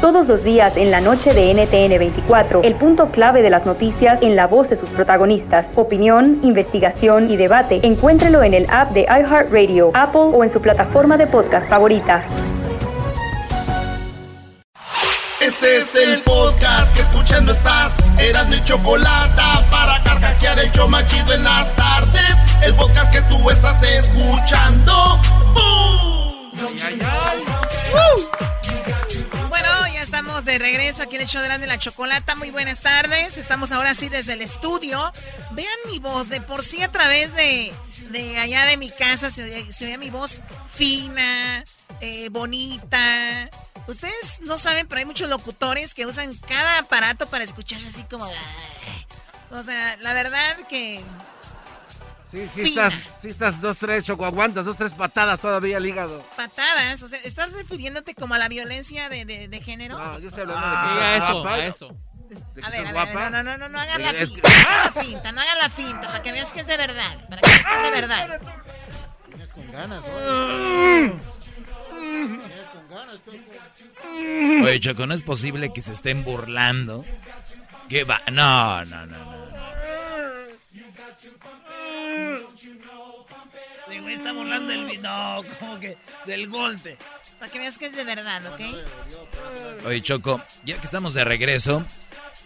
Todos los días en la noche de NTN 24, el punto clave de las noticias en la voz de sus protagonistas. Opinión, investigación y debate. Encuéntrelo en el app de iHeartRadio, Apple o en su plataforma de podcast favorita. Este es el podcast que escuchando estás. Eran mi chocolate para carcajear el yo machido en las tardes. El podcast que tú estás escuchando. ¡Bum! De regreso aquí en el show la Chocolata. Muy buenas tardes. Estamos ahora sí desde el estudio. Vean mi voz. De por sí a través de, de allá de mi casa se oía, se oía mi voz fina, eh, bonita. Ustedes no saben, pero hay muchos locutores que usan cada aparato para escucharse así como... O sea, la verdad que... Sí, sí Fina. estás, sí estás dos, tres, choco, aguantas dos, tres patadas todavía al hígado. Patadas, o sea, ¿estás refiriéndote como a la violencia de, de- de género? No, yo estoy hablando Ah, de que a eso, guapa. a eso. ¿De que A ver, a ver, guapa? no, no, no, no hagan la Es finta, no hagan la finta, no hagan la finta, para que veas que es de verdad, para que veas que es de verdad. Oye, Choco, no es posible que se estén burlando. ¿Qué va? No, no, no, no. Güey, está burlando del... No, como que del golpe. Para que veas que es de verdad, ¿ok? Oye, Choco, ya que estamos de regreso,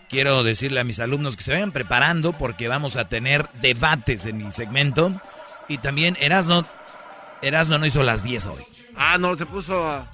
quiero decirle a mis alumnos que se vayan preparando porque vamos a tener debates en mi segmento. Y también Erasno, Erasno no hizo las 10 hoy. Ah, no, se puso a...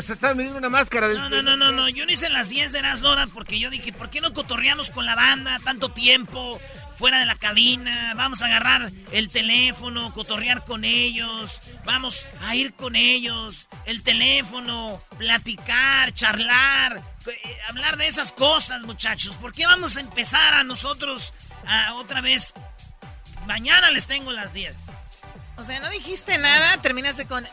Se está midiendo una máscara. No, no, no, no, no, yo no hice las 10 de las horas porque yo dije, ¿por qué no cotorreamos con la banda tanto tiempo? Fuera de la cabina, vamos a agarrar el teléfono, cotorrear con ellos, vamos a ir con ellos, el teléfono, platicar, charlar, eh, hablar de esas cosas, muchachos. ¿Por qué vamos a empezar a nosotros a otra vez? Mañana les tengo las 10. O sea, no dijiste nada, terminaste con...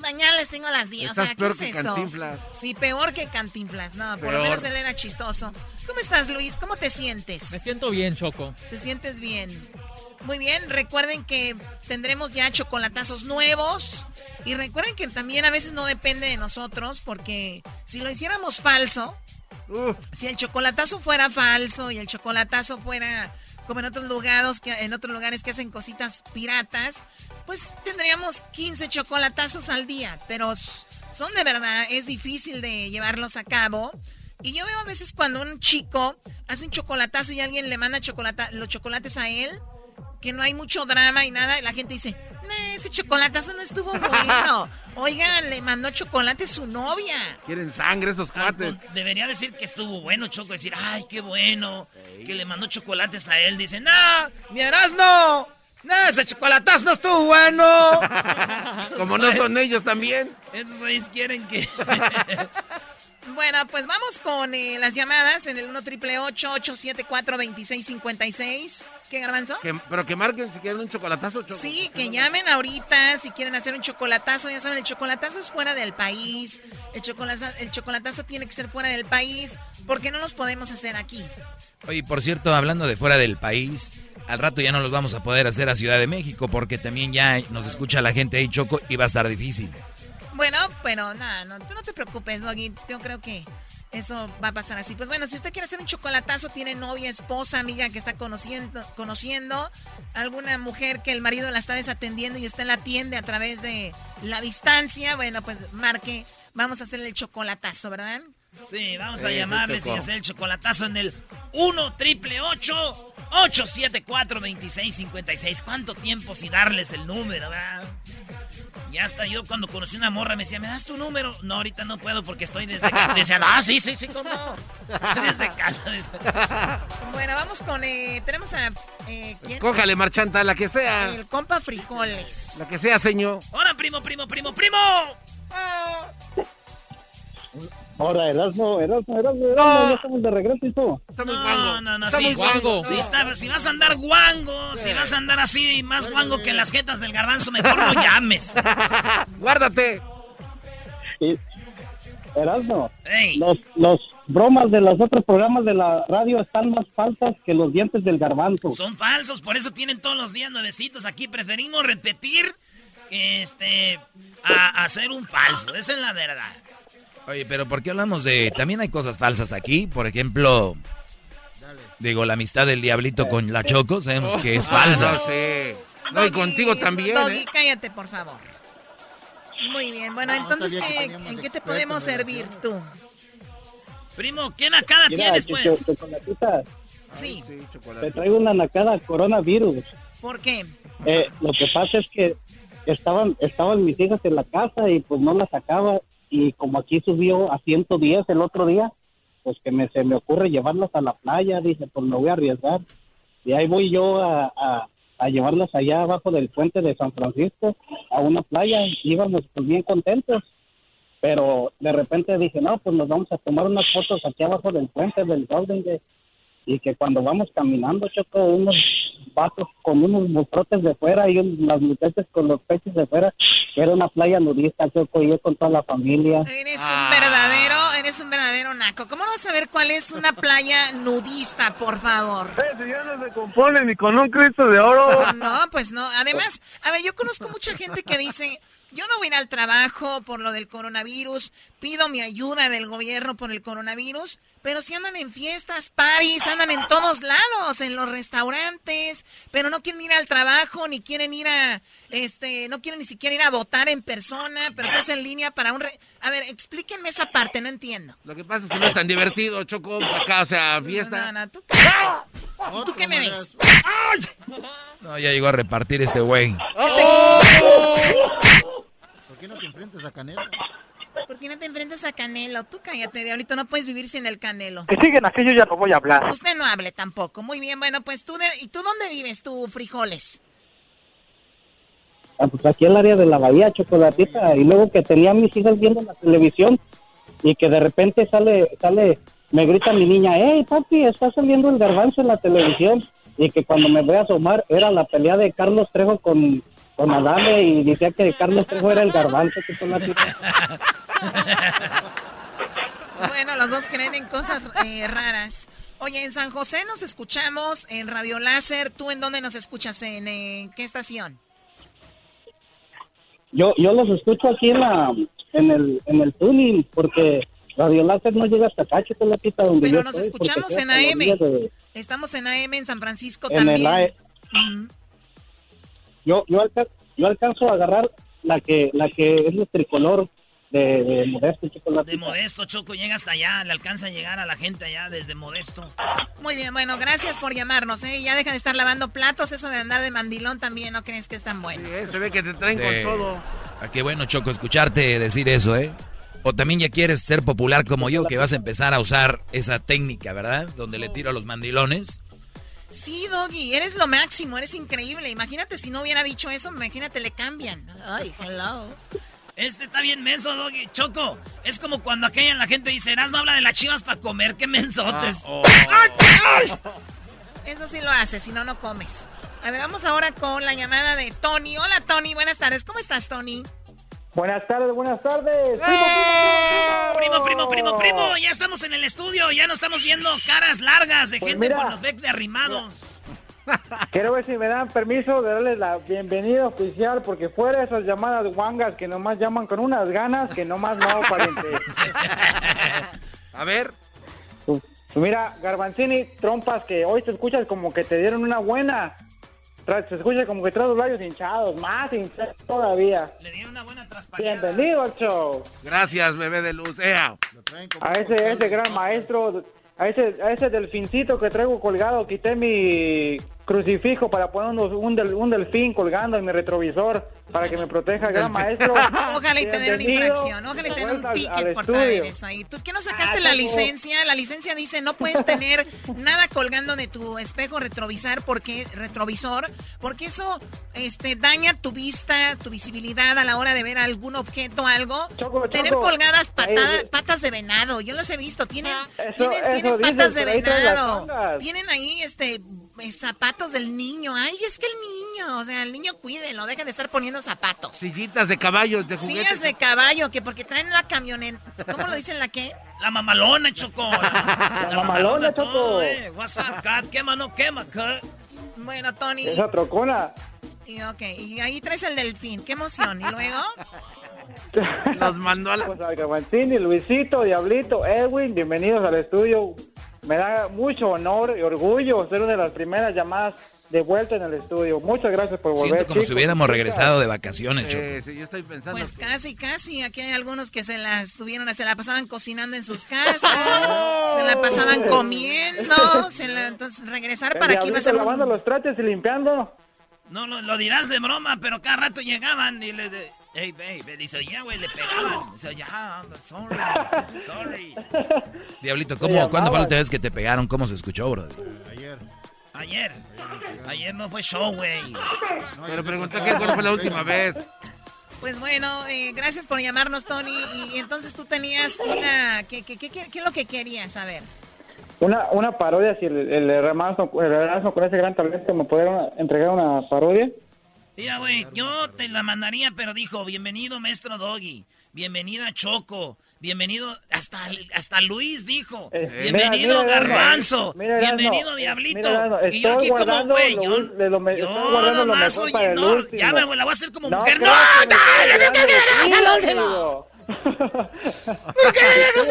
Mañana les tengo las 10. Estás o sea, ¿qué peor es que eso? Cantinflas. Sí, peor que Cantinflas. No, por lo menos él era chistoso. ¿Cómo estás, Luis? ¿Cómo te sientes? Me siento bien, Choco. ¿Te sientes bien? Muy bien, recuerden que tendremos ya chocolatazos nuevos. Y recuerden que también a veces no depende de nosotros, porque si lo hiciéramos falso, Uh, si el chocolatazo fuera falso y el chocolatazo fuera como en otros lugares que hacen cositas piratas, pues tendríamos 15 chocolatazos al día, pero son de verdad, es difícil de llevarlos a cabo. Y yo veo a veces cuando un chico hace un chocolatazo y alguien le manda chocolata- los chocolates a él, que no hay mucho drama y nada, y la gente dice, "Nah, ese chocolatazo no estuvo bueno. Oigan, le mandó chocolate su novia. quieren sangre esos cuates. Debería decir que estuvo bueno, Choco. Decir, ay, qué bueno. Que le mandó chocolates a él. Dice, no, mi no. No, ese chocolatazo no estuvo bueno. Como no son ellos también. Esos güeyes quieren que. bueno, pues vamos con eh, las llamadas en el 1 triple 874 2656 ¿Qué garbanzo? Que- pero que marquen si quieren un chocolatazo. Choco. Sí, que llamen ahorita si quieren hacer un chocolatazo. Ya saben, el chocolatazo es fuera del país. El chocolatazo, el chocolatazo tiene que ser fuera del país porque no los podemos hacer aquí. Oye, por cierto, hablando de fuera del país, al rato ya no los vamos a poder hacer a Ciudad de México porque también ya nos escucha la gente ahí, Choco, y va a estar difícil. Bueno, pero nada, no, tú no te preocupes, Doggy. Yo creo que eso va a pasar así. Pues bueno, si usted quiere hacer un chocolatazo, tiene novia, esposa, amiga que está conociendo, conociendo, alguna mujer que el marido la está desatendiendo y usted la atiende a través de la distancia, bueno, pues marque, vamos a hacer el chocolatazo, ¿verdad? Sí, vamos a sí, llamarles y hacer el chocolatazo en el 1 triple 874 2656 ¿Cuánto tiempo si darles el número, verdad? Ya hasta yo cuando conocí una morra me decía, ¿me das tu número? No, ahorita no puedo porque estoy desde casa. Decía, ah, sí, sí, sí, ¿cómo? Estoy desde casa. bueno, vamos con, eh, tenemos a, eh, ¿quién? Cójale, marchanta, la que sea. El compa frijoles. La que sea, señor. Hola, primo, primo, primo, primo. Ahora, Erasmo, Erasmo, Erasmo, Erasmo, ya estamos de regreso y todo. No, no, no, sí, guango. Sí, está, si vas a andar guango, si vas a andar así más guango que las jetas del garbanzo, mejor no llames. Guárdate. Erasmo, los, los bromas de los otros programas de la radio están más falsas que los dientes del garbanzo. Son falsos, por eso tienen todos los días nuevecitos aquí. Preferimos repetir este a hacer un falso. Esa es la verdad. Oye, pero ¿por qué hablamos de... También hay cosas falsas aquí? Por ejemplo, digo, la amistad del diablito con la Choco, sabemos que es falsa. No sé. No, y contigo también. Doggy, ¿eh? cállate, por favor. Muy bien, bueno, entonces, ¿qué- ¿en qué te podemos servir tú? Primo, ¿qué nacada Mira, tienes, Choco- pues? Chocolatita, Sí, te traigo una nacada coronavirus. ¿por qué? Eh, lo que pasa es que estaban estaban mis hijas en la casa y pues no las sacaba y como aquí subió a 110 el otro día, pues que me, se me ocurre llevarlas a la playa, dije, pues me voy a arriesgar. Y ahí voy yo a, a, a llevarlas allá abajo del puente de San Francisco a una playa. Íbamos pues bien contentos. Pero de repente dije, no, pues nos vamos a tomar unas fotos aquí abajo del puente del Golden Gate y que cuando vamos caminando, Choco, unos vatos con unos bustrotes de fuera y un- las muchachas con los pechos de fuera, que era una playa nudista, Choco, y yo con toda la familia. Eres un verdadero, eres un verdadero naco. ¿Cómo no saber cuál es una playa nudista, por favor? ya no se compone ni con un Cristo de oro. No, pues no. Además, a ver, yo conozco mucha gente que dice, yo no voy a ir al trabajo por lo del coronavirus, pido mi ayuda del gobierno por el coronavirus, pero si andan en fiestas, paris, andan en todos lados, en los restaurantes, pero no quieren ir al trabajo, ni quieren ir a, este, no quieren ni siquiera ir a votar en persona, pero se hace en línea para un... re- A ver, explíquenme esa parte, no entiendo. Lo que pasa es que no es tan divertido, Choco. pues Acá, o sea, fiesta. No, no, ¿tú, ¿Y tú qué me ves? No, ya llegó a repartir este güey. ¿Por qué no te enfrentas a Canelo? ¿Por qué no te enfrentas a Canelo? Tú cállate, diablito, no puedes vivir sin el Canelo. Que siguen aquí, yo ya no voy a hablar. Usted no hable tampoco. Muy bien, bueno, pues tú, de- ¿y tú dónde vives tú, frijoles? Ah, pues aquí en el área de la bahía, chocolatita, y luego que tenía a mis hijas viendo la televisión y que de repente sale, sale, me grita mi niña, hey papi, está saliendo el garbanzo en la televisión, y que cuando me voy a asomar era la pelea de Carlos Trejo con, con Adame y decía que Carlos Trejo era el garbanzo, chocolatita. Bueno, los dos creen en cosas eh, raras. Oye, en San José nos escuchamos en Radio Láser. ¿Tú en dónde nos escuchas? ¿En qué estación? Yo, yo los escucho aquí en la, en el, en el tuning, porque Radio Láser no llega hasta acá, chocolatita, donde Pero yo nos estoy, escuchamos en AM. de- Estamos en AM en San Francisco en el también. Ujú. Yo yo, alca- yo alcanzo a agarrar la que la que es el tricolor de, de Modesto Chocolate. De Modesto, Choco, llega hasta allá, le alcanza a llegar a la gente allá desde Modesto. Muy bien, bueno, gracias por llamarnos, ¿eh? Ya dejan de estar lavando platos, eso de andar de mandilón también, ¿no crees que es tan bueno? Sí, se ve que te traen Sí. con todo. Ah, qué bueno, Choco, escucharte decir eso, ¿eh? O también ya quieres ser popular como yo, que vas a empezar a usar esa técnica, ¿verdad? Donde le tiro a los mandilones. Sí, Doggy, eres lo máximo, eres increíble. Imagínate si no hubiera dicho eso, imagínate, le cambian. Ay, hello. Este está bien menso, Doggy. Choco, es como cuando aquella la gente dice, Eras no habla de las chivas para comer, qué mensotes. Eso sí lo haces, si no, no comes. A ver, vamos ahora con la llamada de Tony. Hola, Tony, buenas tardes. ¿Cómo estás, Tony? Buenas tardes, buenas tardes. Primo, primo, primo, primo, ya estamos en el estudio, ya no estamos viendo caras largas de Pues gente mira. con los becks de arrimados. Quiero ver si me dan permiso de darles la bienvenida oficial, porque fuera esas llamadas guangas que nomás llaman con unas ganas que nomás no, pariente. A ver. Mira, Garbanzini, trompas que hoy te escuchas como que te dieron una buena. Se escucha como que traes los labios hinchados, más hinchados todavía. Le dieron una buena traspareada. Bienvenido al show. Gracias, bebé de luz. Ea. A ese, ese gran maestro, a ese, a ese delfincito que traigo colgado, quité mi crucifijo para poner un, un, del- un delfín colgando en mi retrovisor para que me proteja, gran maestro. Ojalá y te den una infracción, ojalá y te den un Vuelta al- ticket al por traer eso ahí. ¿Tú qué no sacaste Ah, la licencia? La licencia dice no puedes tener nada colgando de tu espejo retrovisor porque retrovisor, porque eso este daña tu vista, tu visibilidad a la hora de ver algún objeto, algo. tener Choco. colgadas patadas- Ahí- patas de venado, yo los he visto, tienen, Eso- tienen, eso tienen dices, patas de venado. Tienen ahí este eh, zapatos del niño. Ay, es que el niño, o sea, el niño cuídenlo, dejen de estar poniendo zapatos. Sillitas de caballo, de juguete. Sillas de caballo, que porque traen la camioneta. ¿Cómo lo dicen la qué? La mamalona, Choco. La, La mamalona, Choco. todo, eh. What's up, cat? Quema, no quema, cat. Bueno, Tony. Esa trocona. Y, ok, y ahí traes el delfín. Qué emoción. Y luego. Nos mandó a la... Pues al Luisito, Diablito, Edwin, bienvenidos al estudio. Me da mucho honor y orgullo ser una de las primeras llamadas de vuelta en el estudio. Muchas gracias por volver. Siento como si hubiéramos regresado de vacaciones, Choco. Eh, sí, yo estoy pensando. Pues casi, casi. Aquí hay algunos que se la estuvieron, se la pasaban cocinando en sus casas. se la pasaban comiendo. Se la, entonces, regresar para aquí va a ser lavando un... los trastes y limpiando. No, lo, lo dirás de broma, pero cada rato llegaban y les... de- Hey, babe, dice, ya, güey, le pegaban. Dice, ya, sorry, sorry. Diablito, ¿cómo, ¿cuándo fue la última vez que te pegaron? ¿Cómo se escuchó, bro? Ayer. Ayer, ayer no fue show, güey. Pero pregunté que cuándo fue la última vez. Pues bueno, eh, gracias por llamarnos, Tony. Y, y entonces tú tenías una... ¿Qué, qué, qué, qué- qué es lo que querías saber? Una, una parodia, si el, el, el con ese gran talento me pudieron entregar una parodia. Mira, güey, yo te la mandaría, pero dijo, bienvenido, maestro Doggy. Bienvenida, Choco. Bienvenido, hasta, hasta Luis dijo. Eh, bienvenido, mira, mira, Garbanzo. mira, bienvenido, Diablito. y yo aquí como, güey, yo, lo yo nomás soy no, último. Ya me la voy a hacer como No, mujer. ¡No! ¡No! ¡No! ¡No! ¡No! contigo.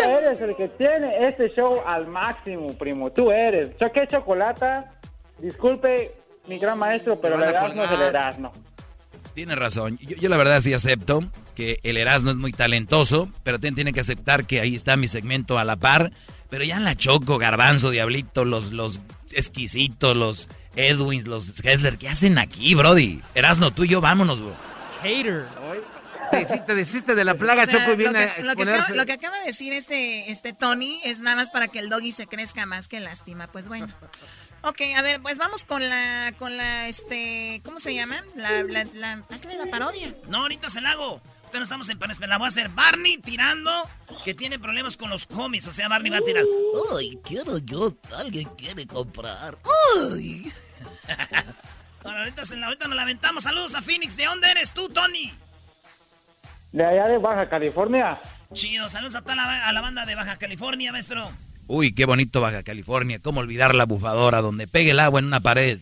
Tú eres el que tiene este show al máximo, primo. Tú eres. Choque chocolata. Disculpe, mi gran maestro, pero el Erasmo es el. Erasmo. Tienes razón. Yo, yo la verdad sí acepto que el Erasmo es muy talentoso, pero ten- tiene que aceptar que ahí está mi segmento a la par. Pero ya en la Choco, Garbanzo, Diablito, los, los exquisitos, los Edwins, los Hessler, ¿qué hacen aquí, Brody? Erasmo, tú y yo, vámonos, bro. Hater. Te, te desiste de la plaga, O sea, Choco, y lo, viene que, a lo que acaba, exponerse. lo que acaba de decir este, este Tony es nada más para que el doggy se crezca más que lástima. Pues bueno. Ok, a ver, pues vamos con la, con la, este, ¿cómo se llama? La, la, la, hazle la parodia. No, ahorita se la hago. Ahorita no estamos en panes, la voy a hacer Barney tirando que tiene problemas con los cómics. O sea, Barney va a tirar. Ay, quiero yo, alguien quiere comprar. Ay. Bueno, ahorita, se la, ahorita nos la aventamos. Saludos a Phoenix. ¿De dónde eres tú, Tony? De allá de Baja California. Chido, saludos a toda la, a la banda de Baja California, maestro. Uy, qué bonito Baja California. ¿Cómo olvidar la bufadora donde pegue el agua en una pared?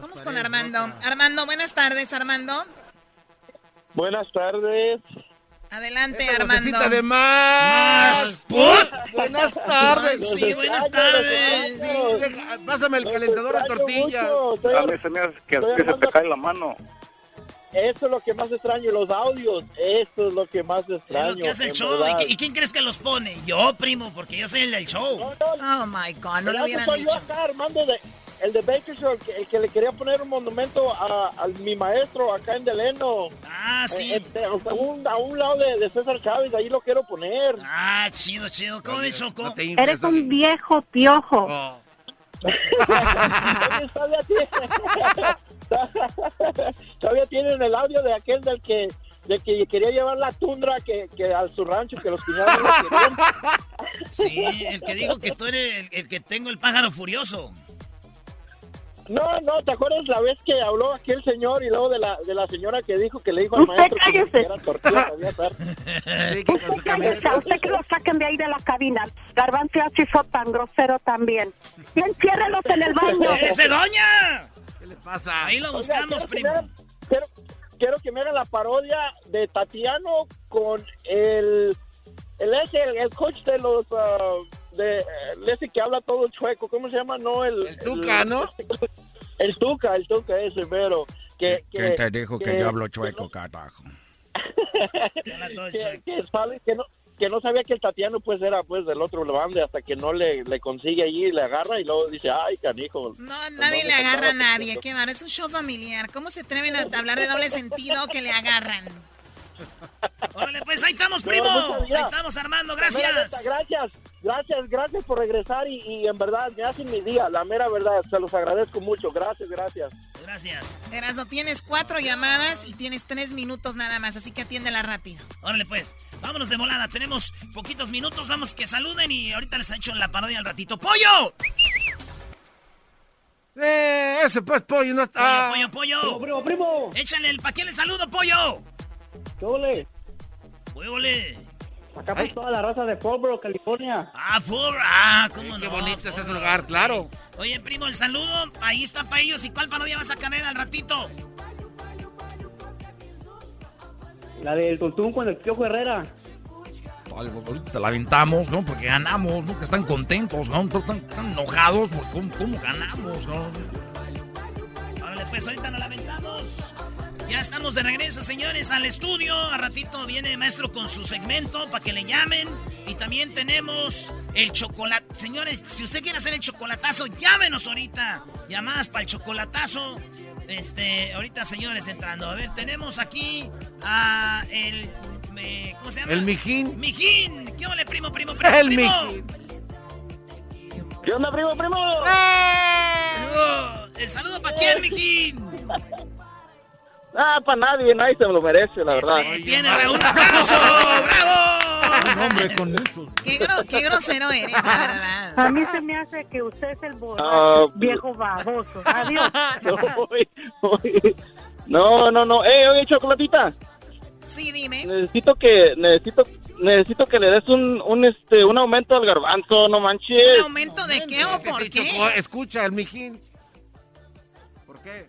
Vamos con Armando. Armando, buenas tardes, Armando. Buenas tardes. Adelante, Esa Armando. de más. Buenas tardes. Sí, buenas tardes. Deja- Pásame el calentador de tortilla. A mí se me hace que, se te cae la mano. Eso es lo que más extraño, los audios. Eso es lo que más Es extraño. lo que hace el show. ¿Y, quién crees que los pone? Yo, primo, porque yo soy el del show. Oh my God, no lo ¿Verdad que hubieran soy yo dicho. acá, Armando, de, el de Bakersfield, el que, el que le quería poner un monumento a, a mi maestro acá en Deleno. Ah, sí. Eh, eh, o sea, un- a un lado de, de César Chávez, ahí lo quiero poner. Ah, chido, chido. ¿Cómo Choco? No Eres un viejo piojo. Oh. Todavía, tiene- todavía tienen el audio de aquel del que de que quería llevar la tundra que, que a su rancho, que los cuñados no. Sí, el que dijo que tú eres el, el que tengo el pájaro furioso. No, no, ¿te acuerdas la vez que habló aquel señor y luego de la, de la señora que dijo que le dijo al Usted maestro que cállese. era tortilla? Sí, que Usted cállese, usted que lo saquen de ahí de la cabina. Garbanzo así fue tan grosero también. Y enciérrelos en el baño. ¡Ese doña! ¿Qué le pasa? Ahí lo buscamos, hagan- quiero, quiero que me hagan la parodia de Tatiano con el el ese, el, el coach de los ah, de el ese que habla todo chueco, ¿cómo se llama? No, el, El Tuca, ¿no? El Tuca, el Tuca ese, pero que, que, dijo que- chueco, carajo? Habla todo que, chueco. que, sabe que no que no sabía que el Tatiano pues era pues del otro bande hasta que no le, le consigue allí le agarra y luego dice, ay, canijo. No, nadie le agarra a nadie, qué mal, es un show familiar. ¿Cómo se atreven a hablar de doble sentido que le agarran? Órale, pues ahí estamos, primo. ahí estamos, Armando, gracias. gracias, gracias, gracias por regresar y, en verdad me hacen mi día, la mera verdad. Se los agradezco mucho. Gracias, gracias. Gracias. no tienes cuatro llamadas y tienes tres minutos nada más, así que atiéndela rápido. Órale, pues. Vámonos de volada. Tenemos poquitos minutos. Vamos que saluden y ahorita les ha hecho la parodia al ratito. ¡Pollo! Eh, ese pues pollo no está. Pollo, pollo, pollo. Primo, primo, Échale el paquete el saludo, pollo. ¿Qué ole? ole? Acá por toda la raza de Fallbro, California. Ah, Fallbro. Ah, cómo no. Qué bonito es ese lugar, claro. Oye, primo, el saludo. Ahí está para ellos. ¿Y cuál parodia vas a caer al ratito? La del Tuntún con el Piojo Herrera. ahorita te la aventamos, ¿no? Porque ganamos, ¿no? Que están contentos, ¿no? Están, enojados. ¿Cómo, ¿Cómo, ganamos, no? Órale, pues ahorita nos la aventamos. Ya estamos de regreso, señores, al estudio. A ratito viene el maestro con su segmento para que le llamen. Y también tenemos el chocolate. Señores, si usted quiere hacer el chocolatazo, llámenos ahorita. Llamadas para el chocolatazo. Este, ahorita, señores, entrando. A ver, tenemos aquí a el. ¿Cómo se llama? El Mijín. Mijín. ¿Qué ole, primo, primo, primo? El primo? Mijín. ¿Qué onda, primo, primo? ¡Eh! El saludo para quién, Mijín. Ah, para nadie, nadie se lo merece, la verdad. Sí, tiene un aplauso, bravo. Un hombre con. Qué, qué, grosero eres, la verdad. A mí se me hace que usted es el borracho, uh, viejo baboso. Adiós. No, no, no. Eh, oye, chocolatita. Sí, dime. Necesito que, necesito, necesito que le des un, un, este, un aumento al garbanzo, no manches. ¿Un aumento de qué o por qué? Escucha, el mijín.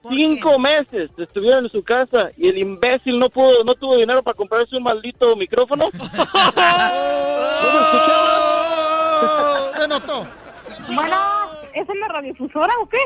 Cinco meses estuvieron en su casa y el imbécil no pudo, no tuvo dinero para comprarse un maldito micrófono. Se notó. Bueno, ¿es en la radiodifusora o qué?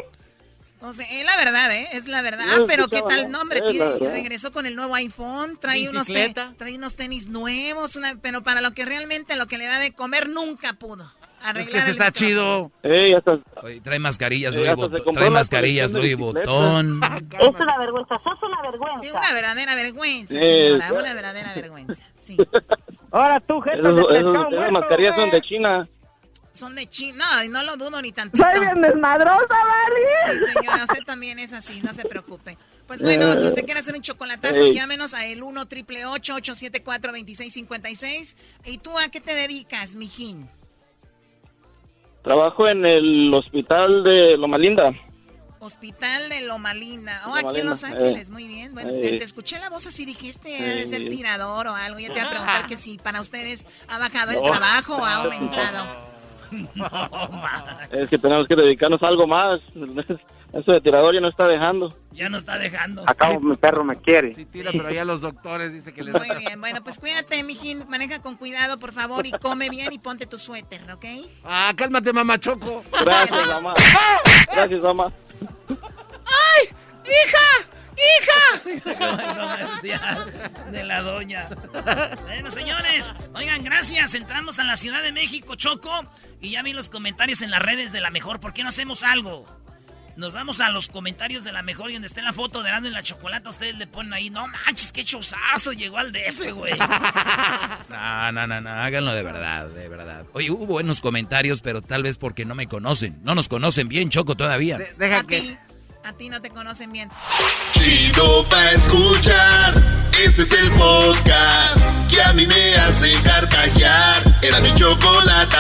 O sea, es la verdad, ¿eh? Es la verdad. Ah, pero ¿qué tal nombre? regresó con el nuevo iPhone, trae unos, trae unos tenis nuevos, una, pero para lo que realmente lo que le da de comer nunca pudo. Es que este está chido. trae mascarillas, Louis Botón. Trae mascarillas, Louis Botón. Es una vergüenza, sos una vergüenza. Es una verdadera vergüenza, señora. Una verdadera vergüenza. Sí. Ahora tú, gente. Esas mascarillas son de China. Son de China. No, no lo dudo ni tantito. Soy bien desmadrosa, Vali. Sí, señora, usted también es así, no se preocupe. Pues bueno, si usted quiere hacer un chocolatazo, llámenos a el 1 triple 874 2656 ¿Y tú a qué te dedicas, mijín? Trabajo en el hospital de Loma Linda. Hospital de Loma Linda. Oh, aquí en Los Ángeles, muy bien. Bueno, te, escuché la voz así, dijiste, ha de ser tirador o algo. Ya te voy a preguntar que si para ustedes ha bajado el trabajo o ha aumentado. Es que tenemos que dedicarnos a algo más. Eso de tirador ya no está dejando. Ya no está dejando. Acá mi perro me quiere. Sí, tira, pero ya los doctores dicen que le Muy bien, bueno, pues cuídate, mijín. Maneja con cuidado, por favor, y come bien y ponte tu suéter, ¿ok? Ah, cálmate, mamá Choco. Gracias, mamá. Gracias, mamá. ¡Ay! ¡Hija! ¡Hija! de la doña. Bueno, señores, oigan, gracias. Entramos a la Ciudad de México, Choco, y ya vi los comentarios en las redes de la mejor. ¿Por qué no hacemos algo? Nos vamos a los comentarios de la mejor y donde esté la foto de Arando en la chocolate, ustedes le ponen ahí, no manches, qué chozazo, llegó al DF, güey. No, no, no, no, háganlo de verdad, de verdad. Oye, hubo buenos comentarios, pero tal vez porque no me conocen. No nos conocen bien, Choco, todavía. deja a Ti, a ti no te conocen bien. Chido pa' escuchar, este es el podcast que a mí me hace carcajear. Era mi chocolate.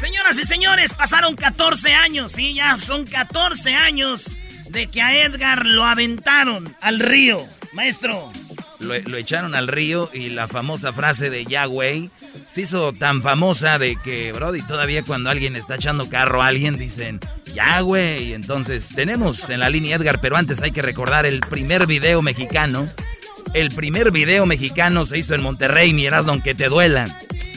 Señoras y señores, pasaron 14 años, sí, ya son 14 años de que a Edgar lo aventaron al río. Maestro. Lo, echaron al río y la famosa frase de Yahweh se hizo tan famosa de que, Brody, todavía cuando alguien está echando carro a alguien dicen Yahweh. Y entonces tenemos en la línea Edgar, pero antes hay que recordar el primer video mexicano. El primer video mexicano se hizo en Monterrey, mi aunque te duela.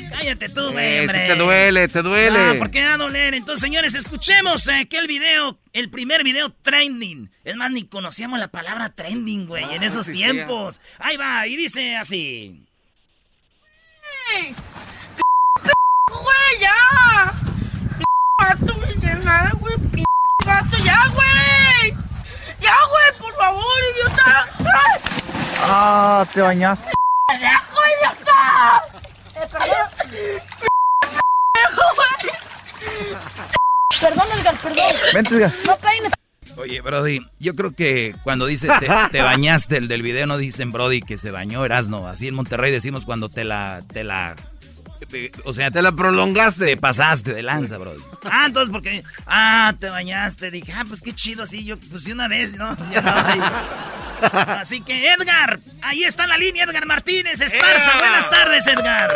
Cállate tú, güey, hombre. te duele, te duele. No, ¿por qué va a doler? Entonces, señores, escuchemos eh, que el video, el primer video trending. Es más, ni conocíamos la palabra trending, güey, en ah, esos tiempos. Ahí va, y dice así. güey, ya. Vato, me llena, güey, p vato, ya, güey. Ya, güey, por favor, idiota. Ah, te bañaste. ¡Pendejo, idiota! Perdón. Edgar, perdón. Vente, Edgar. No peines. Oye, Brody, yo creo que cuando dice te, te bañaste, el del video no dicen Brody que se bañó Erasno. Así en Monterrey decimos cuando te la, te la, o sea, te la prolongaste. Te pasaste de lanza, Brody. Ah, entonces porque. Ah, te bañaste. Dije, ah, pues qué chido, así. Yo, pues de una vez, ¿no? Ya no, ahí. Así que, Edgar, ahí está la línea, Edgar Martínez, Esparza. ¡Ea! Buenas tardes, Edgar.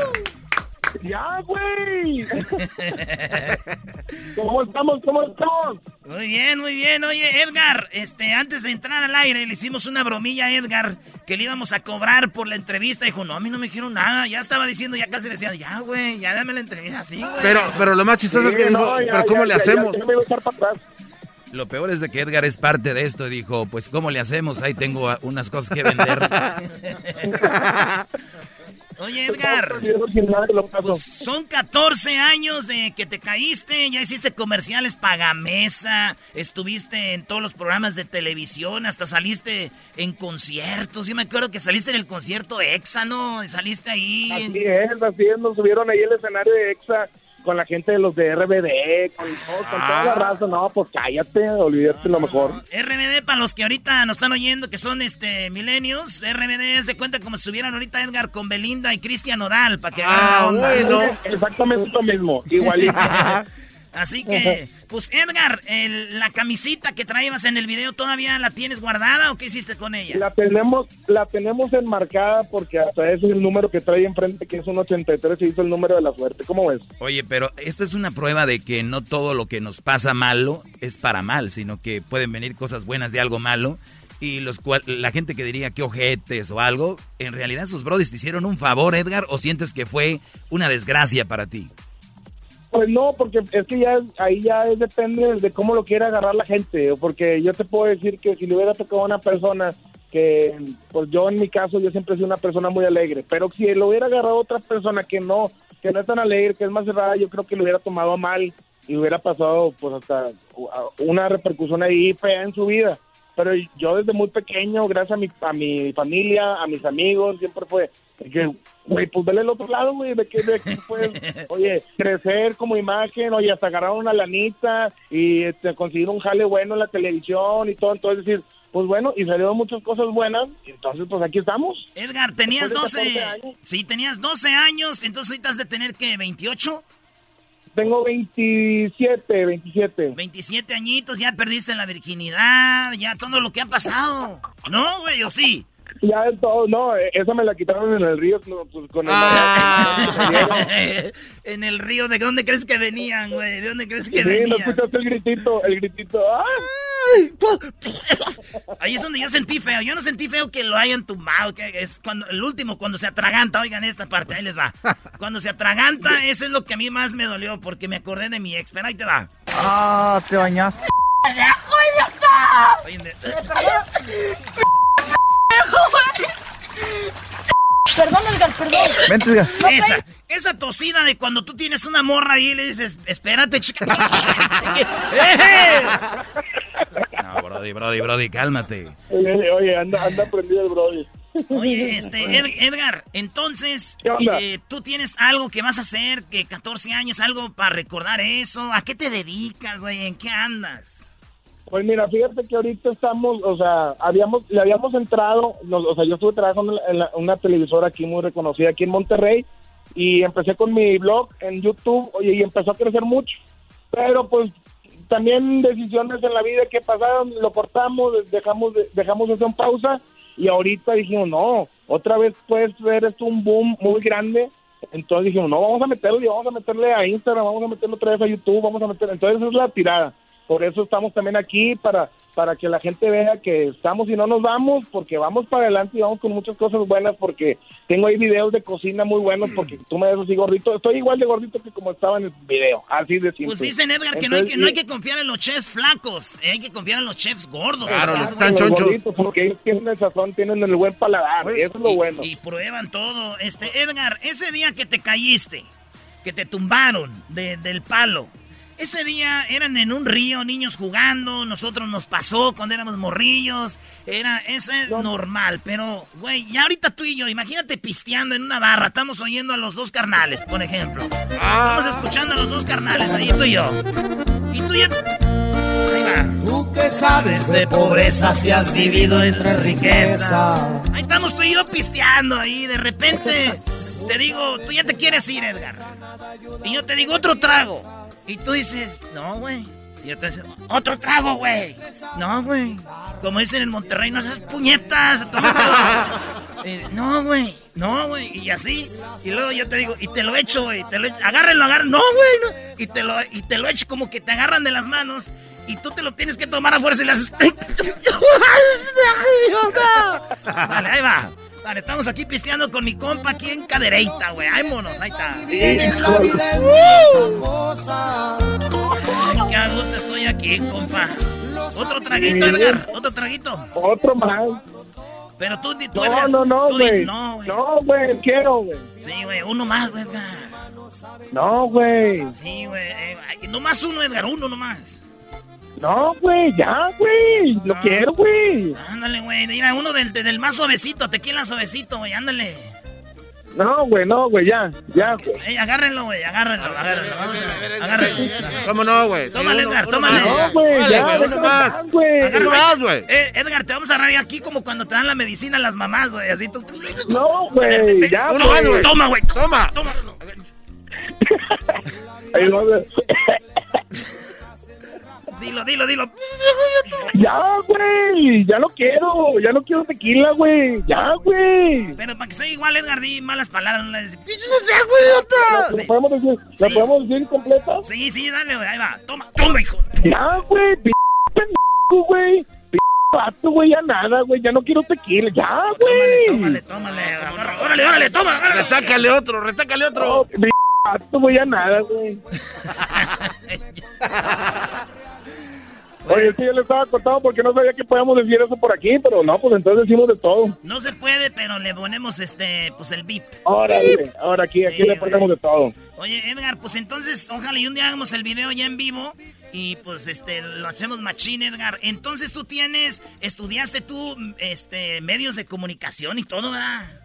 ¡Ya, güey! ¿Cómo estamos? ¿Cómo estamos? Muy bien, muy bien. Oye, Edgar, este, antes de entrar al aire, le hicimos una bromilla a Edgar que le íbamos a cobrar por la entrevista. Dijo, no, a mí no me dijeron nada. Ya estaba diciendo, ya casi decía, ya, güey, ya dame la entrevista, así, güey. Pero, pero lo más chistoso es que dijo, no, ya, pero ¿cómo ya, le hacemos? ya me iba a echar para atrás. Lo peor es de que Edgar es parte de esto. Dijo, pues, ¿cómo le hacemos? Ahí tengo unas cosas que vender. Oye, Edgar. Pues son 14 años de que te caíste, ya hiciste comerciales pagamesa, estuviste en todos los programas de televisión, hasta saliste en conciertos. Yo me acuerdo que saliste en el concierto EXA, ¿no? Saliste ahí. en- Así es, así es, nos subieron ahí el escenario de EXA con la gente de los de RBD, con, todo- con toda la raza. No, pues cállate, olvídate lo mejor. RBD, para los que ahorita nos están oyendo, que son este milenios, RBD es de cuenta como si estuvieran ahorita Edgar con Belinda y Cristian Nodal, para que vean Ah, la onda. Exactamente lo mismo, igualito. Así que, pues Edgar, el- la camisita que traías en el video, ¿todavía la tienes guardada o qué hiciste con ella? La tenemos, la tenemos enmarcada porque hasta ese es el número que trae enfrente, que es un 83 y hizo el número de la suerte. ¿Cómo ves? Oye, pero esta es una prueba de que no todo lo que nos pasa malo es para mal, sino que pueden venir cosas buenas de algo malo. Y los cual, la gente que diría que ojetes o algo, en realidad sus brodis te hicieron un favor, Edgar, o sientes que fue una desgracia para ti. Pues no, porque es que ya ahí ya es- depende de cómo lo quiera agarrar la gente, porque yo te puedo decir que si le hubiera tocado a una persona que, pues yo en mi caso, yo siempre sido una persona muy alegre, pero si lo hubiera agarrado otra persona que no, que no es tan alegre, que es más cerrada, yo creo que lo hubiera tomado a mal y hubiera pasado pues hasta una repercusión ahí fea en su vida. Pero yo desde muy pequeño, gracias a mi, a mi familia, a mis amigos, siempre fue que, güey, pues vele el otro lado, güey, de que, de que puedes, oye, crecer como imagen, oye, hasta agarrar una lanita y este, conseguir un jale bueno en la televisión y todo, entonces decir, pues bueno, y salieron muchas cosas buenas, y entonces pues aquí estamos. Edgar, tenías de 12, 14 años. sí, tenías 12 años, entonces ahorita has de tener que 28, Tengo 27, 27. 27 añitos, ya perdiste la virginidad, ya todo lo que ha pasado. ¿No, güey, o sí? Ya de todo, no, eh, esa me la quitaron en el río no, pues, con el en el río, ¿de dónde crees que venían, güey? ¿De dónde crees que Sí, no venían? escuchaste el gritito, el gritito, ¡ah! Ahí es donde yo sentí feo. Yo no sentí feo que lo hayan tumbado. Que es cuando el último, cuando se atraganta. Oigan esta parte, ahí les va. Cuando se atraganta, eso es lo que a mí más me dolió porque me acordé de mi ex. Pero ahí te va. Ah, te bañaste. ¡Pendejo, idiota! Oye. Perdón, Edgar, perdón. Vente, Edgar. Esa, esa tosida de cuando tú tienes una morra ahí y le dices, espérate, chica. No, Brody, Brody, Brody, cálmate. Oye, oye, anda, anda prendido el brody. Oye, este, Ed- Edgar, entonces, onda? eh, tú tienes algo que vas a hacer, que 14 años, algo para recordar eso. ¿A qué te dedicas, güey? ¿En qué andas? Pues mira, fíjate que ahorita estamos, o sea, habíamos, le habíamos entrado, o sea, yo estuve trabajando en, la- en una televisora aquí muy reconocida aquí en Monterrey y empecé con mi blog en YouTube, y empezó a crecer mucho. Pero pues también decisiones en la vida que pasaron, lo cortamos, dejamos de, dejamos eso en pausa y ahorita dijimos, no, otra vez puedes ver esto un boom muy grande. Entonces dijimos, no, vamos a meterle, vamos a meterle a Instagram, vamos a meterle otra vez a YouTube, vamos a meterle. Entonces esa es la tirada. Por eso estamos también aquí, para, para que la gente vea que estamos y no nos vamos, porque vamos para adelante y vamos con muchas cosas buenas, porque tengo ahí videos de cocina muy buenos, porque tú me ves así gordito. Estoy igual de gordito que como estaba en el video, así de simple. Pues dicen, Edgar, que no, hay que no hay que confiar en los chefs flacos, eh, hay que confiar en los chefs gordos. Claro, porque los están chonchos. gorditos, porque ellos tienen el sazón, tienen el buen paladar, y eso es lo bueno. Y prueban todo. Este, Edgar, ese día que te caíste, que te tumbaron del palo. Ese día eran en un río, niños jugando, nosotros nos pasó cuando éramos morrillos, era ese normal, pero güey, ya ahorita tú y yo, imagínate pisteando en una barra, estamos oyendo a los dos carnales, por ejemplo. Estamos escuchando a los dos carnales, ahí tú y yo. Y tú ya Ahí va. Tú que sabes de pobreza si has vivido entre riqueza. Ahí estamos tú y yo pisteando ahí, de repente te digo, tú ya te quieres ir, Edgar. Y yo te digo otro trago. Y tú dices, no, güey. Y yo te digo, otro trago, güey. No, güey. Como dicen en Monterrey, no seas puñetas, eh, no, güey. No, güey. Y así. Y luego yo te digo, y te lo echo, güey. Te lo agárrenlo, agárrenlo. No, güey. No. Y, te lo, y te lo echo como que te agarran de las manos. Y tú te lo tienes que tomar a fuerza y le haces. Dale, ahí va. Vale, estamos aquí pisteando con mi compa aquí en Cadereita, güey. Ay, monos, ahí está. Ay, qué a gusto estoy aquí, compa. Otro traguito, Edgar. Otro traguito. Otro más. Pero tú, tú no, Edgar, no, no, güey. No, güey. No, güey, quiero, güey. Sí, güey, uno más, Edgar. No, güey. Sí, güey. Eh, no más uno, Edgar, uno nomás. No, güey, ya, güey. Lo quiero, güey. Ándale, güey. Mira, uno del, del más suavecito, tequila suavecito, güey. Ándale. No, güey, no, güey, ya, ya, güey. Ey, agárrenlo, güey, agárrenlo, agárrenlo. Vamos a agárrenlo. ¿Cómo no, güey? Tómale, Edgar, tómale. No, güey, ya, uno más. Uno más, güey. Eh, Edgar, te vamos a agarrar aquí como cuando te dan la medicina a las mamás, güey. Así tú. No, güey, ya, Uno más, güey. Toma, güey. Toma. Toma. Ahí va, güey. Dilo, dilo, dilo. Ya, güey. Ya no quiero. Ya no quiero tequila, güey. Ya, güey. Pero para que sea igual, Edgar, di malas palabras. No le dices, pinche no sea, güey, ¿La podemos decir, ¿la Sí. podemos decir completa? Sí, sí, dale, güey. Ahí va. Toma, toma, hijo. Ya, güey. P pendejo, güey. P vato, güey. Ya nada, güey. Ya no quiero tequila. Ya, güey. Tómale, tómale. Agarra, órale, órale, toma. agárralo. Retácale otro, retácale otro. No, p vato, güey. Ya nada, güey. Oye, sí, yo le estaba contando porque no sabía que podíamos decir eso por aquí, pero no, pues entonces decimos de todo. No se puede, pero le ponemos este, pues el beep. Ahora, ahora aquí, aquí le ponemos de todo. Oye, Edgar, pues entonces, ojalá y un día hagamos el video ya en vivo y pues este lo hacemos machín, Edgar. Entonces tú tienes, estudiaste tú este medios de comunicación y todo, ¿verdad?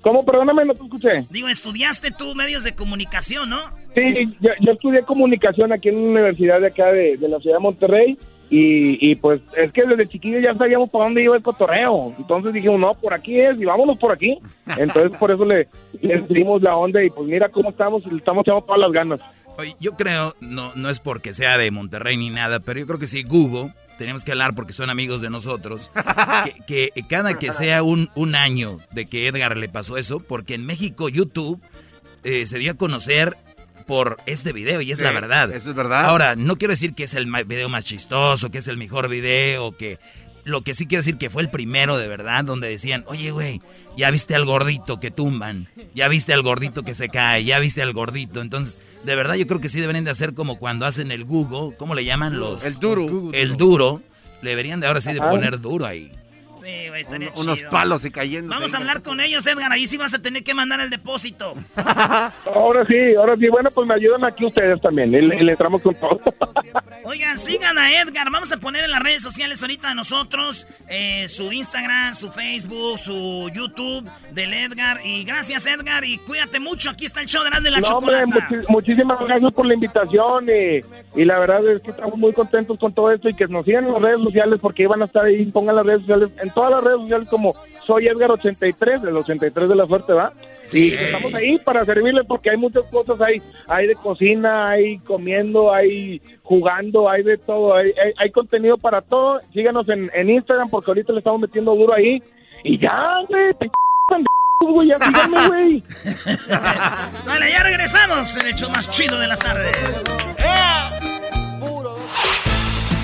¿Cómo? Perdóname, no te escuché. Digo, estudiaste tú medios de comunicación, ¿no? Sí, yo, yo estudié comunicación aquí en una universidad de acá de, de la ciudad de Monterrey y, y pues es que desde chiquillo ya sabíamos para dónde iba el cotorreo. Entonces dijimos, no, por aquí es y vámonos por aquí. Entonces por eso le, le dimos la onda y pues mira cómo estamos y le estamos echando todas las ganas. Oye, yo creo, no, no es porque sea de Monterrey ni nada, pero yo creo que sí, Google, tenemos que hablar porque son amigos de nosotros, que, que cada que sea un, un año de que Edgar le pasó eso, porque en México YouTube eh, se dio a conocer por este video y es Sí, la verdad. eso es verdad. Ahora, no quiero decir que es el video más chistoso, que es el mejor video, que... Lo que sí quiero decir que fue el primero de verdad, donde decían, oye, güey, ya viste al gordito que tumban, ya viste al gordito que se cae, ya viste al gordito. Entonces, de verdad yo creo que sí deberían de hacer como cuando hacen el Google, ¿cómo le llaman los? El duro. El duro. Le deberían de ahora sí de poner duro ahí. Sí, güey, estaría Unos chido. palos y cayendo. Vamos a hablar con ellos, Edgar. Ahí sí vas a tener que mandar el depósito. Ahora sí, ahora sí, bueno, pues me ayudan aquí ustedes también y le, entramos con todo. Oigan, sigan a Edgar. Vamos a poner en las redes sociales ahorita a nosotros eh, su Instagram, su Facebook, su YouTube del Edgar. Y gracias, Edgar. Y cuídate mucho. Aquí está el show de Erasmo y la No, hombre, muchísimas gracias por la invitación y, y la verdad es que estamos muy contentos con todo esto y que nos sigan en las redes sociales porque iban a estar ahí, pongan las redes sociales, en todas las redes sociales como soy Edgar83, del 83 de la suerte, ¿va? Sí. Y estamos ahí para servirles porque hay muchas cosas ahí, hay de cocina, hay comiendo, hay jugando, hay de todo, hay, hay, hay contenido para todo. Síganos en, en Instagram porque ahorita le estamos metiendo duro ahí y ya, güey, pendejos, güey, ya síganme, güey. Sale, ya regresamos en el show más chido de las tardes.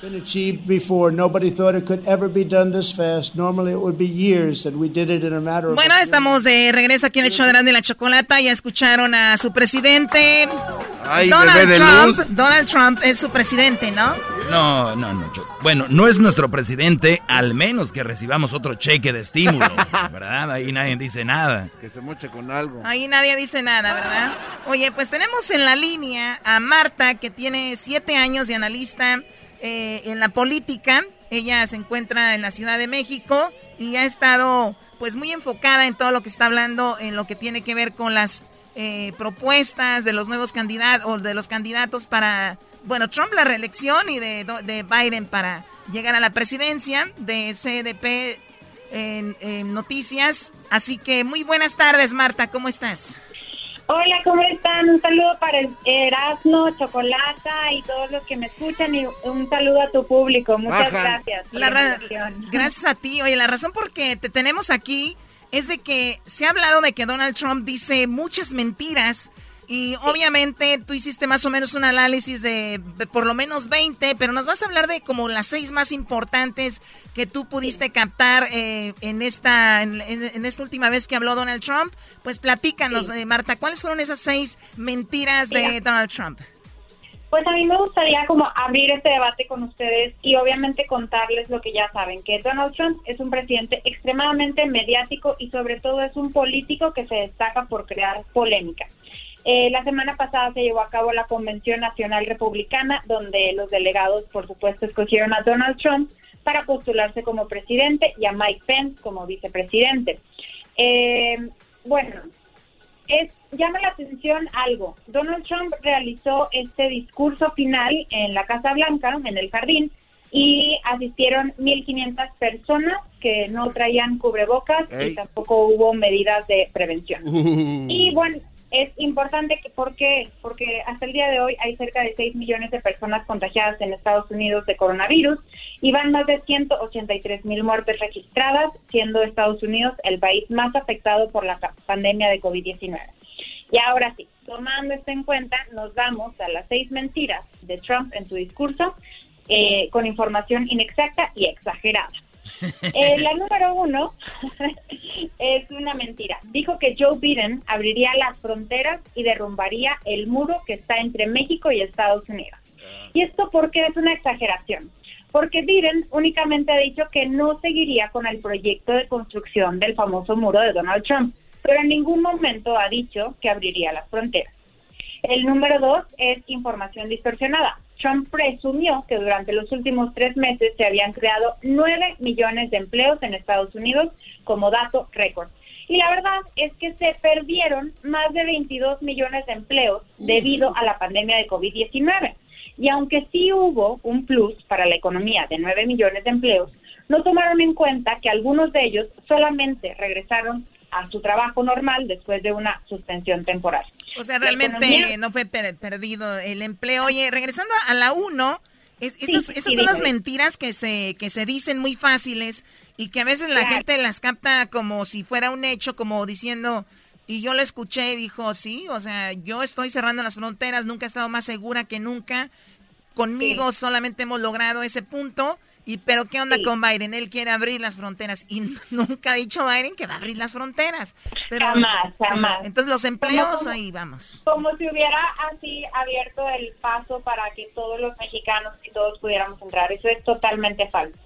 Been achieved before. Nobody thought it could ever be done this fast. Normally it would be years, and we did it in a matter of. Bueno, estamos de regreso aquí en el show de Grande y la Chocolata. Ya escucharon a su presidente. Ay, Donald Trump. Donald Trump es su presidente, ¿no? No, no, no. Choco. Bueno, no es nuestro presidente, al menos que recibamos otro cheque de estímulo, ¿verdad? Ahí nadie dice nada. Que se moche con algo. Ahí nadie dice nada, ¿verdad? Oye, pues tenemos en la línea a Marta, que tiene siete años de analista eh, en la política. Ella se encuentra en la Ciudad de México y ha estado pues muy enfocada en todo lo que está hablando, en lo que tiene que ver con las eh, propuestas de los nuevos candidatos o de los candidatos para, bueno, Trump la reelección y de, de Biden para llegar a la presidencia de CDP en, noticias. Así que muy buenas tardes, Marta, ¿cómo estás? Hola, ¿cómo están? Un saludo para Erasmo, Chocolata y todos los que me escuchan y un saludo a tu público. Muchas gracias. La la gracias a ti. Oye, la razón por que te tenemos aquí es de que se ha hablado de que Donald Trump dice muchas mentiras y obviamente tú hiciste más o menos un análisis de, de por lo menos 20, pero nos vas a hablar de como las seis más importantes que tú pudiste captar eh, en esta en, esta última vez que habló Donald Trump. Pues platícanos, eh, Marta, ¿cuáles fueron esas seis mentiras de. Donald Trump? Pues a mí me gustaría como abrir este debate con ustedes y obviamente contarles lo que ya saben, que Donald Trump es un presidente extremadamente mediático y sobre todo es un político que se destaca por crear polémica. Eh, la semana pasada se llevó a cabo la Convención Nacional Republicana, donde los delegados, por supuesto, escogieron a Donald Trump para postularse como presidente y a Mike Pence como vicepresidente. Eh, bueno, es, llama la atención algo. Donald Trump realizó este discurso final en la Casa Blanca, en el jardín, y asistieron 1.500 personas que no traían cubrebocas Ey. y tampoco hubo medidas de prevención. Uh. Y bueno, es importante que, ¿por qué? Porque hasta el día de hoy hay cerca de 6 millones de personas contagiadas en Estados Unidos de coronavirus y van más de 183 mil muertes registradas, siendo Estados Unidos el país más afectado por la pandemia de COVID-19. Y ahora sí, tomando esto en cuenta, nos vamos a las seis mentiras de Trump en su discurso eh, con información inexacta y exagerada. Eh, la número uno es una mentira. Dijo que Joe Biden abriría las fronteras y derrumbaría el muro que está entre México y Estados Unidos. ¿Y esto por qué es una exageración? Porque Biden únicamente ha dicho que no seguiría con el proyecto de construcción del famoso muro de Donald Trump, pero en ningún momento ha dicho que abriría las fronteras. El número dos es información distorsionada. Trump presumió que durante los últimos tres meses se habían creado nueve millones de empleos en Estados Unidos como dato récord. Y la verdad es que se perdieron más de 22 millones de empleos debido a la pandemia de COVID-19. Y aunque sí hubo un plus para la economía de 9 millones de empleos, no tomaron en cuenta que algunos de ellos solamente regresaron a su trabajo normal después de una suspensión temporal. O sea, La realmente economía- no fue per- perdido el empleo. Oye, regresando a la 1, es- Sí, esas, sí, esas sí, son las mentiras que se, que se dicen muy fáciles y que a veces la Claro. gente las capta como si fuera un hecho, como diciendo, y yo lo escuché y dijo, sí, o sea, yo estoy cerrando las fronteras, nunca he estado más segura que nunca. Conmigo solamente hemos logrado ese punto. Y pero qué onda con Biden? Él quiere abrir las fronteras y nunca ha dicho Biden que va a abrir las fronteras. Pero, Jamás, jamás. Entonces los empleos Como- ahí vamos. Como si hubiera así abierto el paso para que todos los mexicanos y todos pudiéramos entrar. Eso es totalmente falso.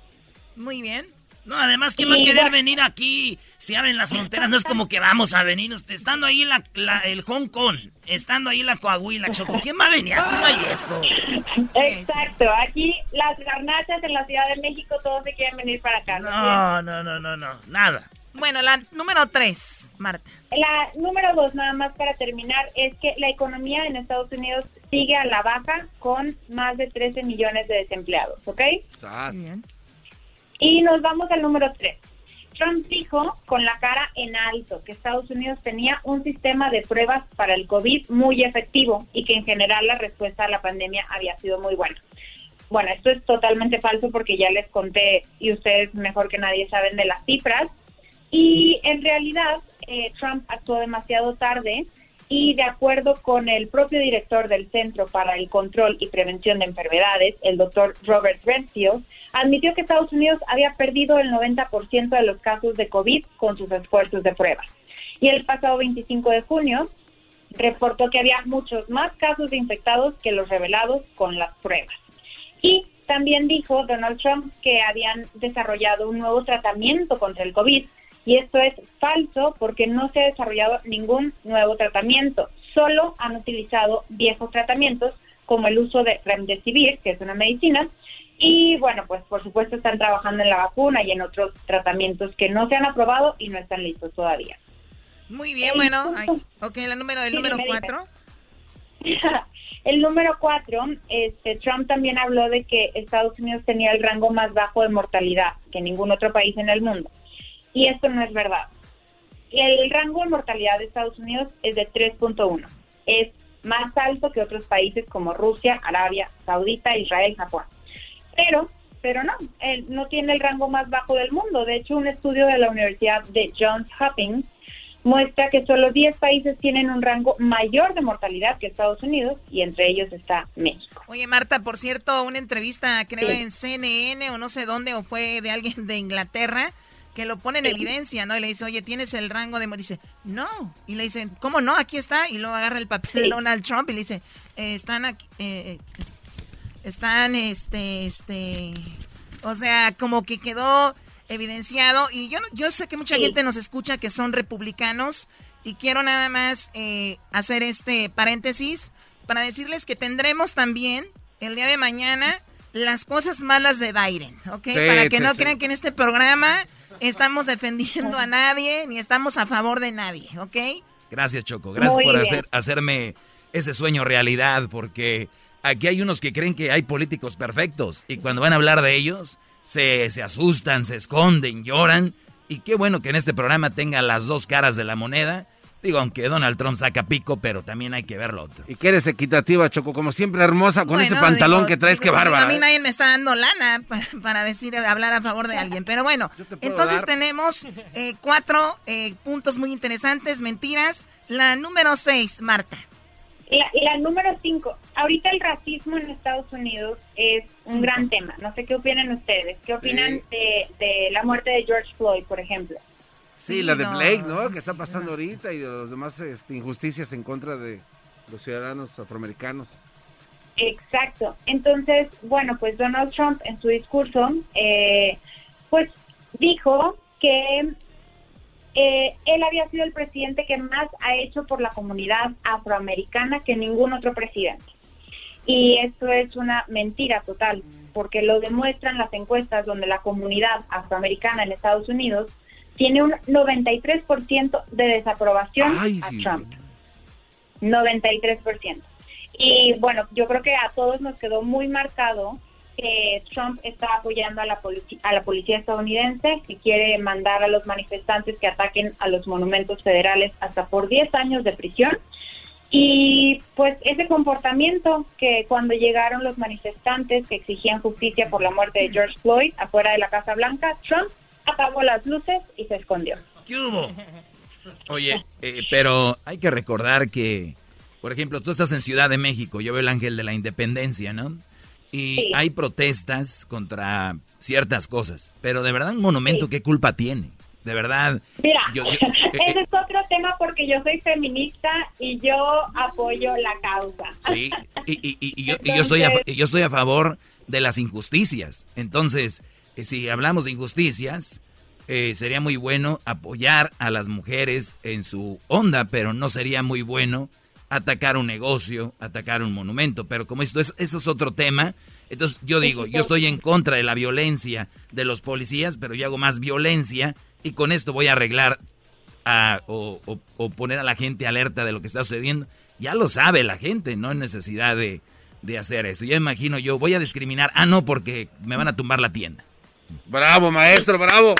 Muy bien. No, además, ¿quién va a querer venir aquí si abren las fronteras? No es como que vamos a venir, usted, estando ahí la, la- el Hong Kong, estando ahí la Coahuila, Choco. ¿Quién va a venir? Aquí no hay eso. Exacto. Aquí las garnachas en la Ciudad de México todos se quieren venir para acá. No, no, no, no, no, nada. Bueno, la número tres, Marta. La número dos, nada más para terminar, es que la economía en Estados Unidos sigue a la baja con más de 13 millones de desempleados, ¿ok? Y nos vamos al número tres. Trump dijo con la cara en alto que Estados Unidos tenía un sistema de pruebas para el COVID muy efectivo y que en general la respuesta a la pandemia había sido muy buena. Bueno, esto es totalmente falso porque ya les conté y ustedes mejor que nadie saben de las cifras. Y en realidad eh, Trump actuó demasiado tarde y de acuerdo con el propio director del Centro para el Control y Prevención de Enfermedades, el doctor Robert Renfield, admitió que Estados Unidos había perdido el 90% de los casos de COVID con sus esfuerzos de pruebas. Y el pasado 25 de junio reportó que había muchos más casos de infectados que los revelados con las pruebas. Y también dijo Donald Trump que habían desarrollado un nuevo tratamiento contra el COVID, y esto es falso porque no se ha desarrollado ningún nuevo tratamiento. Solo han utilizado viejos tratamientos como el uso de remdesivir, que es una medicina, y bueno, pues por supuesto están trabajando en la vacuna y en otros tratamientos que no se han aprobado y no están listos todavía. Muy bien, bueno, ok, el número, el número cuatro. el número cuatro, este, Trump también habló de que Estados Unidos tenía el rango más bajo de mortalidad que ningún otro país en el mundo y esto no es verdad. El rango de mortalidad de Estados Unidos es de 3.1. Es más alto que otros países como Rusia, Arabia Saudita, Israel, Japón. Pero, pero no, él no tiene el rango más bajo del mundo. De hecho, un estudio de la Universidad de Johns Hopkins muestra que solo 10 países tienen un rango mayor de mortalidad que Estados Unidos y entre ellos está México. Oye, Marta, por cierto, una entrevista creo en CNN o no sé dónde o fue de alguien de Inglaterra que lo pone en evidencia, ¿no? Y le dice, oye, ¿tienes el rango de... Dice, no. Y le dicen, ¿cómo no? Aquí está. Y luego agarra el papel de Donald Trump y le dice, eh, están aquí... Eh, están, este, este... O sea, como que quedó evidenciado. Y yo, yo sé que mucha gente nos escucha que son republicanos. Y quiero nada más eh, hacer este paréntesis para decirles que tendremos también el día de mañana las cosas malas de Biden, ¿ok? para que no crean que en este programa estamos defendiendo a nadie ni estamos a favor de nadie, ¿ok? Gracias, Choco. Gracias por hacer, hacerme ese sueño realidad, porque aquí hay unos que creen que hay políticos perfectos y cuando van a hablar de ellos se, se asustan, se esconden, lloran. Y qué bueno que en este programa tenga las dos caras de la moneda Digo, aunque Donald Trump saca pico, pero también hay que ver lo otro. Y que eres equitativa, Choco, como siempre hermosa con ese pantalón que traes, que bárbara. A mí ¿eh? nadie me está dando lana para, decir, hablar a favor de alguien. Pero bueno, entonces tenemos eh, cuatro eh, puntos muy interesantes, mentiras. La número seis, Marta. La, la número cinco, ahorita el racismo en Estados Unidos es un gran tema. No sé qué opinan ustedes. ¿Qué opinan de, de la muerte de George Floyd, por ejemplo? Sí, la de Blake, ¿no? Que está pasando ahorita y de los demás este, injusticias en contra de los ciudadanos afroamericanos. Exacto. Entonces, bueno, pues Donald Trump en su discurso, eh, pues dijo que eh, él había sido el presidente que más ha hecho por la comunidad afroamericana que ningún otro presidente. Y esto es una mentira total, porque lo demuestran las encuestas donde la comunidad afroamericana en Estados Unidos tiene un 93% de desaprobación a Trump. 93%. Y bueno, yo creo que a todos nos quedó muy marcado que Trump está apoyando a la, a la policía estadounidense, que quiere mandar a los manifestantes que ataquen a los monumentos federales hasta por 10 años de prisión. Y pues ese comportamiento que cuando llegaron los manifestantes que exigían justicia por la muerte de George Floyd afuera de la Casa Blanca, Trump apagó las luces y se escondió. ¿Qué hubo? Oye, eh, pero hay que recordar que, por ejemplo, tú estás en Ciudad de México, yo veo el Ángel de la Independencia, ¿no? Y hay protestas contra ciertas cosas, pero de verdad un monumento, ¿qué culpa tiene? De verdad. Mira, eh, ese es otro tema porque yo soy feminista y yo apoyo la causa. Sí, y, yo, estoy yo estoy a favor de las injusticias. Entonces, si hablamos de injusticias, eh, sería muy bueno apoyar a las mujeres en su onda, pero no sería muy bueno atacar un negocio, atacar un monumento. Pero como esto es, eso es otro tema, entonces yo digo, yo estoy en contra de la violencia de los policías, pero yo hago más violencia y con esto voy a arreglar o, o, poner a la gente alerta de lo que está sucediendo. Ya lo sabe la gente, no hay necesidad de, de hacer eso. Ya imagino yo, voy a discriminar, ah, no, porque me van a tumbar la tienda. Bravo, maestro, bravo.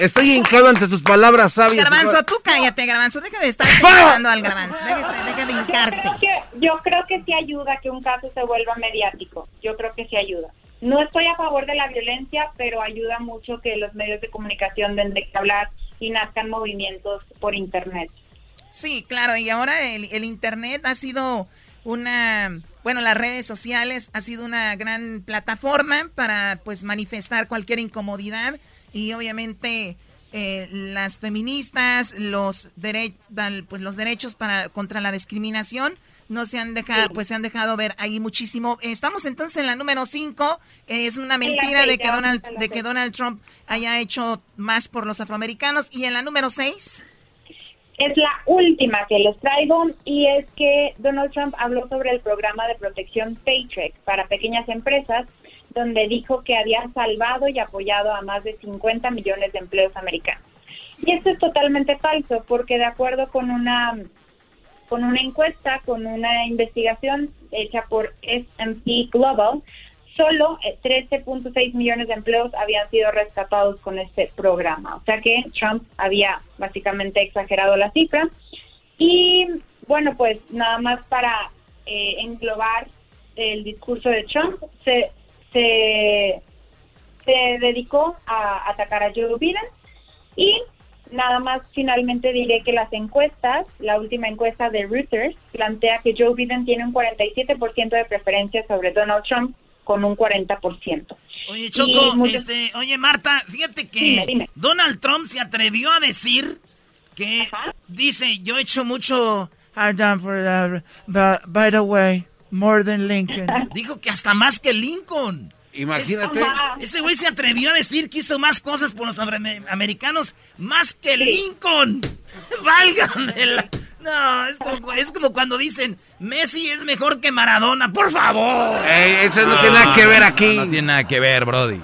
Estoy hincado ante sus palabras sabias. Garbanzo, tú cállate, Garbanzo. Deja de estar hablando al Garbanzo. Deja, de hincarte. Yo creo, que, yo creo que sí ayuda que un caso se vuelva mediático. Yo creo que sí ayuda. No estoy a favor de la violencia, pero ayuda mucho que los medios de comunicación den de hablar y nazcan movimientos por Internet. Sí, claro, y ahora el, Internet ha sido una, bueno, las redes sociales ha sido una gran plataforma para pues manifestar cualquier incomodidad y obviamente eh, las feministas, los, pues, los derechos para, contra la discriminación no se han dejado, pues se han dejado ver ahí muchísimo. Estamos entonces en la número 5. es una mentira de que, Donald, de que Donald Trump haya hecho más por los afroamericanos. Y en la número 6. Es la última que les traigo y es que Donald Trump habló sobre el programa de protección Paycheck para pequeñas empresas, donde dijo que había salvado y apoyado a más de 50 millones de empleos americanos. Y esto es totalmente falso, porque de acuerdo con una con una encuesta, con una investigación hecha por S&P Global, solo 13.6 eh, millones de empleos habían sido rescatados con este programa. O sea que Trump había básicamente exagerado la cifra. Y bueno, pues nada más para eh, englobar el discurso de Trump, se, se, se dedicó a atacar a Joe Biden y Nada más finalmente diré que las encuestas, la última encuesta de Reuters, plantea que Joe Biden tiene un 47% de preferencia sobre Donald Trump con un 40%. Oye, Choco, este, oye, Marta, fíjate que Donald Trump se atrevió a decir que dice, yo he hecho mucho for by the way, more than Lincoln. Dijo que hasta más que Lincoln. Imagínate. ese güey se atrevió a decir que hizo más cosas por los americanos más que Lincoln. Válgame. No, es como, cuando dicen Messi es mejor que Maradona, por favor. eso no, tiene nada que ver aquí. No, tiene nada que ver, Brody.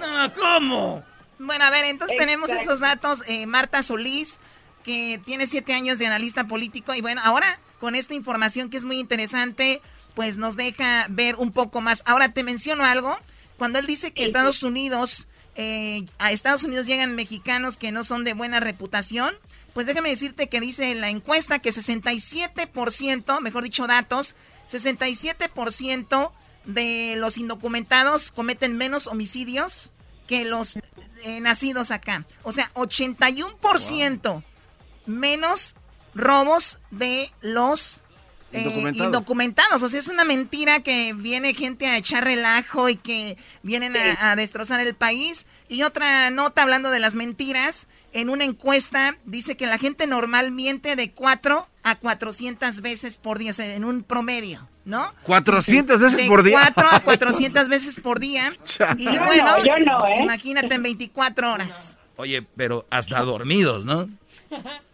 No, ¿cómo? Bueno, a ver, entonces tenemos esos datos. Eh, Marta Solís, que tiene siete años de analista político. Y bueno, ahora con esta información que es muy interesante, pues nos deja ver un poco más. Ahora te menciono algo. Cuando él dice que Estados Unidos, eh, a Estados Unidos llegan mexicanos que no son de buena reputación, pues déjame decirte que dice en la encuesta que 67%, mejor dicho datos, 67% de los indocumentados cometen menos homicidios que los eh, nacidos acá. O sea, 81% menos robos de los eh, indocumentados. O sea, es una mentira que viene gente a echar relajo y que vienen a, destrozar el país. Y otra nota hablando de las mentiras, en una encuesta dice que la gente normal miente de 4 a 400 veces por día, o sea, en un promedio, ¿no? 400 veces por día. 4 a 400 veces por día. y bueno, yo no, ¿eh? imagínate en 24 horas. Oye, pero hasta dormidos, ¿no?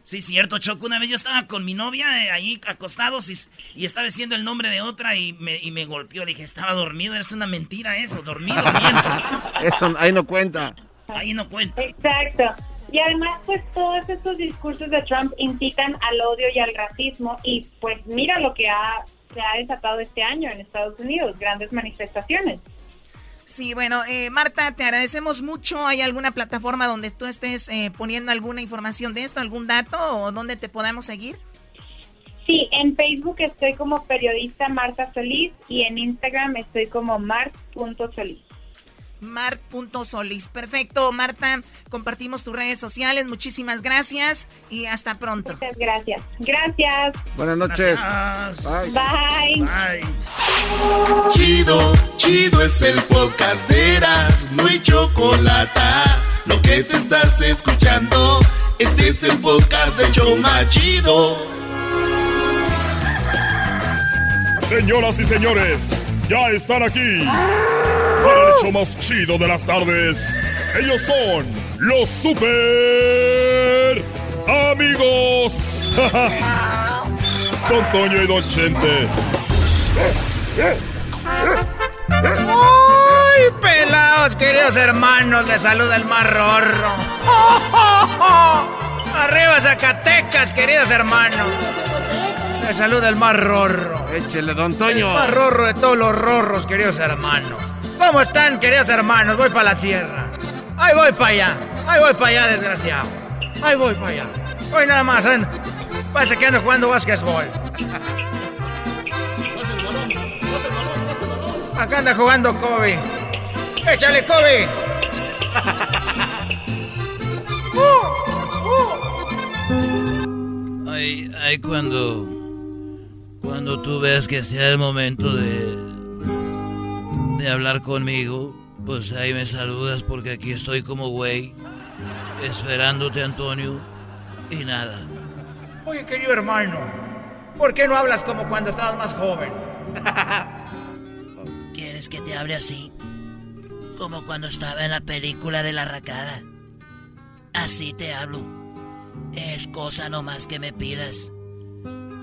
Sí, cierto, Choco. Una vez yo estaba con mi novia eh, ahí acostados y, estaba diciendo el nombre de otra y me, y me golpeó. Le dije, estaba dormido. Es una mentira eso, dormido, Eso ahí no cuenta. Ahí no cuenta. Exacto. Y además, pues todos estos discursos de Trump incitan al odio y al racismo. Y pues mira lo que ha, se ha desatado este año en Estados Unidos, grandes manifestaciones. Sí, bueno, eh, Marta, te agradecemos mucho. ¿Hay alguna plataforma donde tú estés eh, poniendo alguna información de esto, algún dato o donde te podamos seguir? Sí, en Facebook estoy como periodista Marta Solís y en Instagram estoy como mart.solís. Mart.solís. Perfecto, Marta. Compartimos tus redes sociales. Muchísimas gracias y hasta pronto. Muchas gracias. Gracias. Buenas noches. Bye. Bye. Chido, chido es el podcast de Eras. No hay chocolate. Lo que te estás escuchando, este es el podcast de Choma Chido. Señoras y señores ya están aquí para el hecho más chido de las tardes. Ellos son los super amigos. Don Toño y Don Chente. ¡Ay, pelados, queridos hermanos! Les saluda el más rorro. Arriba Zacatecas, queridos hermanos. Les saluda el más rorro. Échele, don Toño. El más rorro de todos los rorros, queridos hermanos. ¿Cómo están, queridos hermanos? Voy para la tierra. Ahí voy para allá. Ahí voy para allá, desgraciado. Ahí voy para allá. Voy nada más. ¿eh? Parece que ando jugando básquetbol. Acá anda jugando Kobe. ¡Échale, Kobe! Ay, ay, cuando. Cuando tú veas que sea el momento de. de hablar conmigo, pues ahí me saludas porque aquí estoy como güey, esperándote, Antonio, y nada. Oye, querido hermano, ¿por qué no hablas como cuando estabas más joven? ¿Quieres que te hable así? Como cuando estaba en la película de la racada. Así te hablo. Es cosa nomás que me pidas.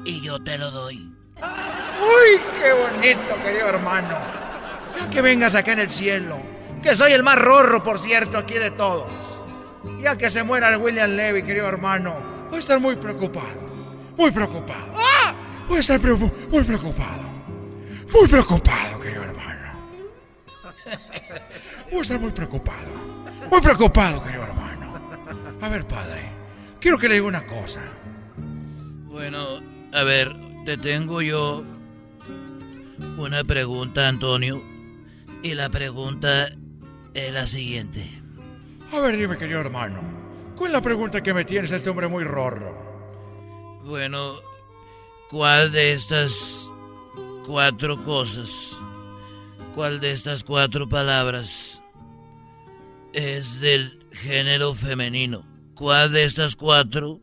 Y yo te lo doy. ¡Uy, qué bonito, querido hermano! Ya que vengas acá en el cielo, que soy el más rorro, por cierto, aquí de todos. Ya que se muera el William Levy, querido hermano, voy a estar muy preocupado. Muy preocupado. Voy a estar muy preocupado. Muy preocupado, querido hermano. Voy a estar muy preocupado. Muy preocupado, querido hermano. A ver, padre, quiero que le diga una cosa. Bueno, a ver, te tengo yo una pregunta, Antonio. Y la pregunta es la siguiente. A ver, dime, querido hermano. ¿Cuál es la pregunta que me tienes a este hombre muy rorro? Bueno, ¿cuál de estas cuatro cosas, cuál de estas cuatro palabras es del género femenino? ¿Cuál de estas cuatro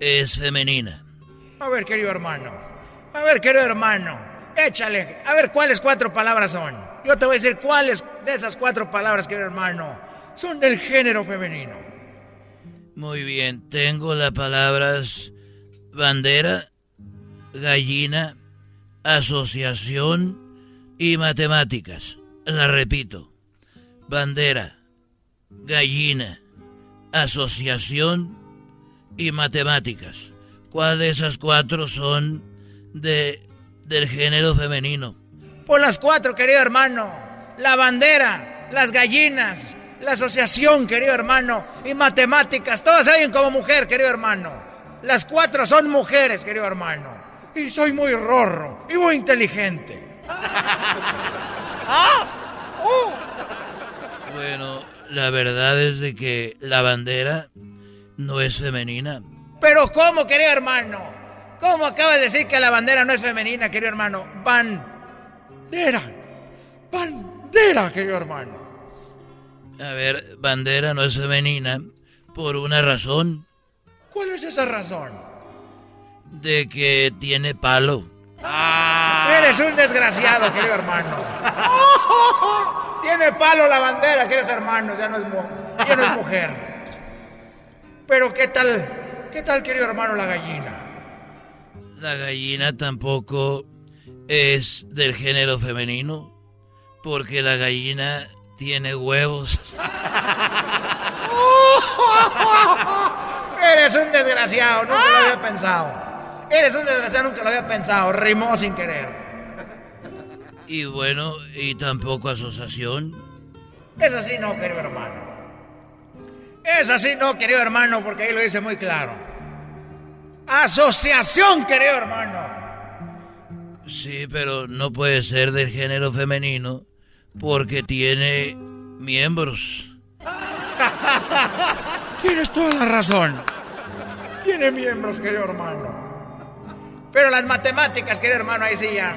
es femenina? A ver, querido hermano. A ver, querido hermano. Échale. A ver, ¿cuáles cuatro palabras son? Yo te voy a decir cuáles de esas cuatro palabras, querido hermano, son del género femenino. Muy bien, tengo las palabras bandera, gallina, asociación y matemáticas. La repito. Bandera, gallina, asociación y matemáticas. ¿Cuál de esas cuatro son de, del género femenino? Por las cuatro, querido hermano. La bandera, las gallinas, la asociación, querido hermano, y matemáticas. Todas saben como mujer, querido hermano. Las cuatro son mujeres, querido hermano. Y soy muy rorro y muy inteligente. ¡Ah! ¡Oh! Bueno, la verdad es de que la bandera no es femenina. Pero ¿cómo, querido hermano? ¿Cómo acabas de decir que la bandera no es femenina, querido hermano? Bandera. Bandera, querido hermano. A ver, bandera no es femenina por una razón. ¿Cuál es esa razón? De que tiene palo. Ah. Eres un desgraciado, querido hermano. Tiene palo la bandera, queridos hermanos, ya no es, ya no es mujer. Pero ¿qué tal? ¿Qué tal, querido hermano, la gallina? La gallina tampoco es del género femenino, porque la gallina tiene huevos. Eres un desgraciado, nunca lo había pensado. Eres un desgraciado, nunca lo había pensado. Rimó sin querer. Y bueno, y tampoco asociación. Es así no, querido hermano. Es así no, querido hermano, porque ahí lo dice muy claro. Asociación, querido hermano. Sí, pero no puede ser del género femenino porque tiene miembros. Tienes toda la razón. Tiene miembros, querido hermano. Pero las matemáticas, querido hermano, ahí sí ya.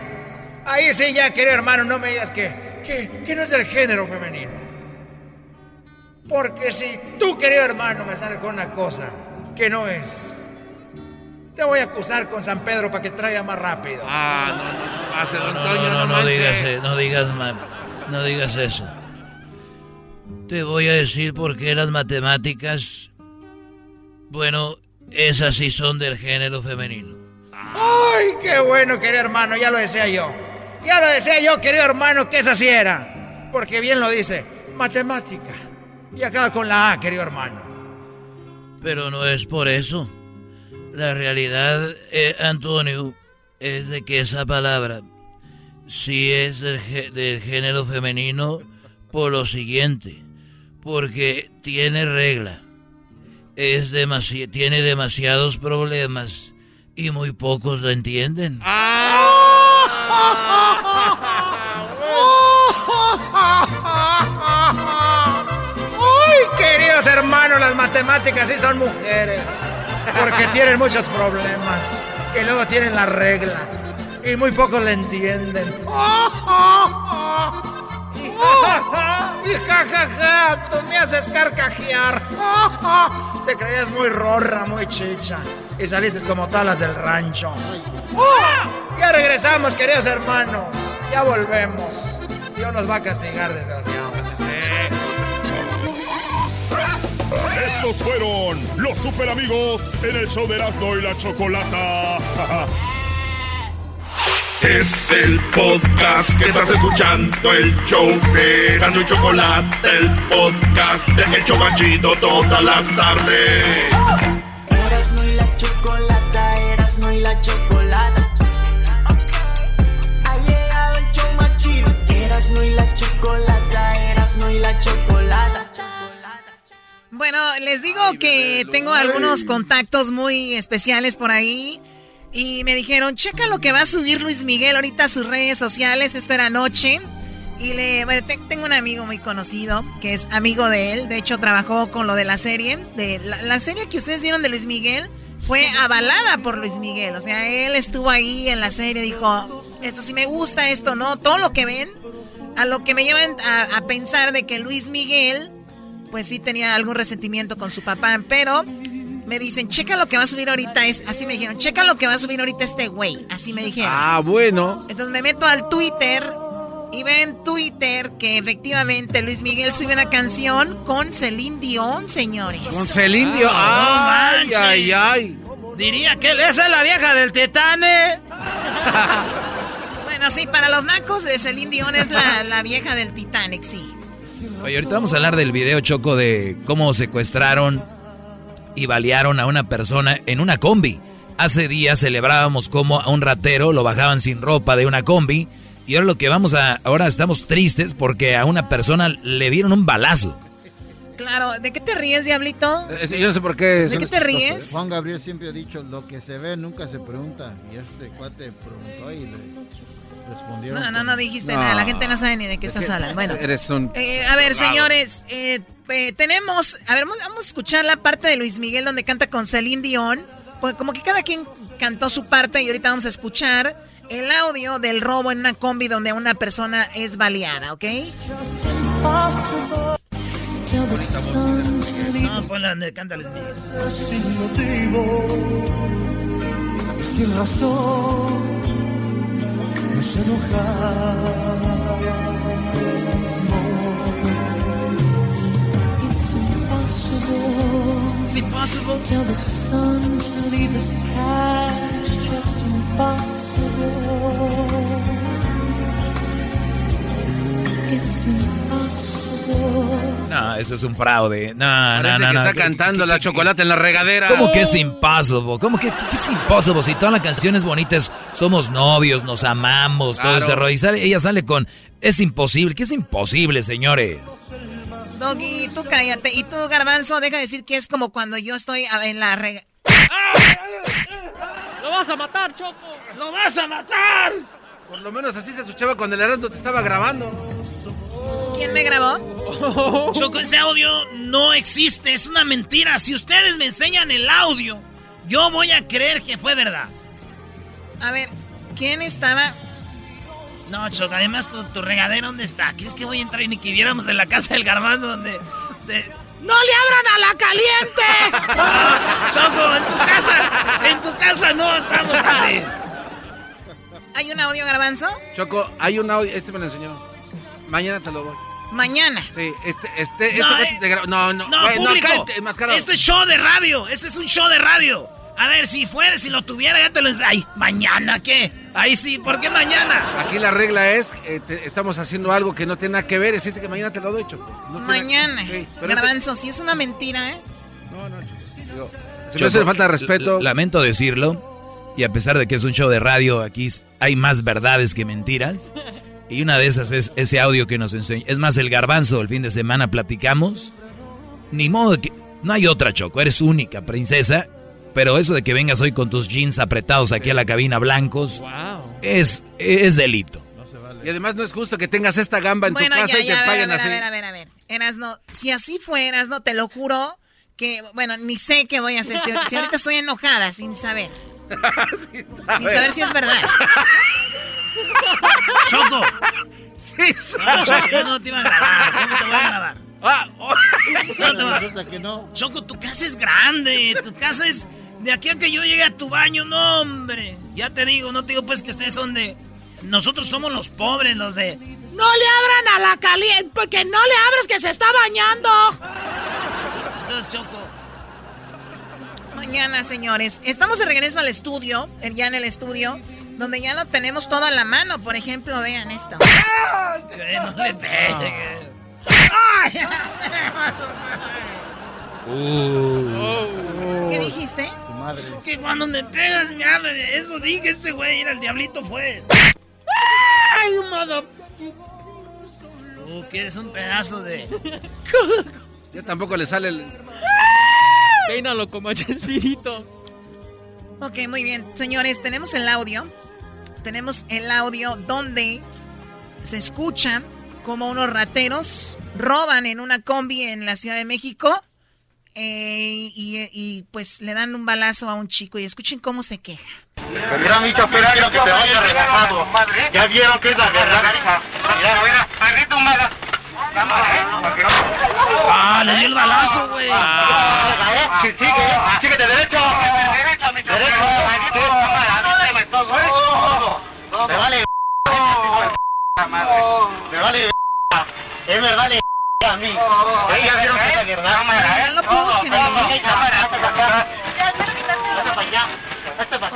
Ahí sí ya, querido hermano, no me digas que, que, que no es del género femenino. Porque si tú, querido hermano, me sales con una cosa que no es, te voy a acusar con San Pedro para que traiga más rápido. Ah, no, no, no, hace No, no, no, no, no no manche. digas, no digas mal, no digas eso. Te voy a decir por qué las matemáticas, bueno, esas sí son del género femenino. ¡Ay, qué bueno, querido hermano! Ya lo decía yo. Ya lo decía yo, querido hermano, que esa sí era. Porque bien lo dice, matemática. Y acaba con la A, querido hermano. Pero no es por eso. La realidad, eh, Antonio, es de que esa palabra sí es del, gé- del género femenino por lo siguiente. Porque tiene regla. Es demasi- tiene demasiados problemas y muy pocos lo entienden. ¡Ay, matemáticas sí son mujeres! Porque tienen muchos problemas. Y luego tienen la regla. Y muy pocos le entienden. Y jajaja, tú me haces carcajear. Te creías muy rorra, muy chicha. Y saliste como talas del rancho. Ya regresamos, queridos hermanos. Ya volvemos. Dios nos va a castigar, desgraciadamente. Estos fueron los super amigos en el show de Erasmo y la Chocolata. Es el podcast que estás escuchando, el show de Erasmo y Chocolate, el podcast de El Chocachito todas las tardes. Erasmo y la chocolata, Erasmo y la chocolata. Ha llegado el show más chido. Erasmo y la chocolata, Erasmo y la chocolata. Bueno, les digo que tengo algunos contactos muy especiales por ahí. Y me dijeron, checa lo que va a subir Luis Miguel ahorita a sus redes sociales. Esta era noche. Y le, bueno, te- tengo un amigo muy conocido que es amigo de él. De hecho, trabajó con lo de la serie. De la, la serie que ustedes vieron de Luis Miguel fue avalada por Luis Miguel. O sea, él estuvo ahí en la serie. Dijo, esto sí me gusta, esto no. Todo lo que ven. A lo que me llevan a, a pensar de que Luis Miguel pues sí tenía algún resentimiento con su papá, pero me dicen, checa lo que va a subir ahorita, es, así me dijeron, checa lo que va a subir ahorita este güey, así me dijeron. Ah, bueno. Entonces me meto al Twitter y veo en Twitter que efectivamente Luis Miguel sube una canción con Celine Dion, señores. Con Celine Dion. Ah, Ay, ay, ay. Diría que esa es la vieja del Titane. Bueno, sí, para los nacos de Celine Dion es la, la vieja del Titanic, sí. Oye, ahorita vamos a hablar del video choco de cómo secuestraron y balearon a una persona en una combi. Hace días celebrábamos cómo a un ratero lo bajaban sin ropa de una combi. Y ahora lo que vamos a. Ahora estamos tristes porque a una persona le dieron un balazo. Claro, ¿de qué te ríes, Diablito? Eh, Yo no sé por qué. ¿De qué te ríes? Juan Gabriel siempre ha dicho, lo que se ve nunca se pregunta. Y este cuate preguntó y le respondieron. No, no, no dijiste nada. La gente no sabe ni de qué estás hablando. Bueno. Eres un. Eh, a ver, señores, eh, eh, tenemos, a ver, vamos, vamos a escuchar la parte de Luis Miguel donde canta con Celine Dion, pues como que cada quien cantó su parte y ahorita vamos a escuchar el audio del robo en una combi donde una persona es baleada, ¿ok? No, ponla donde canta Luis Miguel. Sin motivo, sin razón, no se It's impossible. Tell the sun to leave us past, just impossible. No, esto es un fraude. No, no, no, que no. está cantando la chocolate en la regadera. ¿Cómo que es impossible? ¿Cómo que, que es impossible? Si toda la canción es bonita, es, somos novios, nos amamos, todo ese rollo. Y sale- ella sale con, es imposible. ¿Qué es imposible, señores? Doggy, tú cállate. Y tú, Garbanzo, deja de decir que es como cuando yo estoy en la rega... ¡Lo vas a matar, Choco! ¡Lo vas a matar! Por lo menos así se escuchaba cuando el Heraldo te estaba grabando. ¿Quién me grabó? Choco, ese audio no existe, es una mentira. Si ustedes me enseñan el audio, yo voy a creer que fue verdad. A ver, ¿quién estaba? No, Choco, además tu, tu regadera, ¿dónde está? ¿Quieres que voy a entrar y ni que viéramos en la casa del garbanzo donde se... ¡No le abran a la caliente! Ah, Choco, en tu casa, en tu casa no estamos así. ¿Hay un audio, Garbanzo? Choco, hay un audio, este me lo enseñó. Mañana te lo doy. Mañana. Sí, este, este, este No, cuate eh, no, no, No, güey, público. cállate, enmascarado. este es show de radio. Este es un show de radio. A ver, si fuera, si lo tuviera, ya te lo. Ay, ¿mañana qué? Ahí sí, ¿por qué mañana? Aquí la regla es, eh, te- estamos haciendo algo que no tiene nada que ver, es dice que mañana te lo doy, Choco. No tiene- Mañana. Sí, pero este- si es una mentira, ¿eh? digo, se me hace falta de respeto. Lamento decirlo. Y a pesar de que es un show de radio, aquí hay más verdades que mentiras. Y una de esas es ese audio que nos enseña. Es más, el garbanzo, el fin de semana platicamos. Ni modo de que. No hay otra, Choco. Eres única, princesa. Pero eso de que vengas hoy con tus jeans apretados aquí a la cabina blancos. Es, es delito. Y además no es justo que tengas esta gamba en Bueno, tu casa ya, y te a ver, a paguen ver, así. a ver, a ver, a ver. Erasno, si así fue, Erasno, te lo juro que, bueno, ni sé qué voy a hacer. Si, si ahorita estoy enojada, sin saber. sin, saber. si es verdad. Choco. Sí, no, Choco, yo no te iba a grabar. ¿Cómo te voy a grabar? Ah, oh. no Choco, tu casa es grande. Tu casa es. De aquí a que yo llegue a tu baño, no, hombre. Ya te digo, no te digo pues que ustedes son de. Nosotros somos los pobres, los de. No le abran a la caliente, porque no le abres que se está bañando. Entonces, Choco. Mañana, señores. Estamos de regreso al estudio, ya en el estudio, donde ya lo tenemos todo a la mano. Por ejemplo, vean esto. no le peguen. ¿Qué dijiste? Tu madre. Que cuando me pegas me arde. Eso dije este güey. Era el diablito fue. ¡Ay, modo! Tú que eres un pedazo de. Ya tampoco le sale el. Peínalo como Chespirito. Ok, muy bien. Señores, tenemos el audio. Tenemos el audio donde se escucha como unos rateros roban en una combi en la Ciudad de México eh, y, pues le dan un balazo a un chico y escuchen cómo se queja. Mira mi chofer, que te vaya relajado. Ya vieron que es la verdad. Mira, mira, perrito un balazo. Ah, le dio el balazo, güey. Ah, sí, sigue, síguete derecho. Derecho, derecho. Me vale. Me vale. Es verdad, le a mí. Ella vieron que la verdad. No puedo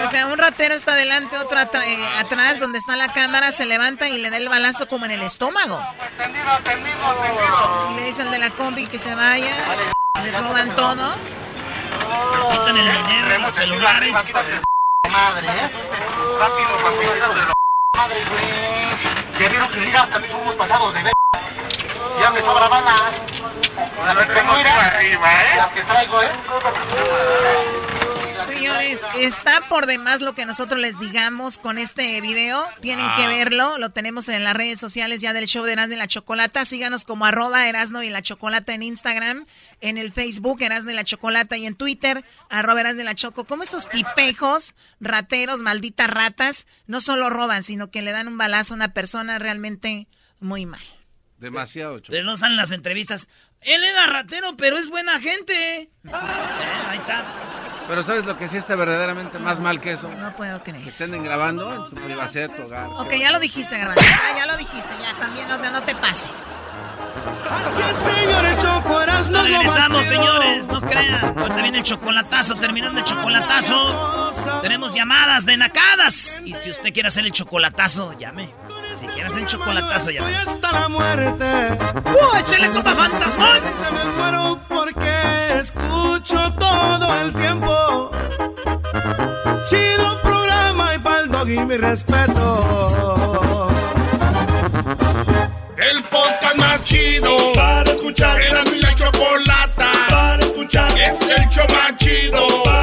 O sea, un ratero está adelante, otro eh, atrás, donde está la cámara, se levanta y le da el balazo como en el estómago. Y le dicen de la combi que se vaya, le roban todo. Les quitan el dinero, los celulares. Madre, ¿eh? Rápido, rápido. Madre, güey. Ya vieron que mira, también somos pasados de ver. Ya me sobra bala. La que tengo arriba, ¿eh? Las que traigo, ¿eh? Señores, está por demás lo que nosotros les digamos con este video. Tienen que ah. verlo. Lo tenemos en las redes sociales ya del show de Erasmo y la Chocolata. Síganos como arroba Erasmo y la Chocolata en Instagram, en el Facebook Erasmo y la Chocolata y en Twitter arroba Erasmo y la Choco. Como esos tipejos, rateros, malditas ratas, no solo roban, sino que le dan un balazo a una persona realmente muy mal. Demasiado, Choco. no salen las entrevistas. Él era ratero, pero es buena gente. Eh, ahí está. Pero ¿sabes lo que sí está verdaderamente más mal que eso? No puedo creer. Que estén grabando en tu privacidad de tu hogar. Ok, ya lo dijiste, grabando. Ya, ya lo dijiste, ya. También no, no te pases. Así es, señores, chocoras, no Regresamos, señores, no crean. Ahorita viene el chocolatazo, terminando el chocolatazo. Tenemos llamadas de nacadas. Y si usted quiere hacer el chocolatazo, llame. Si quiere hacer el chocolatazo, llame. Hasta la muerte. ¡Uh, échale copa fantasmón! Se me muero porque escucho todo el tiempo. Chido programa y pa'l dog y mi respeto. El podcast más chido para escuchar. Era mi la chocolata para escuchar. Es el show más chido para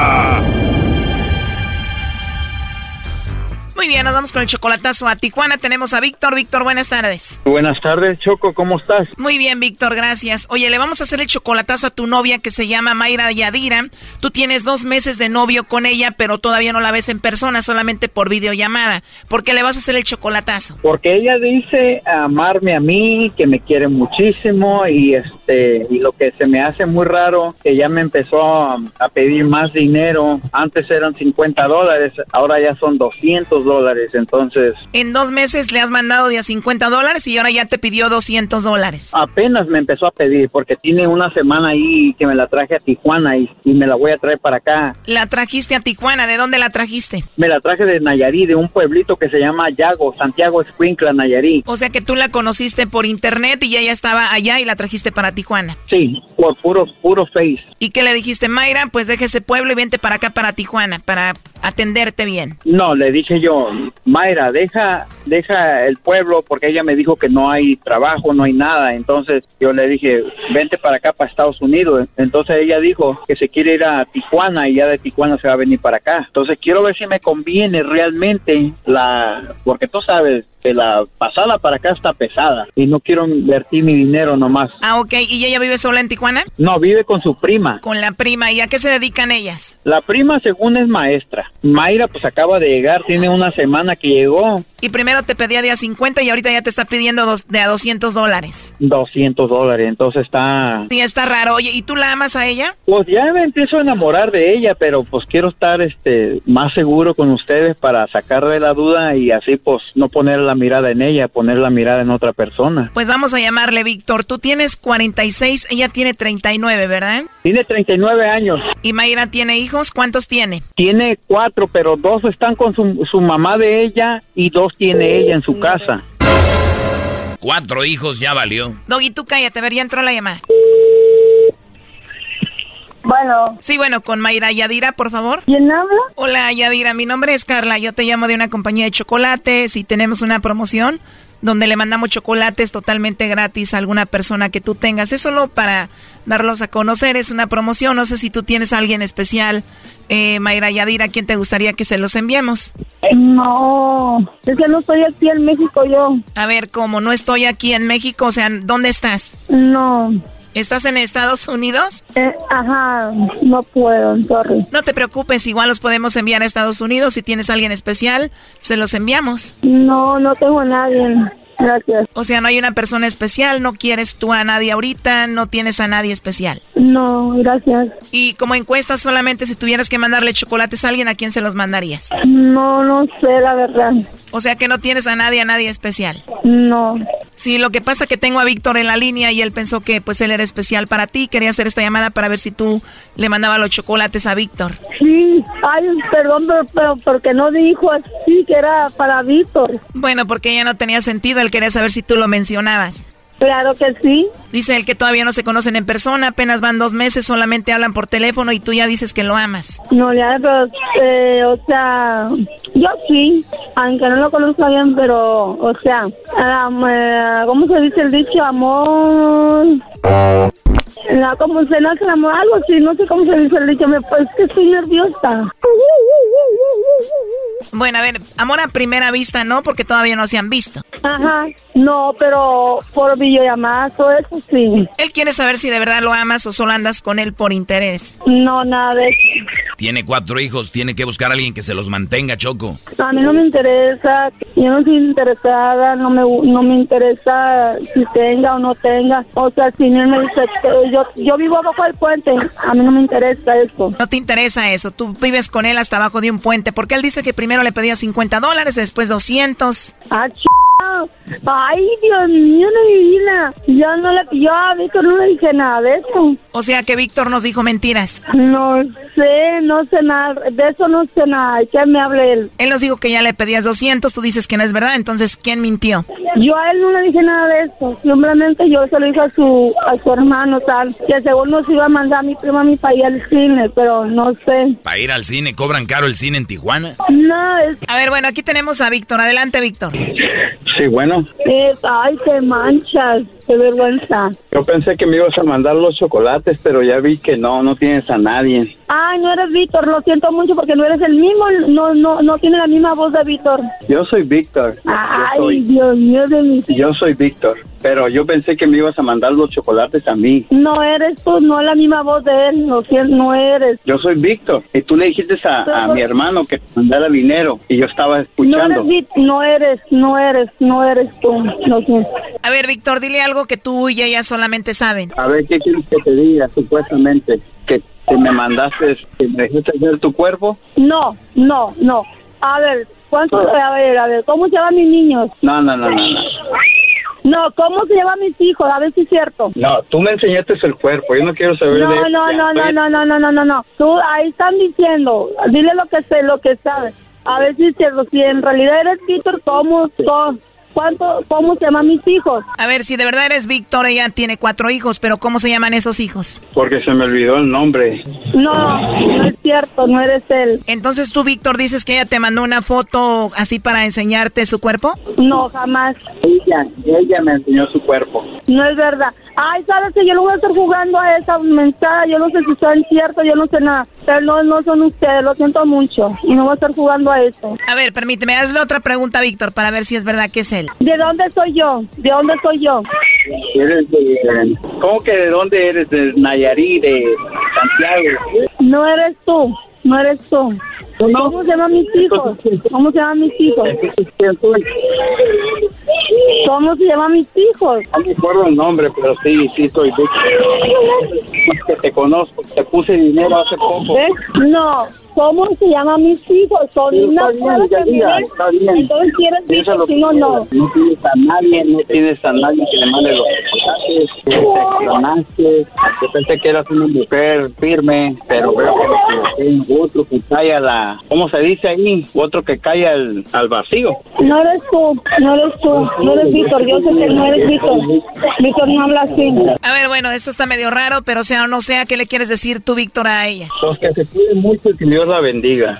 Muy bien, nos vamos con el chocolatazo a Tijuana. Tenemos a Víctor. Víctor, buenas tardes. Buenas tardes, Choco, ¿cómo estás? Muy bien, Víctor, gracias. Oye, le vamos a hacer el chocolatazo a tu novia que se llama Mayra Yadira. Tú tienes dos meses de novio con ella, pero todavía no la ves en persona, solamente por videollamada. ¿Por qué le vas a hacer el chocolatazo? Porque ella dice amarme a mí, que me quiere muchísimo y este y lo que se me hace muy raro, que ya me empezó a, a pedir más dinero. Antes eran 50 dólares, ahora ya son 200 dólares dólares, entonces... En dos meses le has mandado de a 50 dólares y ahora ya te pidió 200 dólares. Apenas me empezó a pedir porque tiene una semana ahí que me la traje a Tijuana y, y me la voy a traer para acá. La trajiste a Tijuana, ¿de dónde la trajiste? Me la traje de Nayarit, de un pueblito que se llama Yago, Santiago Escuincla, Nayarit. O sea que tú la conociste por internet y ella ya estaba allá y la trajiste para Tijuana. Tijuana. Sí, por puro, puro face. ¿Y qué le dijiste, Mayra? Pues deje ese pueblo y vente para acá, para Tijuana, para atenderte bien. No, le dije yo, Mayra, deja, deja el pueblo porque ella me dijo que no hay trabajo, no hay nada. Entonces yo le dije, vente para acá, para Estados Unidos. Entonces ella dijo que se quiere ir a Tijuana y ya de Tijuana se va a venir para acá. Entonces quiero ver si me conviene realmente la, porque tú sabes que la pasada para acá está pesada y no quiero invertir mi dinero nomás. Ah, ok. ¿Y ella vive sola en Tijuana? No, vive con su prima. Con la prima. ¿Y a qué se dedican ellas? La prima, según es maestra. Mayra, pues acaba de llegar, tiene una semana que llegó. Y primero te pedía de a 50 y ahorita ya te está pidiendo dos, de a 200 dólares. 200 dólares, entonces está... Sí, está raro. Oye, ¿y tú la amas a ella? Pues ya me empiezo a enamorar de ella, pero pues quiero estar este más seguro con ustedes para sacarle la duda y así pues no poner la mirada en ella, poner la mirada en otra persona. Pues vamos a llamarle Víctor. Tú tienes 46, ella tiene 39, ¿verdad? Tiene 39 años. ¿Y Mayra tiene hijos? ¿Cuántos tiene? Tiene cuatro, pero dos están con su, su mamá de ella y dos tiene ella en su casa. Cuatro hijos ya valió. Doggy, tú cállate, a ver, ya entró la llamada. Bueno. Sí, bueno, con Mayra Yadira, por favor. ¿Quién habla? Hola, Yadira, mi nombre es Carla. Yo te llamo de una compañía de chocolates y tenemos una promoción donde le mandamos chocolates totalmente gratis a alguna persona que tú tengas. Es solo para darlos a conocer, es una promoción. No sé si tú tienes a alguien especial, eh, Mayra Yadira, ¿a quién te gustaría que se los enviemos? No, es que no estoy aquí en México yo. A ver, como no estoy aquí en México, o sea, ¿dónde estás? No. ¿Estás en Estados Unidos? Eh, ajá, no puedo, sorry. No te preocupes, igual los podemos enviar a Estados Unidos. Si tienes a alguien especial, se los enviamos. No, no tengo a nadie. Gracias. O sea, no hay una persona especial, no quieres tú a nadie ahorita, no tienes a nadie especial. No, gracias. Y como encuesta, solamente si tuvieras que mandarle chocolates a alguien, ¿a quién se los mandarías? No, no sé, la verdad. O sea que no tienes a nadie, a nadie especial. No. Sí, lo que pasa es que tengo a Víctor en la línea y él pensó que pues él era especial para ti. Quería hacer esta llamada para ver si tú le mandabas los chocolates a Víctor. Sí, ay, perdón, pero, pero porque no dijo así que era para Víctor. Bueno, porque ya no tenía sentido, él quería saber si tú lo mencionabas. Claro que sí. Dice él que todavía no se conocen en persona, apenas van dos meses, solamente hablan por teléfono y tú ya dices que lo amas. No, ya, pero, eh, o sea, yo sí, aunque no lo conozco bien, pero, o sea, um, eh, ¿cómo se dice el dicho? Amor. No, como se nace el amor, algo así, no sé cómo se dice el dicho, me, pues que estoy nerviosa. Bueno, a ver, amor a primera vista no, porque todavía no se han visto. Ajá, no, pero por videollamada, todo eso sí. Él quiere saber si de verdad lo amas o solo andas con él por interés. No, nada de eso. Tiene cuatro hijos, tiene que buscar a alguien que se los mantenga, Choco. A mí no me interesa, yo no soy interesada, no me, no me interesa si tenga o no tenga. O sea, si él me dice, que yo, yo vivo abajo del puente, a mí no me interesa eso. No te interesa eso, tú vives con él hasta abajo de un puente, porque él dice que primero le pedía 50 dólares, después 200. Ah, ch... Ay, Dios mío, no divina. Yo no le yo a Víctor no le dije nada de eso. O sea que Víctor nos dijo mentiras. No sé, no sé nada, de eso no sé nada. ¿Qué me hable él? Él nos dijo que ya le pedías 200, tú dices que no es verdad, entonces ¿quién mintió? Yo a él no le dije nada de eso. Simplemente yo se lo dije a su, a su hermano, tal, que según nos iba a mandar a mi prima a mi país al cine, pero no sé. Para ir al cine, ¿cobran caro el cine en Tijuana? No, es... A ver, bueno, aquí tenemos a Víctor. Adelante, Víctor. Sí, bueno. Es, ay, qué manchas, qué vergüenza. Yo pensé que me ibas a mandar los chocolates, pero ya vi que no, no tienes a nadie. Ay, no eres Víctor, lo siento mucho porque no eres el mismo, no, no, no tiene la misma voz de Víctor. Yo soy Víctor. Ay, soy, Dios mío de mi... yo soy Víctor, pero yo pensé que me ibas a mandar los chocolates a mí. No eres tú, no es la misma voz de él, siento, no eres. Yo soy Víctor y tú le dijiste a, a mi hermano que te mandara dinero y yo estaba No escuchando. eres, Vic- no eres, no eres, no eres tú, lo siento. A ver, Víctor, dile algo que tú y ella solamente saben. A ver, ¿qué quieres que te diga supuestamente? Que, que me mandaste, que me dejaste ver tu cuerpo. No, no, no. A ver, ¿cuánto? A ver, a ver, ¿cómo se llaman mis niños? No, no, no, no, no. No, ¿cómo se llaman mis hijos? A ver si es cierto. No, tú me enseñaste el cuerpo, yo no quiero saber de No, no, no, no, no, no, no, no, no, no. Tú ahí están diciendo, dile lo que sé, lo que sabes. A ver si es cierto. Si en realidad eres Víctor, ¿cómo? ¿Cómo? Cuánto, cómo se llaman mis hijos. A ver, si de verdad eres Víctor, ella tiene cuatro hijos, pero ¿cómo se llaman esos hijos? Porque se me olvidó el nombre. No, no es cierto, no eres él. Entonces tú, Víctor, dices que ella te mandó una foto así para enseñarte su cuerpo? No, jamás. Ella, ella me enseñó su cuerpo. No es verdad. Ay, sabes que yo no voy a estar jugando a esa mensaje, yo no sé si son cierto, yo no sé nada. Pero no, no son ustedes, lo siento mucho. Y no voy a estar jugando a eso. A ver, permíteme, hazle otra pregunta, Víctor, para ver si es verdad que es él. ¿De dónde soy yo? ¿De dónde soy yo? Eres de... ¿Cómo que de dónde eres? ¿De Nayarit, de Santiago? No eres tú, no eres tú. ¿Cómo se llaman mis hijos? ¿Cómo se llaman mis hijos? ¿Cómo se llaman mis hijos? No me acuerdo el nombre, pero sí, sí soy. Es que te conozco, te puse dinero hace poco. ¿Eh? No, ¿cómo se llaman mis hijos? Son Sí, una bien, que bien. Entonces quieres Víctor, si que no, no. tienes a nadie, no tienes a nadie que le mande los mensajes, te. Yo pensé que eras una mujer firme, pero veo que me equivoqué. Otro que cae a la, ¿cómo se dice ahí? Otro que cae al, al vacío. No eres tú, no eres tú, no eres Víctor, yo sé que no eres Víctor. Víctor no habla así. A ver, bueno, esto está medio raro, pero sea o no sea, ¿qué le quieres decir tú, Víctor, a ella? Pues que se cuide mucho y que Dios la bendiga.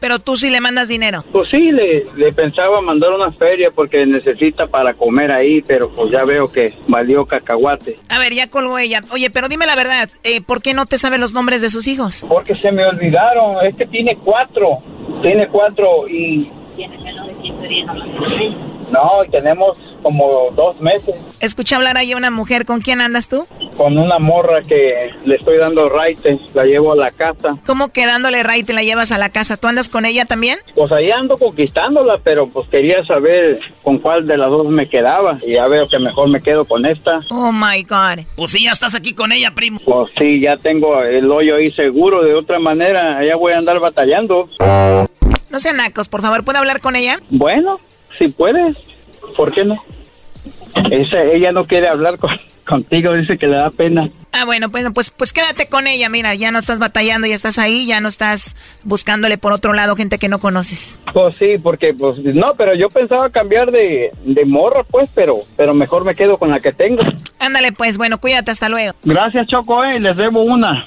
Pero tú sí le mandas dinero. Pues sí, le, le pensaba mandar una feria porque necesita para comer ahí, pero pues ya veo que valió cacahuate. A ver, ya colgó ella. Oye, pero dime la verdad, eh, ¿por qué no te saben los nombres de sus hijos? Porque se me olvidaron, es que tiene cuatro, tiene cuatro y... No, tenemos como dos meses Escuché hablar ahí a una mujer, ¿con quién andas tú? con una morra que le estoy dando raites, la llevo a la casa. ¿Cómo que dándole ray te la llevas a la casa? ¿Tú andas con ella también? Pues ahí ando conquistándola, pero pues quería saber con cuál de las dos me quedaba. Y ya veo que mejor me quedo con esta. Oh my God. Pues sí, ya estás aquí con ella, primo. Pues sí, ya tengo el hoyo ahí seguro. De otra manera, allá voy a andar batallando. No sean nacos, por favor, ¿puedo hablar con ella? Bueno, si puedes, ¿por qué no? Esa, ella no quiere hablar con- contigo, dice que le da pena. Ah, bueno, pues, pues, pues quédate con ella, mira, ya no estás batallando, ya estás ahí, ya no estás buscándole por otro lado gente que no conoces. Pues sí, porque pues no, pero yo pensaba cambiar de, de morra, pues, pero pero mejor me quedo con la que tengo. Ándale, pues, bueno, cuídate, hasta luego. Gracias, Choco, eh, les debo una.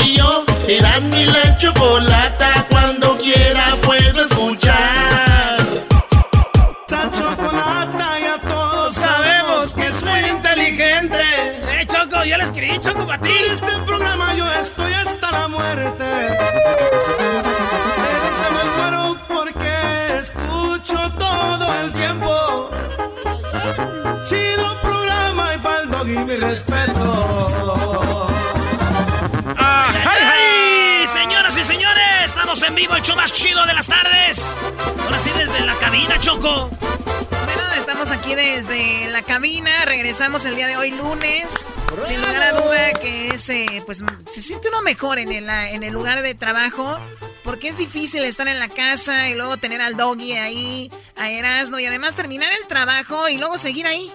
Eras mi la chocolata. Cuando quiera puedo escuchar. Esa chocolata ya todos sabemos que es muy inteligente. Eh, Choco, yo le escribí, Choco, para ti. En este programa yo estoy hasta la muerte. Pero se me muero porque escucho todo el tiempo. Chido programa y pa'l dog y mi respeto. Vivo, el show más chido de las tardes. Ahora sí, desde la cabina, Choco. Bueno, estamos aquí desde la cabina, regresamos el día de hoy lunes. Sin lugar a duda que es, eh, pues se siente uno mejor en el, en el lugar de trabajo, porque es difícil estar en la casa y luego tener al doggy ahí, a Erasmo, y además terminar el trabajo y luego seguir ahí.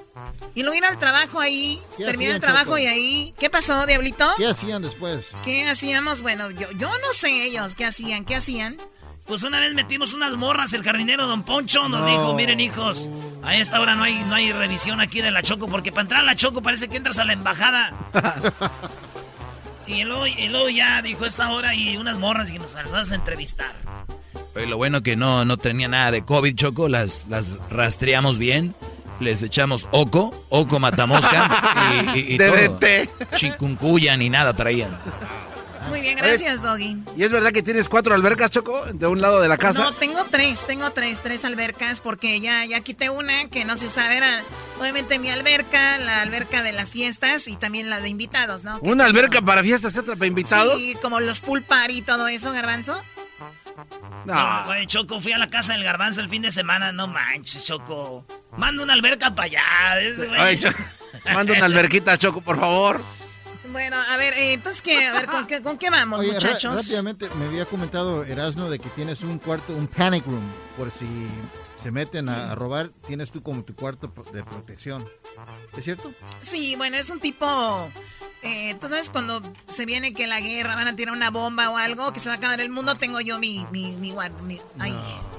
Y luego ir al trabajo ahí, ¿Qué terminar el trabajo Choco? y ahí. ¿Qué pasó, Diablito? ¿Qué hacían después? ¿Qué hacíamos? Bueno, yo, yo no sé ellos qué hacían, qué hacían. Pues una vez metimos unas morras, el jardinero Don Poncho nos No. dijo, miren hijos, a esta hora no hay, no hay revisión aquí de la Choco, porque para entrar a la Choco parece que entras a la embajada. y luego, y luego ya dijo esta hora y unas morras y nos las vas a entrevistar. Oye, lo bueno que no, no tenía nada de COVID, Choco, las, las rastreamos bien. Les echamos oco, oco matamoscas y, y, y todo. Chikungunya ni nada traían. Muy bien, gracias, Doggy. ¿Y es verdad que tienes cuatro albercas, Choco, de un lado de la casa? No, tengo tres, tengo tres, tres albercas, porque ya, ya quité una que no se usaba, era obviamente mi alberca, la alberca de las fiestas y también la de invitados, ¿no? ¿Una alberca para fiestas y otra para invitados? Sí, como los pool party y todo eso, Garbanzo. No. Güey, Choco, fui a la casa del garbanzo el fin de semana. No manches, Choco. Manda una alberca para allá. Ese, güey. Ay, Choco, manda una alberquita, Choco, por favor. Bueno, a ver, eh, entonces, ¿qué? A ver, ¿con qué, con qué vamos, Oye, muchachos? rápidamente, me había comentado Erasno de que tienes un cuarto, un panic room, por si se meten a, a robar, tienes tú como tu cuarto de protección. ¿Es cierto? Sí, bueno, es un tipo... Eh, Tú sabes, cuando se viene que la guerra, van a tirar una bomba o algo, que se va a acabar el mundo, tengo yo mi... mi, mi, mi- ay.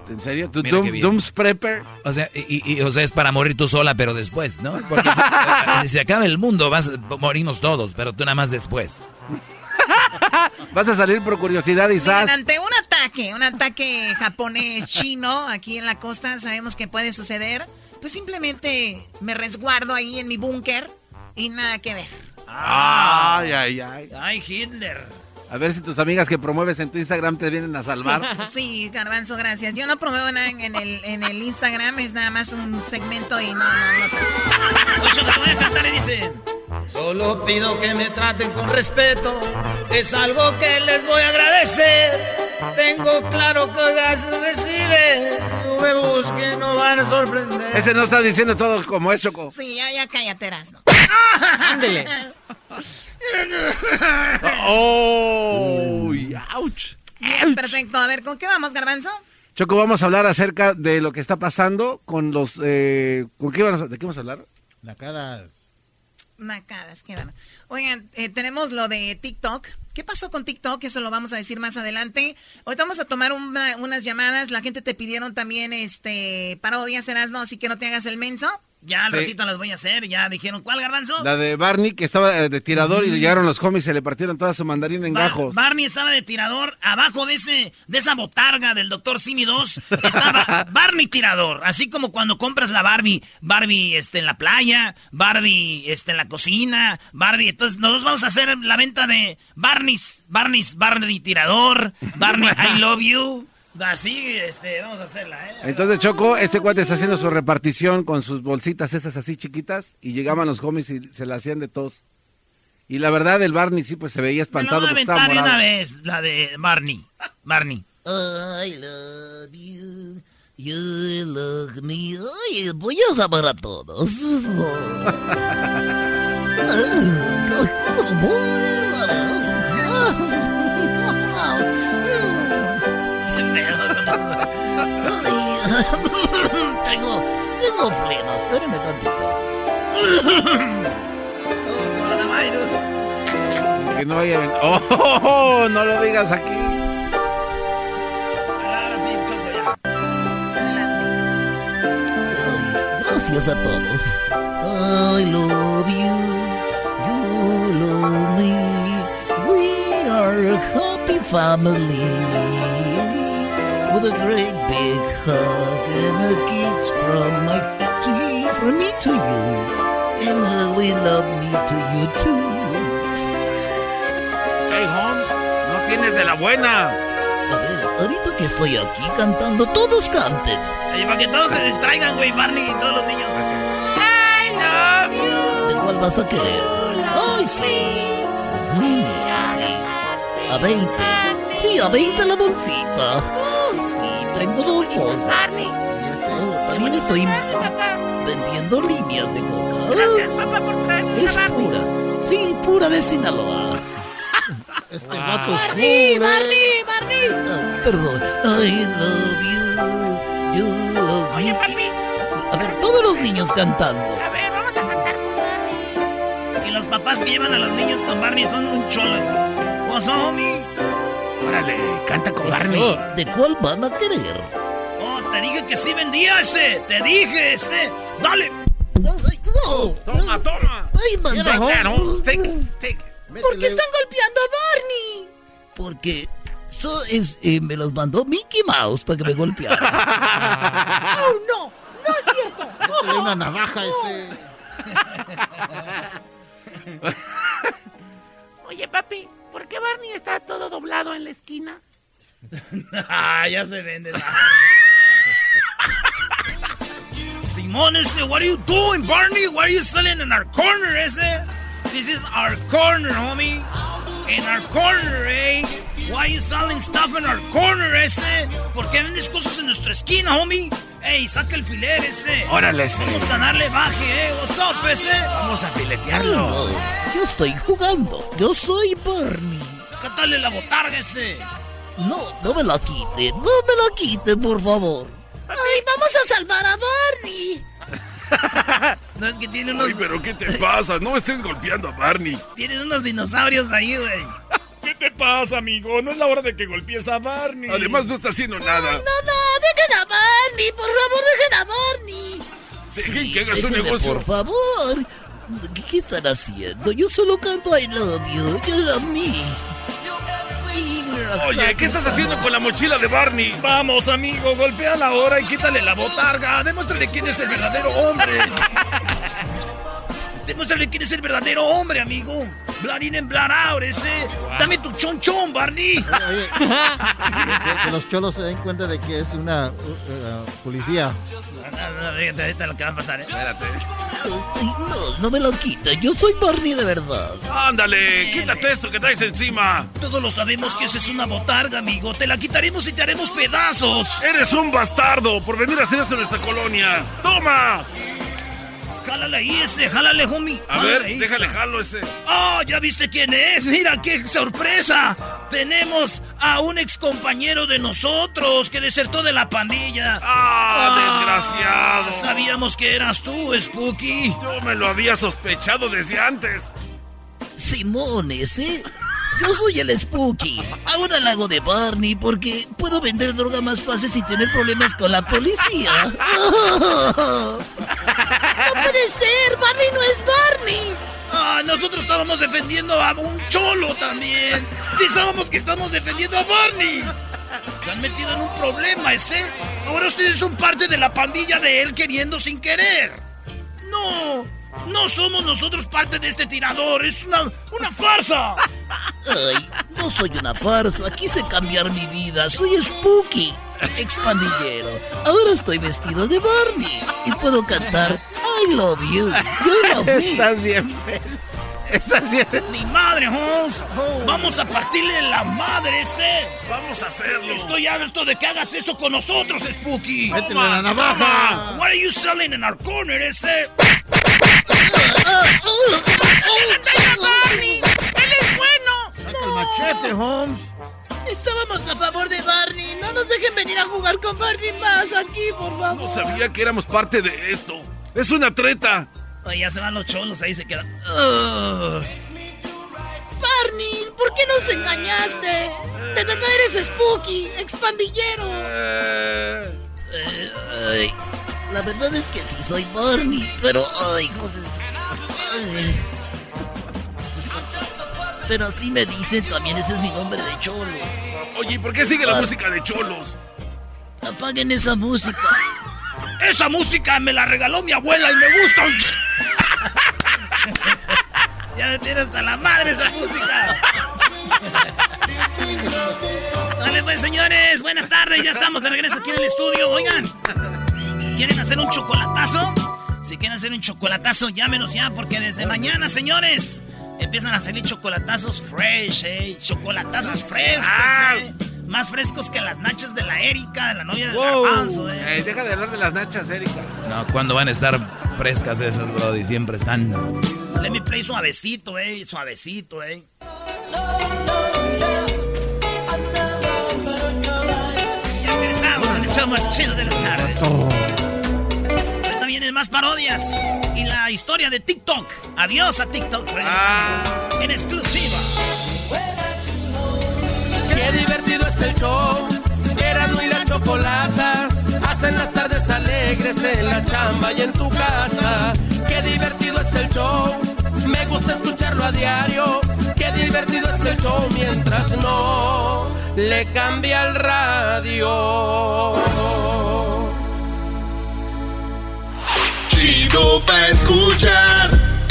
¿En serio? ¿Tu Mira qué Doom-. Doom's Prepper? O sea, y, y- o sea, es para morir tú sola, pero después, ¿no? Porque si, si se acaba el mundo, vas a morirnos todos, pero tú nada más después. Vas a salir por curiosidad y sas. ante un ataque, un ataque japonés chino aquí en la costa, sabemos que puede suceder. Pues simplemente me resguardo ahí en mi búnker y nada que ver. Ay, ay, ay. Ay, Hitler. A ver si tus amigas que promueves en tu Instagram te vienen a salvar. Sí, Garbanzo, gracias. Yo no promuevo nada en el, en el Instagram, es nada más un segmento y no, no, no. Te voy a cantar y dice... Solo pido que me traten con respeto. Es algo que les voy a agradecer. Tengo claro que gracias recibes. No me busquen, no van a sorprender. Ese no está diciendo todo como es, Choco. Sí, ya, ya cállate, Erasno. Ándele. ¡Oh! ¡Ouch! Bien, perfecto. A ver, ¿con qué vamos, Garbanzo? Choco, vamos a hablar acerca de lo que está pasando con los... Eh, ¿con qué vamos a- ¿De qué vamos a hablar? Nacadas. Nacadas, qué bueno. Oigan, eh, tenemos lo de TikTok. ¿Qué pasó con TikTok? Eso lo vamos a decir más adelante. Ahorita vamos a tomar una- unas llamadas. La gente te pidieron también este parodias, Erasno, así que no te hagas el menso. Ya al Sí. ratito las voy a hacer. Ya dijeron, ¿cuál garbanzo? La de Barney, que estaba eh, de tirador y le llegaron los homies y se le partieron toda su mandarina en Ba- gajos. Barney estaba de tirador. Abajo de ese de esa botarga del doctor Simi 2 estaba Barney tirador. Así como cuando compras la Barbie. Barbie este, en la playa, Barbie este, en la cocina, Barbie. Entonces nosotros vamos a hacer la venta de Barney's, Barney's Barney tirador, Barney I love you. Así este, vamos a hacerla, ¿eh? Entonces, Choco, este cuate está haciendo su repartición con sus bolsitas esas así chiquitas y llegaban los homies y se la hacían de tos. Y la verdad, el Barney sí, pues se veía Me lo espantado voy a porque estaba aventar de una vez, la de Barney. Barney. I love you, you love me. Oye, voy a llamar a todos. tengo, tengo flema, espérenme tantito. Que no ven- ¡Oh, oh, oh! No lo digas aquí. Gracias a todos. I love you, you love me. We are a happy family. With a great big hug and a kiss from my to from me to you. And uh, we love me to you too. Hey, Holmes, no tienes de la buena. A ver, ahorita que estoy aquí cantando, todos canten. Oye, para que todos se distraigan, güey, Barney y todos los niños. I love you. ¿De cuál vas a querer? ¡Ay, sí! Ujú, sí. A 20. Sí, a 20 la bolsita. Tengo dos bolsas. Ah, también estoy vendiendo líneas de coca. Gracias, papá, por traernos Es pura. Sí, pura de Sinaloa. Este vato es Barney, cool, eh. Barney, Barney. Ah, perdón. I love you. You love Oye, me. papi. A ver, todos los niños cantando. A ver, vamos a cantar con Barney. Y los papás que llevan a los niños con Barney son un cholos. Me? Órale, canta con Barney. ¿De cuál van a querer? Oh, te dije que sí vendía ese. Te dije ese. Dale. Toma, toma. Ay, manda. Take that, Holmes. Take, take. ¿Por qué están golpeando a Barney? Porque eso es, eh, me los mandó Mickey Mouse para que me golpeara. ¡Oh, no! ¡No es cierto! Métele una navaja a ese. Oye, papi, ¿por qué Barney está todo doblado en la esquina? ah, ya se vende. Simón, ese, what are you doing, Barney? What are you selling in our corner, ese? This is our corner, homie. In our corner, eh? Why you selling stuff in our corner, ese? ¿Por qué vendes cosas en nuestra esquina, homie? Ey, saca el filer ese. Órale, ese. Vamos a darle baje, eh. Up, ese? Vamos a filetearlo. Yo estoy jugando. Yo soy Barney. Cátale la botarga ese. No, no me la quite. No me la quite, por favor. Ay, vamos a salvar a Barney. No, es que tiene unos... Ay, pero ¿qué te pasa? No estés golpeando a Barney. Tienen unos dinosaurios ahí, güey. ¿Qué te pasa, amigo? No es la hora de que golpees a Barney. Además, no está haciendo nada. No, no, dejen a Barney, por favor, dejen a Barney. Dejen que haga su negocio. Por favor. ¿Qué, qué están haciendo? Yo solo canto I love you. You love me. Oye, ¿qué estás haciendo con la mochila de Barney? Vamos, amigo, golpea ahora y quítale la botarga. Demuéstrale quién es el verdadero hombre. Demuéstrale quién es el verdadero hombre, amigo. And blood out, ese. Dame tu chonchón, Barney. Oye, que, que los cholos se den cuenta de que es una uh, uh, policía. No, no, fíjate, ahorita lo que va a pasar, ¿eh? Espérate. No, no me lo quiten. Yo soy Barney de verdad. Ándale, quítate esto que traes encima. Todos lo sabemos que esa es una botarga, amigo. Te la quitaremos y te haremos pedazos. Eres un bastardo por venir a hacer esto en esta colonia. ¡Toma! Jálale ahí ese, jálale, homie. A Jálale ver, ahí, déjale esa. jalo ese. ¡Oh, ya viste quién es! ¡Mira qué sorpresa! Tenemos a un ex compañero de nosotros que desertó de la pandilla. ¡Ah, desgraciado! Sabíamos que eras tú, Spooky. Yo me lo había sospechado desde antes. Simón, ese. Yo soy el Spooky. Ahora la hago de Barney porque puedo vender droga más fácil sin tener problemas con la policía. No puede ser, Barney no es Barney. Ah, nosotros estábamos defendiendo a un cholo también. Pensábamos que estamos defendiendo a Barney. Se han metido en un problema ese. Ahora ustedes son parte de la pandilla de él queriendo sin querer. No, no somos nosotros parte de este tirador. Es una, una farsa. Ay, no soy una farsa. Quise cambiar mi vida. Soy Spooky, expandillero. Ahora estoy vestido de Barney y puedo cantar I love you. You love me. Estás bien. Estás bien. Ni madre, Holmes. Vamos a partirle la madre ese. Vamos a hacerlo. Estoy harto de que hagas eso con nosotros, Spooky. Métele la navaja. What are you selling in our corner, ese? Barney! ¡Él es bueno! Saca el machete, Holmes. Estábamos a favor de Barney. No nos dejen venir a jugar con Barney más aquí, por favor. No sabía que éramos parte de esto. Es una treta. Ay, ya se van los cholos, ahí se quedan. Barney, ¿por qué nos engañaste? De verdad eres Spooky, expandillero. Eh, Eh, la verdad es que sí soy Barney, pero ay, ay. Pero así me dicen, también ese es mi nombre de cholo. Oye, ¿y por qué sigue la música de cholos? Apaguen esa música. Esa música me la regaló mi abuela y me gusta. ya me tiene hasta la madre esa música. Dale pues, señores. Buenas tardes. Ya estamos de regreso aquí en el estudio. Oigan, ¿quieren hacer un chocolatazo? Si quieren hacer un chocolatazo, llámenos ya, porque desde mañana, señores, empiezan a salir chocolatazos fresh, ¿eh? Chocolatazos frescos, ¿eh? Más frescos que las nachas de la Erika, de la novia del Wow. garbanzo, ¿eh? Ey, deja de hablar de las nachas, Erika. No, ¿cuándo van a estar frescas esas, Brody? Siempre están. Let me play suavecito, eh. Suavecito, eh. Ya regresamos al show más chido de las tardes. Ahorita más parodias y la historia de TikTok. Adiós a TikTok. regresando En exclusiva. Qué divertido es el show. Erasmo y la chocolata. Hacen las tardes alegres en la chamba y en tu casa. Qué divertido es el show. Me gusta escucharlo a diario. Qué divertido es el show mientras no le cambia el radio. Chido pa' escuchar.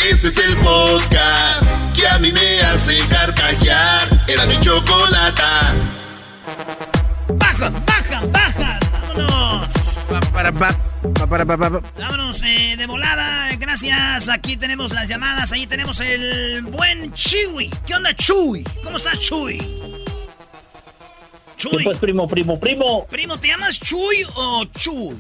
Este es el podcast que a mí me hace carcajear. Era mi chocolata. ¡Baja, baja, baja! ¡Vámonos! Para, pa, pa, para, pa, pa, pa. Vámonos eh, de volada. Gracias. Aquí tenemos las llamadas. Ahí tenemos el buen Chewy. ¿Qué onda, Chuy? ¿Cómo estás, Chuy? Chuy. pues, primo, primo, primo? Primo, ¿te llamas Chuy o Chuy?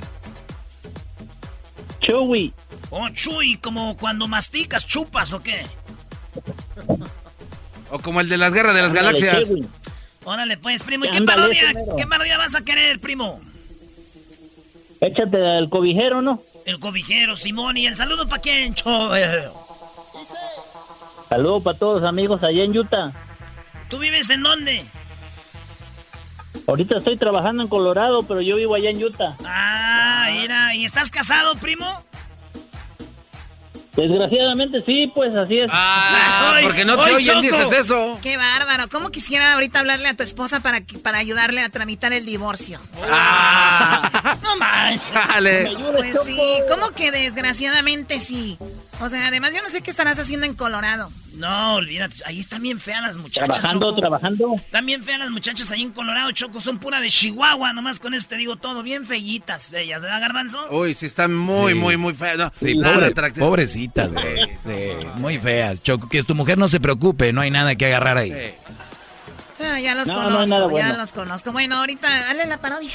Chuy. O Chuy, como cuando masticas, chupas o qué? O como el de las guerras de las galaxias. Órale, pues, primo. ¿Y qué parodia, qué parodia vas a querer, primo? Échate el cobijero, ¿no? El cobijero, Simón. ¿Y el saludo para quién, Chuy? Saludos para todos amigos allá en Utah. ¿Tú vives en dónde? Ahorita estoy trabajando en Colorado, pero yo vivo allá en Utah. Ah, mira. ¿Y estás casado, primo? Desgraciadamente sí, pues así es. Ah, porque no te oyen, dices eso. Qué bárbaro. ¿Cómo quisiera ahorita hablarle a tu esposa para, para ayudarle a tramitar el divorcio? Ah. no manches. Pues sí, ¿cómo que desgraciadamente sí? O sea, además yo no sé qué estarás haciendo en Colorado. No, olvídate, ahí están bien feas las muchachas. Trabajando, trabajando. Están bien feas las muchachas ahí en Colorado, Choco, son pura de Chihuahua, nomás con eso te digo todo, bien fellitas ellas, ¿verdad, Garbanzo? Uy, sí, están muy, Sí. muy, muy feas. No, Sí, pobre- atractivo. pobrecitas, güey. Sí, muy feas. Choco, que tu mujer no se preocupe, no hay nada que agarrar ahí. Ah, ya los No, conozco, ya bueno. los conozco. Bueno, ahorita dale la parodia.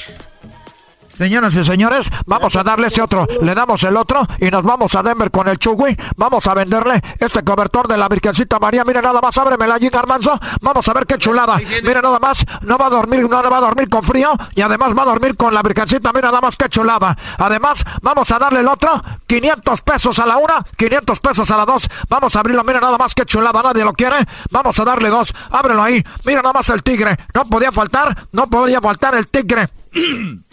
Señoras y señores, vamos a darle ese otro. Le damos el otro y nos vamos a Denver con el Chugui. Vamos a venderle este cobertor de la Virgencita María. Mire nada más, ábremela allí, Garmanzo. Vamos a ver qué chulada. Mire nada más, no va a dormir, no va a dormir con frío y además va a dormir con la Virgencita. Mira nada más qué chulada. Además, vamos a darle el otro, 500 pesos a la una, 500 pesos a la dos. Vamos a abrirlo, mira nada más qué chulada. Nadie lo quiere. Vamos a darle dos. Ábrelo ahí. Mira nada más el tigre. No podía faltar, no podía faltar el tigre.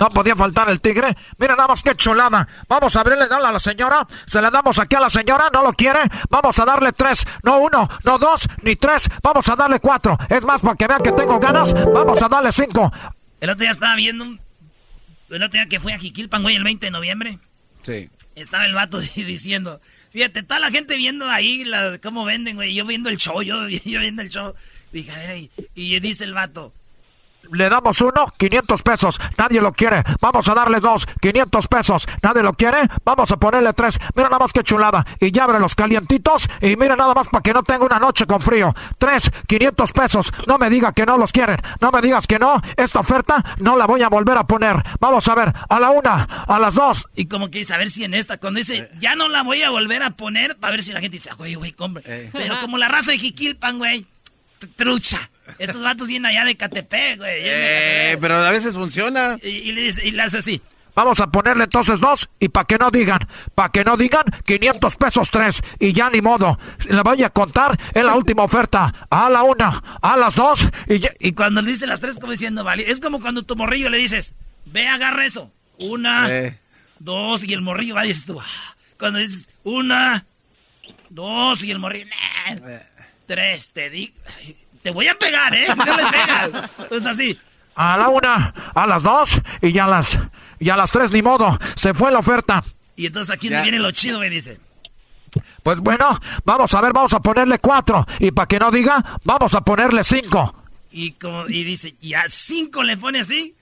No podía faltar el tigre. Mira nada más qué chulada. Vamos a abrirle, darle a la señora. Se le damos aquí a la señora. No lo quiere. Vamos a darle tres. No uno, no dos, ni tres. Vamos a darle cuatro. Es más, para que vean que tengo ganas. Vamos a darle cinco. El otro día estaba viendo, un- el otro día que fui a Jiquilpan, güey, el 20 de noviembre, Sí. estaba el vato diciendo, fíjate, toda la gente viendo ahí la, cómo venden, güey, yo viendo el show, yo, yo viendo el show, dije, a ver, y, y dice el vato, Le damos uno, 500 pesos. Nadie lo quiere. Vamos a darle dos, 500 pesos. Nadie lo quiere. Vamos a ponerle tres. Mira nada más que chulada. Y ya abre los calientitos. Y mira nada más para que no tenga una noche con frío. Tres, 500 pesos. No me diga que no los quieren. No me digas que no. Esta oferta no la voy a volver a poner. Vamos a ver. A la una, a las dos. y como que dice, a ver si en esta, cuando dice, ya no la voy a volver a poner, para ver si la gente dice, "Ah, güey, güey, compre. Pero como la raza de Jiquilpan, güey, trucha. Estos vatos vienen allá de Catepec, güey. Eh, pero a veces funciona. Y, y le dice, y le hace así. Vamos a ponerle entonces dos y para que no digan, para que no digan 500 pesos tres y ya ni modo. Le voy a contar en la última oferta. A la una, a las dos y ya- Y cuando le dice las tres, como diciendo, vale, es como cuando tu morrillo le dices, ve, agarra eso. Una, Eh. dos, y el morrillo va y dices tú, "Ah". cuando dices, una, dos, y el morrillo, "Nah". tres, te di, ay, te voy a pegar, ¿eh? No me pegas. Pues así. a la una, a las dos y ya a las, y a las tres ni modo. Se fue la oferta. Y entonces aquí viene lo chido, me dice. Pues bueno, vamos a ver, vamos a ponerle cuatro y para que no diga, vamos a ponerle cinco. Y como, y dice, y a cinco le pone así.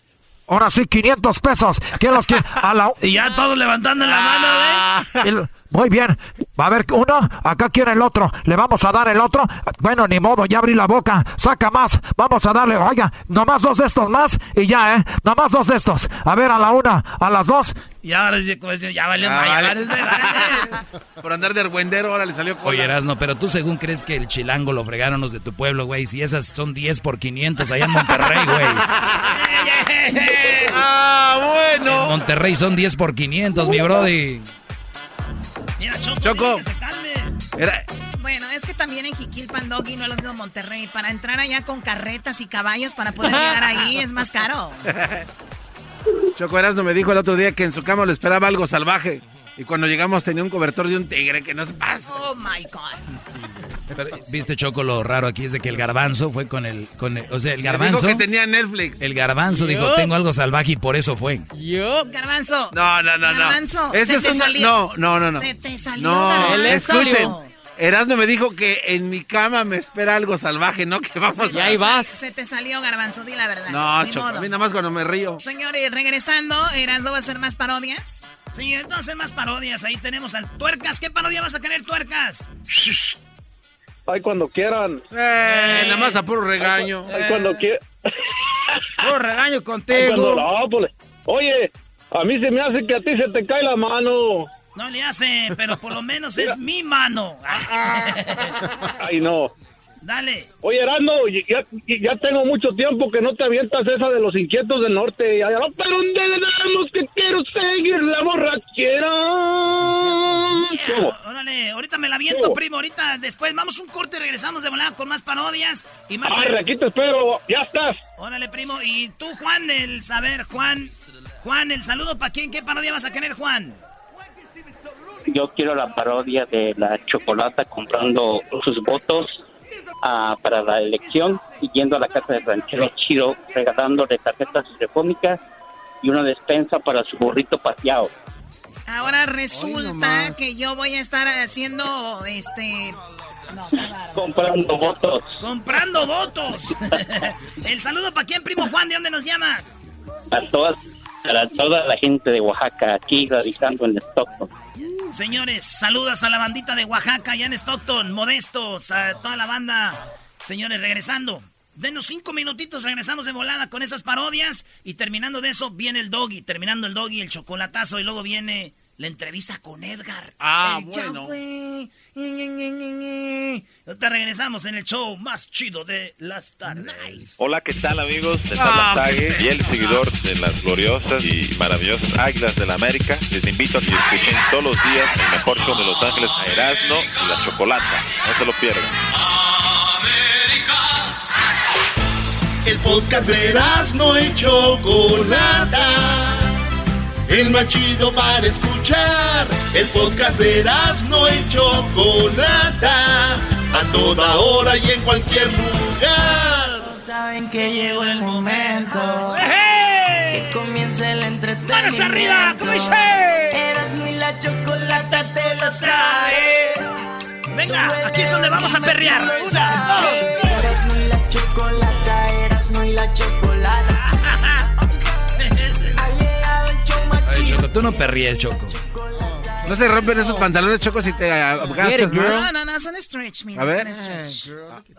Ahora sí, 500 pesos. ¿Quién los quiere? A la... Y ya todos levantando la mano, El- Muy bien. Va a haber uno, acá quiere el otro. Le vamos a dar el otro. Bueno, ni modo, ya abrí la boca. Saca más. Vamos a darle, oiga, nomás dos de estos más y ya, ¿eh? Nomás dos de estos. A ver, a la una, a las dos. Y ahora como dice, ya Ah, vale. vale. Por andar de argüendero, ahora le salió cola. Oye, Erasno, pero tú según crees que el chilango lo fregaron los de tu pueblo, güey. Si esas son 10 por 500 allá en Monterrey, güey. Ah, bueno. En Monterrey son 10 por 500, mi brody. Mira, Choco, Choco. Era- Bueno, es que también en Jiquilpan, Doggy, no es lo mismo Monterrey. Para entrar allá con carretas y caballos para poder llegar ahí es más caro. Choco Erasmo me dijo el otro día que en su cama lo esperaba algo salvaje. Y cuando llegamos tenía un cobertor de un tigre que no se pasa. Oh my God. Pero, Viste, Choco, lo raro aquí es de que el garbanzo fue con el... Con el- o sea, el dijo garbanzo... que tenía Netflix. El garbanzo dijo, tengo algo salvaje y por eso fue. Yo. Garbanzo. No, no, no, no. Garbanzo, Ese se es te salió. No, no, no, no. Se te salió, No, Garbanzo. escuchen. Erasmo me dijo que en mi cama me espera algo salvaje, ¿no? Que vamos Y ahí a... vas. Se te salió, Garbanzo, di la verdad. No, Choco, a mí nada más cuando me río. Señores, regresando, Erasmo va a hacer más parodias. Sí, entonces más parodias. Ahí tenemos al Tuercas. ¿Qué parodia vas a querer, Tuercas? Ay, cuando quieran. Eh, nada más a puro regaño. Ay, cuando quieran. Puro regaño contigo. no, pues, oye, a mí se me hace que a ti se te cae la mano. No le hace, pero por lo menos es mi mano. Ay, no. Dale. Oye, Erasmo, ya, ya tengo mucho tiempo que no te avientas esa de los inquietos del norte. Ya, ya, pero ¿dónde damos que quiero seguir la borrachera? Yeah. Órale, ahorita me la aviento, primo. Ahorita después vamos un corte y regresamos de volada con más parodias y más. Ay, aquí te espero, ya estás. Órale, primo. Y tú, Juan, el saber, Juan. Juan, el saludo para quién, ¿qué parodia vas a querer, Juan? Yo quiero la parodia de la chocolata comprando sus votos uh, para la elección y yendo a la casa del ranchero Chiro regalándole tarjetas telefónicas y una despensa para su burrito paseado. Ahora resulta que yo voy a estar haciendo este no, comprando votos. Comprando votos. El saludo para quién, primo Juan, ¿de dónde nos llamas? A todas para toda la gente de Oaxaca aquí radicando en Stockton. Señores, saludos a la bandita de Oaxaca, allá en Stockton, modestos, a toda la banda. Señores, regresando. Denos cinco minutitos, regresamos de volada con esas parodias. Y terminando de eso, viene el doggy. Terminando el doggy, el chocolatazo. Y luego viene la entrevista con Edgar. Ah, bueno. Te regresamos en el show más chido de las tardes. Hola, ¿qué tal amigos? Les habla Tague y el seguidor de las gloriosas y maravillosas Águilas de la América. Les invito a que escuchen todos los días el mejor show de Los Ángeles Erasmo y la Chocolata. No se lo pierdan. El podcast de Erasmo y Chocolata el más chido para escuchar. El podcast de no y Chocolata, a toda hora y en cualquier lugar. Saben que llegó el momento que comience el entretenimiento. ¡Manos arriba! ¿Cómo dice? Erasmo y la Chocolata te lo trae. Venga, aquí es donde vamos a perrear. Una, dos, Erasmo y la Chocolata, Erasmo y la Chocolata. Choco, tú no perríes, Choco. No se rompen esos pantalones, Choco, si te agachas, bro. No, no, no, son stretch, mira. A ver.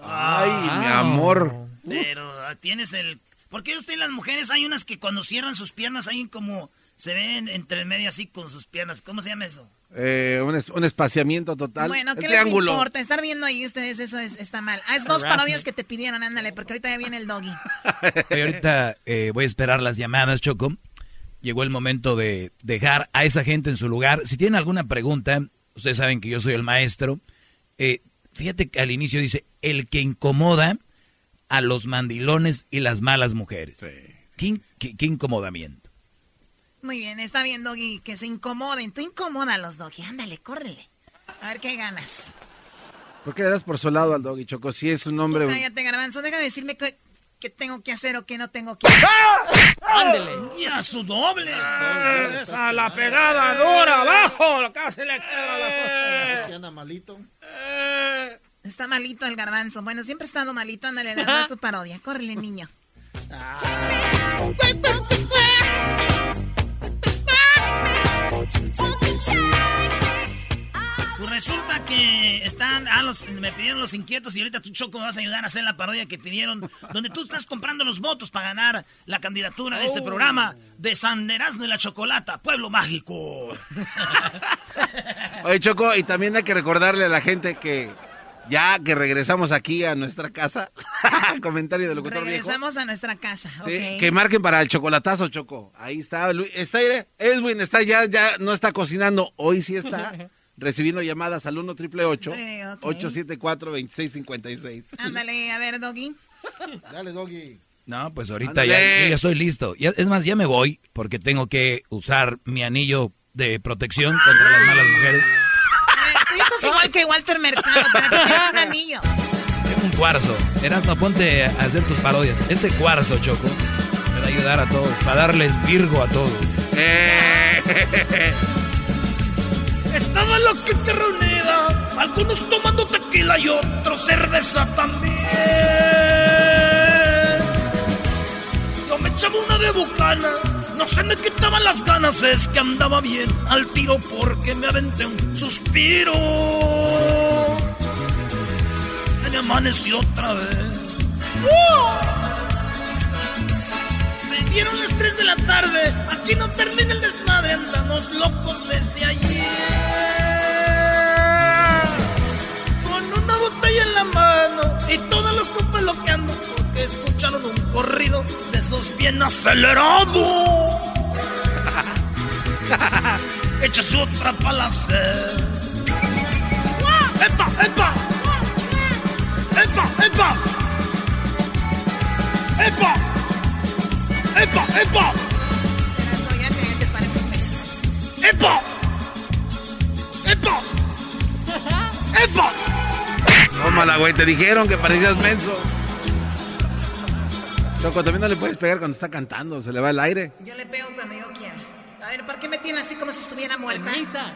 Ay, mi amor. Pero tienes el... ¿Por qué usted y las mujeres hay unas que cuando cierran sus piernas hay como... Se ven entre medio así con sus piernas. ¿Cómo se llama eso? Eh, un, un, espaciamiento total. Bueno, ¿qué les importa? Estar viendo ahí ustedes, eso es, está mal. Haz dos parodias que te pidieron, ándale, porque ahorita ya viene el doggy. Ahorita eh, voy a esperar las llamadas, Choco llegó el momento de dejar a esa gente en su lugar. Si tienen alguna pregunta, ustedes saben que yo soy el maestro. Eh, fíjate que al inicio dice, el que incomoda a los mandilones y las malas mujeres. ¿Qué, incomodamiento? Muy bien, está bien, Doggy, que se incomoden. Tú incomoda a los Doggy, ándale, córrele. A ver qué ganas. ¿Por qué le das por su lado al Doggy, Choco? Si es un hombre... cállate, Garbanzo, deja de decirme que qué tengo que hacer o qué no tengo que hacer. ¡Ah! ¡Ándele! ¡Ya su doble! Ah, esa la pegada dura abajo, casi le queda las anda malito? Está malito el garbanzo. Bueno, siempre ha estado malito. Ándale, le tu parodia. Córrele, niño. Ah. Pues resulta que están, ah, los, me pidieron los inquietos y ahorita tú, Choco, me vas a ayudar a hacer la parodia que pidieron, donde tú estás comprando los votos para ganar la candidatura de este oh. programa de San Erasmo y la Chocolata, Pueblo Mágico. Oye, Choco, y también hay que recordarle a la gente que ya que regresamos aquí a nuestra casa, comentario del locutor Regresamos a nuestra casa, Que marquen para el chocolatazo, Choco. Ahí está, está, Edwin está ya, ya no está cocinando, hoy sí está. recibiendo llamadas al 1 triple 874 2656. Ándale, a ver, Doggy. Dale, Doggy. No, pues ahorita ya, ya, estoy listo. es más, ya me voy porque tengo que usar mi anillo de protección contra las malas mujeres. tú estás igual que Walter Mercado, para que un anillo. Es un cuarzo. Erasmo, ponte a hacer tus parodias. Este cuarzo, Choco, me va a ayudar a todos, para darles virgo a todos. Eh. Estaba la gente reunida, algunos tomando tequila y otros cerveza también. Yo me echaba una de bucanas, no se me quitaban las ganas, es que andaba bien al tiro porque me aventé un suspiro. se me amaneció otra vez. Se dieron las 3 de la tarde, aquí no termina el desmadre, andamos locos desde ayer. Con una botella en la mano y todas las copas loqueando porque escucharon un corrido de esos bien acelerados. Echas otra palacera. ¡Epa, epa! ¡Epa, epa! ¡Epa! ¡Epa, epa! ¡Epa! ¡Epa! ¡Epa! Tómala, güey, te dijeron que parecías menso. Choco, también no le puedes pegar cuando está cantando, se le va el aire. Yo le pego cuando yo quiera. A ver, ¿por qué me tiene así como si estuviera muerta? Misa.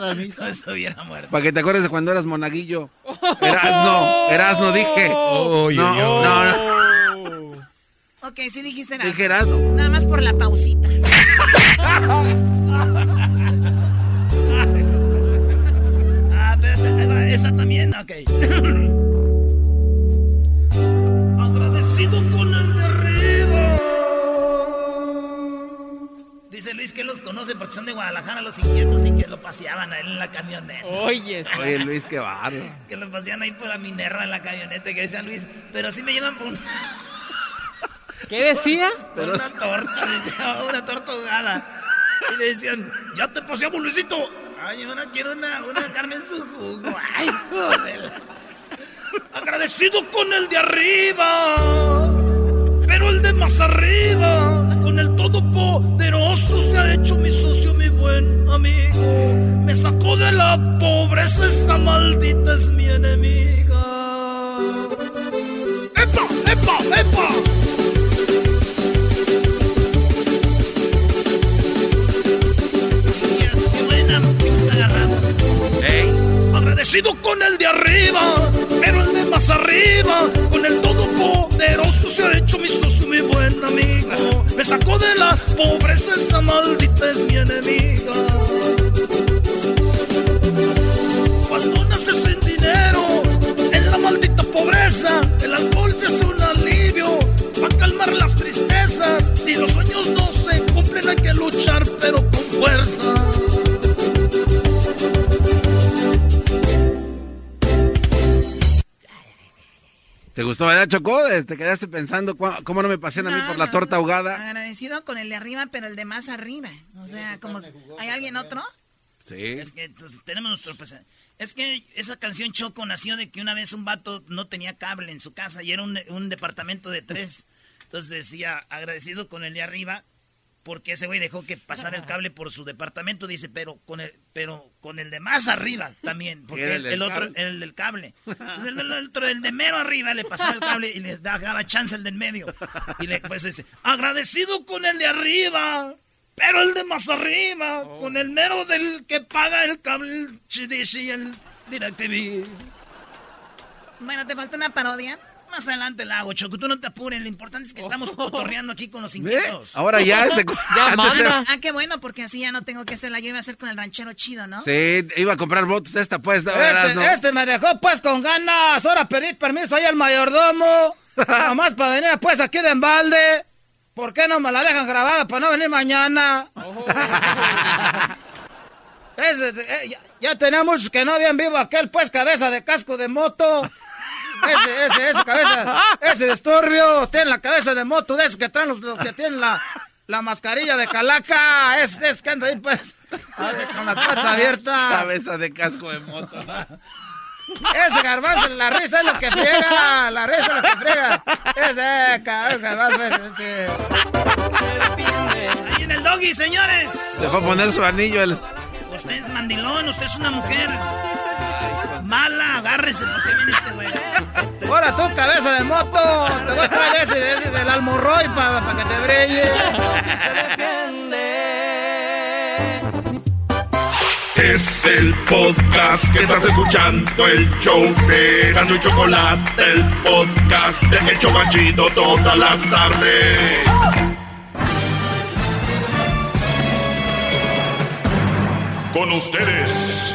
No estuviera muerto. Para que te acuerdes de cuando eras monaguillo. Erasno, Erasno dije. Uy, no, no, no. Ok, sí dijiste nada. Dije. Nada más por la pausita. Ah, pero esa- también, ok. Agradecido con el de arriba. Dice Luis que los conoce porque son de Guadalajara los inquietos y que lo paseaban a él en la camioneta. Oye, Oye, Luis, qué barro. Que lo paseaban ahí por la Minerva en la camioneta y que decía Luis, pero sí me llevan por una, ¿qué decía? por una torta, decía, una torta ahogada. Y le decían, ya te paseamos, Luisito. Ay, yo no quiero una, una carne en su jugo. Ay, joder. Agradecido con el de arriba, pero el de más arriba, con el todopoderoso se ha hecho mi socio, mi buen amigo. Me sacó de la pobreza, esa maldita es mi enemiga. ¡Epa, epa, epa! Agarrando. Agradecido con el de arriba, pero el de más arriba, con el todopoderoso se ha hecho mi socio, mi buen amigo. Me sacó de la pobreza, esa maldita es mi enemiga. Cuando naces sin dinero, en la maldita pobreza, el alcohol se hace un alivio para calmar las tristezas. Si los sueños no se cumplen, hay que luchar, pero con fuerza. ¿Te gustó, verdad, Choco? Eh, ¿Te quedaste pensando cómo no me pasean a mí No, por la no, torta ahogada? Agradecido con el de arriba, pero el de más arriba. O sea, como... ¿Hay alguien otro? Sí. Es que entonces, tenemos nuestro Es que esa canción Choco nació de que una vez un vato no tenía cable en su casa y era un, un departamento de tres. Entonces decía, agradecido con el de arriba, porque ese güey dejó que pasara el cable por su departamento, dice, pero con el, pero con el de más arriba también, porque el, el otro, cable. el del cable. Entonces el, el otro, el de mero arriba, le pasaba el cable y le daba chance el del medio. Y le, pues dice, agradecido con el de arriba. Pero el de más arriba, con el mero del que paga el cable, el y el DirecTV. Bueno, te falta una parodia. Más adelante la hago, Choco. Tú no te apures. Lo importante es que estamos cotorreando aquí con los ¿Ve? inquietos. Ahora ya se... Ah, qué bueno, porque así ya no tengo que hacerla. Yo iba a hacer con el ranchero chido, ¿no? Sí, iba a comprar votos esta pues. Este, este me dejó pues con ganas. Ahora pedí permiso ahí al mayordomo. Nomás para venir pues aquí de embalde. ¿Por qué no me la dejan grabada para no venir mañana? Eh, ya, ya tenemos que no habían vivo aquel pues cabeza de casco de moto. Ese, ese, ese cabeza, ese disturbio. Tiene la cabeza de moto de esos que traen los, los que tienen la, la mascarilla de calaca. Es, es que anda ahí pues con las patas abiertas. Cabeza de casco de moto. Ese garbanzo, la risa es lo que friega, la risa es lo que friega. Ese garbanzo, este... Ahí en el doggy, señores. Se fue a poner su anillo. El... Usted es mandilón, usted es una mujer. Mala, agárrese porque viene este güey. Ahora tú, cabeza de moto, te voy a traer ese, ese del almorroy para que te brille. Es el podcast que estás escuchando, el show de Gano y Chocolate, el podcast de El Chobachito todas las tardes. Con ustedes.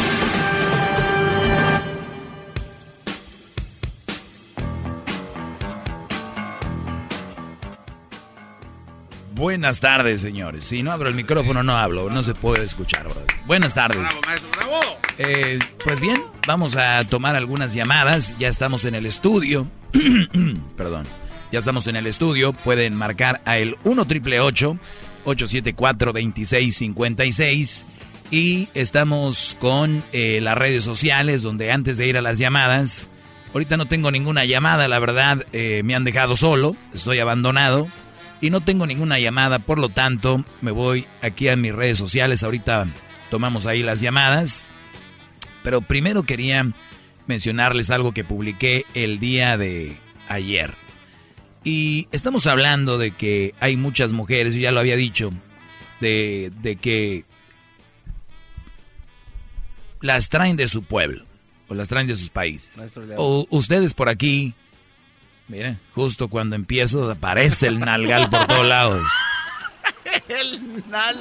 Buenas tardes, señores. Si no abro el micrófono, no hablo. No se puede escuchar, brother. Buenas tardes. Bravo, maestro, bravo. Eh, pues bien, vamos a tomar algunas llamadas. Ya estamos en el estudio. Perdón. Ya estamos en el estudio. Pueden marcar a el 1 triple 874 2656 y estamos con eh, las redes sociales donde antes de ir a las llamadas, ahorita no tengo ninguna llamada, la verdad eh, me han dejado solo, estoy abandonado y no tengo ninguna llamada, por lo tanto me voy aquí a mis redes sociales, ahorita tomamos ahí las llamadas, pero primero quería mencionarles algo que publiqué el día de ayer. Y estamos hablando de que hay muchas mujeres, y ya lo había dicho, de, de que las traen de su pueblo o las traen de sus países. O ustedes por aquí, miren, justo cuando empiezo aparece el nalgal por todos lados. El nal.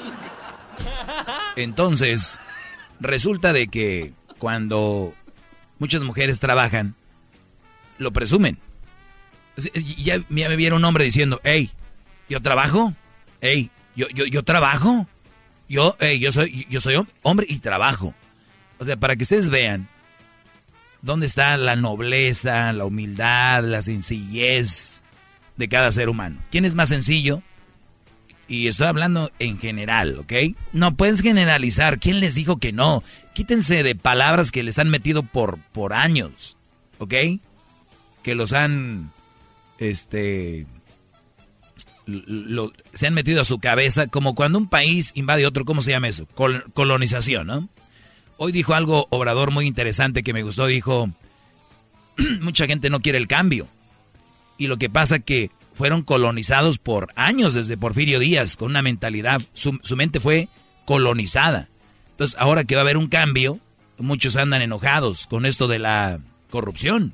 Entonces, resulta de que cuando muchas mujeres trabajan, lo presumen. Ya, ya me vieron un hombre diciendo, hey, yo trabajo, hey, yo, yo, yo trabajo, yo, hey, yo soy, yo soy hombre y trabajo. O sea, para que ustedes vean dónde está la nobleza, la humildad, la sencillez de cada ser humano. ¿Quién es más sencillo? Y estoy hablando en general, ¿ok? No puedes generalizar. ¿Quién les dijo que no? Quítense de palabras que les han metido por, por años, ¿ok? Que los han, este, lo- se han metido a su cabeza como cuando un país invade otro, ¿cómo se llama eso? Col- colonización, ¿no? Hoy dijo algo Obrador muy interesante que me gustó. Dijo, mucha gente no quiere el cambio. Y lo que pasa que fueron colonizados por años desde Porfirio Díaz, con una mentalidad, su, su mente fue colonizada. Entonces, ahora que va a haber un cambio, muchos andan enojados con esto de la corrupción.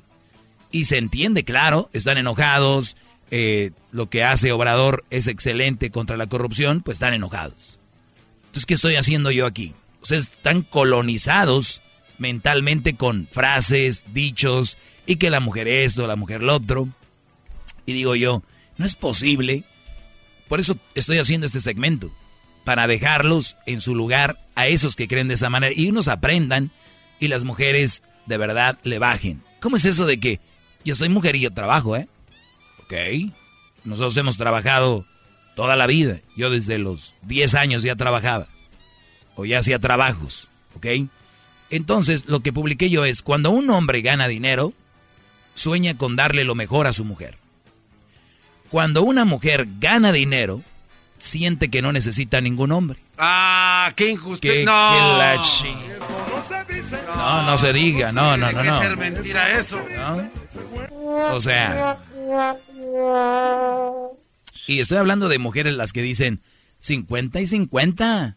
Y se entiende, claro, están enojados, eh, lo que hace Obrador es excelente contra la corrupción, pues están enojados. Entonces, ¿qué estoy haciendo yo aquí? Ustedes están colonizados mentalmente con frases, dichos, y que la mujer esto, la mujer lo otro. Y digo yo, no es posible. Por eso estoy haciendo este segmento, para dejarlos en su lugar a esos que creen de esa manera y unos aprendan y las mujeres de verdad le bajen. ¿Cómo es eso de que yo soy mujer y yo trabajo, eh? Ok. Nosotros hemos trabajado toda la vida. Yo desde los 10 años ya trabajaba. O ya hacía trabajos. ¿Ok? Entonces, lo que publiqué yo es, cuando un hombre gana dinero, sueña con darle lo mejor a su mujer. Cuando una mujer gana dinero, siente que no necesita ningún hombre. Ah, qué injusticia. No. la chi- No, no se diga, no, no, no, no. ser mentira eso. O sea, y estoy hablando de mujeres las que dicen 50 y 50.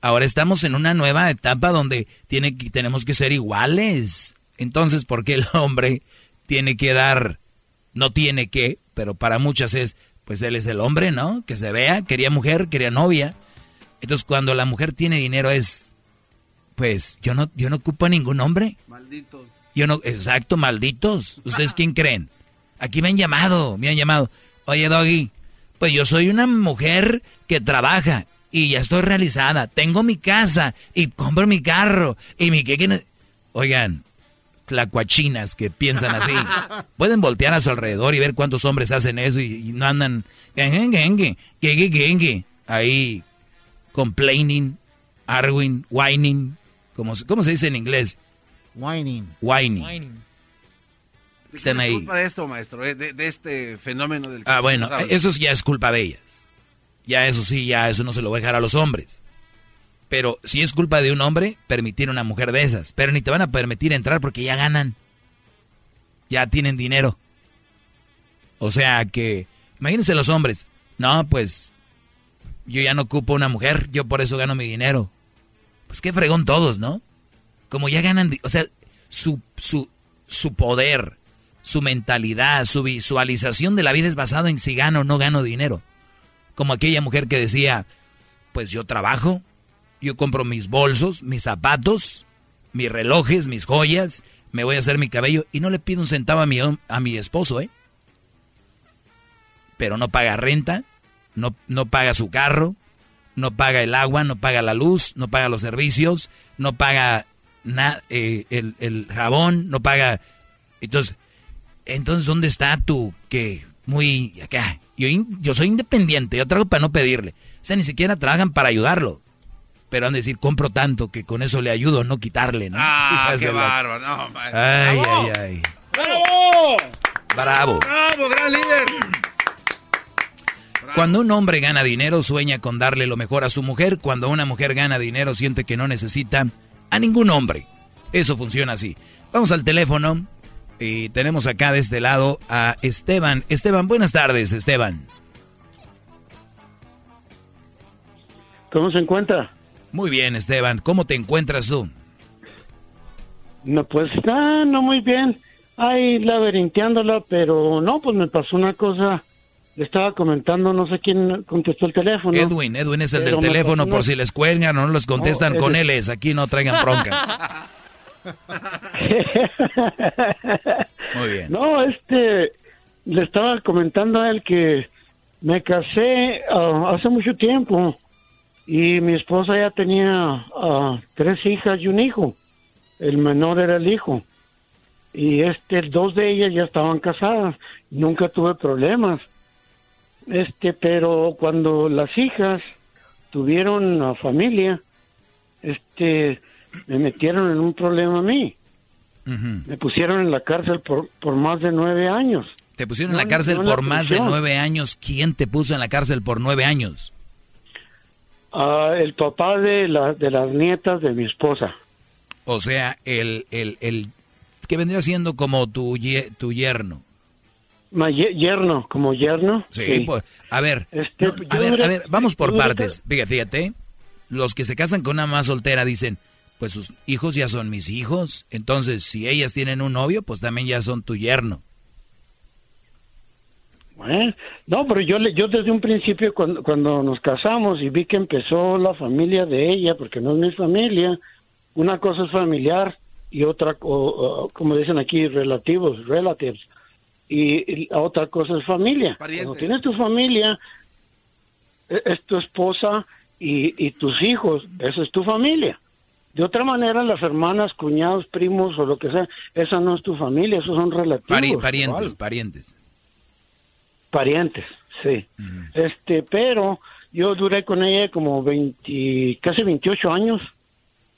Ahora estamos en una nueva etapa donde tiene que, tenemos que ser iguales. Entonces, ¿por qué el hombre tiene que dar? No tiene que, pero para muchas es, pues él es el hombre, ¿no? Que se vea, quería mujer, quería novia. Entonces, cuando la mujer tiene dinero es, pues yo no, yo no ocupo a ningún hombre. Malditos. Yo no, exacto, malditos. ¿Ustedes quién creen? Aquí me han llamado, me han llamado. Oye, Doggy, pues yo soy una mujer que trabaja y ya estoy realizada. Tengo mi casa y compro mi carro y mi que... que no-". Oigan, tlacuachinas que piensan así. Pueden voltear a su alrededor y ver cuántos hombres hacen eso y, y no andan... Ahí, complaining, arguing, whining. ¿Cómo, se- ¿Cómo se dice en inglés? Whining. Whining. Están Es ahí. culpa de esto, maestro, eh, de, de este fenómeno del que Ah, bueno, eso ya es culpa de ellas. Ya eso sí, ya eso no se lo voy a dejar a los hombres. Pero si es culpa de un hombre, permitir una mujer de esas. Pero ni te van a permitir entrar porque ya ganan. Ya tienen dinero. O sea que, imagínense los hombres. No, pues yo ya no ocupo una mujer, yo por eso gano mi dinero. Pues qué fregón todos, ¿no? Como ya ganan, o sea, su, su, su poder, su mentalidad, su visualización de la vida es basado en si gano o no gano dinero. Como aquella mujer que decía, pues yo trabajo, yo compro mis bolsos, mis zapatos, mis relojes, mis joyas, me voy a hacer mi cabello y no le pido un centavo a mi, a mi esposo, ¿eh? Pero no paga renta, no, no paga su carro, no paga el agua, no paga la luz, no paga los servicios, no paga eh, el, el, jabón, no paga... Entonces, entonces ¿dónde está tú que muy acá? Yo, yo soy independiente, yo trabajo para no pedirle. O sea, ni siquiera trabajan para ayudarlo. Pero han de decir, compro tanto que con eso le ayudo, no quitarle, ¿no? Ah, qué bárbaro, no, Ay, ay, ay. ¡Bravo! Bravo. Bravo, gran líder. Cuando un hombre gana dinero, sueña con darle lo mejor a su mujer. Cuando una mujer gana dinero, siente que no necesita a ningún hombre. Eso funciona así. Vamos al teléfono. Y tenemos acá de este lado a Esteban. Esteban, buenas tardes, Esteban. ¿Cómo se encuentra? Muy bien, Esteban. ¿Cómo te encuentras tú? No, pues está, no muy bien. Ahí laberinteándola, pero no, pues me pasó una cosa. Le estaba comentando, no sé quién contestó el teléfono. Edwin, Edwin es el del teléfono, por si les cuelgan o no los contestan con él, aquí no traigan bronca. Muy bien. No, este, le estaba comentando a él que me casé ah, hace mucho tiempo y mi esposa ya tenía ah, tres hijas y un hijo. El menor era el hijo. Y este, dos de ellas ya estaban casadas. Nunca tuve problemas. Este, pero cuando las hijas tuvieron familia, este, me metieron en un problema a mí. Me pusieron en la cárcel por, por más de nueve años. ¿Te pusieron en la cárcel por más de nueve años? ¿Quién te puso en la cárcel por nueve años? Ah, el papá de, la, de las nietas de mi esposa. O sea, el, el, el que vendría siendo como tu, tu yerno. yerno, como yerno. Sí, Pues, a ver, este, a, ver a ver, vamos por partes. Fíjate, fíjate, los que se casan con una más soltera dicen, pues sus hijos ya son mis hijos, entonces si ellas tienen un novio, pues también ya son tu yerno. no, pero yo, yo desde un principio cuando, cuando nos casamos y vi que empezó la familia de ella, porque no es mi familia, una cosa es familiar y otra, como dicen aquí, relativos, relatives, y, otra cosa es familia. Cuando tienes tu familia, e, es, tu esposa y, y tus hijos, eso es tu familia. De otra manera, las hermanas, cuñados, primos o lo que sea, esa no es tu familia, esos son relativos. parientes, parientes parientes, sí. Este, pero yo duré con ella como 20, casi 28 años.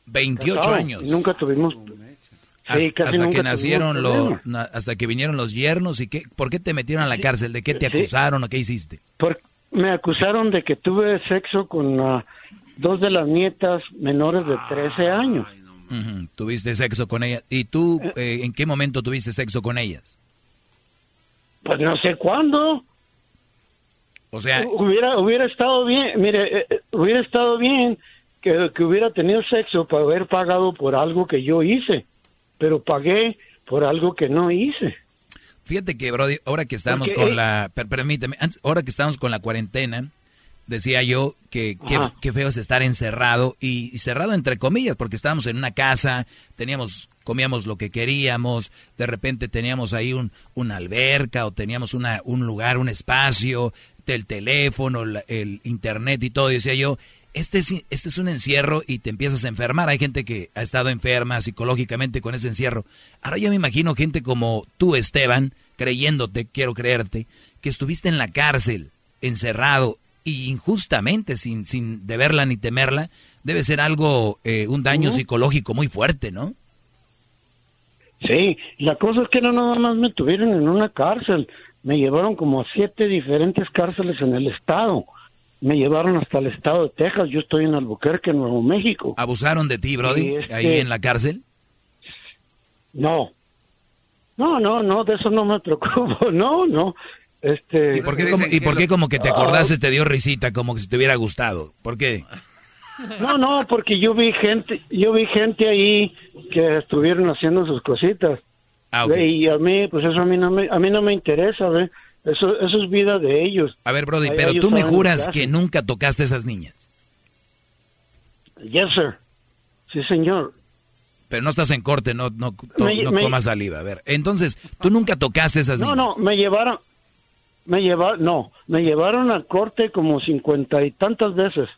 28 años. nunca tuvimos Sí, hasta, que nacieron los, hasta que vinieron los yernos y qué, ¿por qué te metieron a la cárcel? ¿De qué te acusaron o qué hiciste? me acusaron de que tuve sexo con uh, dos de las nietas menores de 13 años. Tuviste sexo con ellas. ¿Y tú eh. Eh, en qué momento tuviste sexo con ellas? Pues no sé cuándo. O sea, hubiera hubiera estado bien, mire, eh, eh, hubiera estado bien que, hubiera tenido sexo para haber pagado por algo que yo hice, pero pagué por algo que no hice. Fíjate que, Brody, ahora que estamos con la, permíteme, ahora que estamos con la cuarentena, decía yo que qué feo es estar encerrado y, cerrado entre comillas, porque estábamos en una casa, teníamos, comíamos lo que queríamos, de repente teníamos ahí un, una alberca o teníamos una, un lugar, un espacio, el teléfono, el internet y todo, y decía yo, este es, este es un encierro y te empiezas a enfermar. Hay gente que ha estado enferma psicológicamente con ese encierro. Ahora yo me imagino gente como tú, Esteban, creyéndote, quiero creerte, que estuviste en la cárcel, encerrado, y injustamente, sin, sin deberla ni temerla, debe ser algo, eh, un daño psicológico muy fuerte, ¿no? Sí, la cosa es que no nada más me tuvieron en una cárcel, me llevaron como a siete diferentes cárceles en el estado. Me llevaron hasta el estado de Texas, yo estoy en Albuquerque, Nuevo México. ¿Abusaron de ti, Brody, ahí en la cárcel? No. No, no, no, de eso no me preocupo, no, no. Este, ¿Y por qué, como, ¿y por qué como que te acordaste, te dio risita, como que si te hubiera gustado? ¿Por qué? No, no, porque yo vi gente, yo vi gente ahí que estuvieron haciendo sus cositas. Ah, Y a mí, pues eso a mí no me, a mí no me interesa, ¿ve? Eso, eso es vida de ellos. A ver, Brody, Ahí pero tú me juras que nunca tocaste a esas niñas. Yes, sir. Sí, señor. Pero no estás en corte, no, no, to- Me- no me- comas saliva. A ver, entonces, tú nunca tocaste a esas No, niñas. no, me llevaron, me llevaron, no, me llevaron a corte como cincuenta y tantas veces,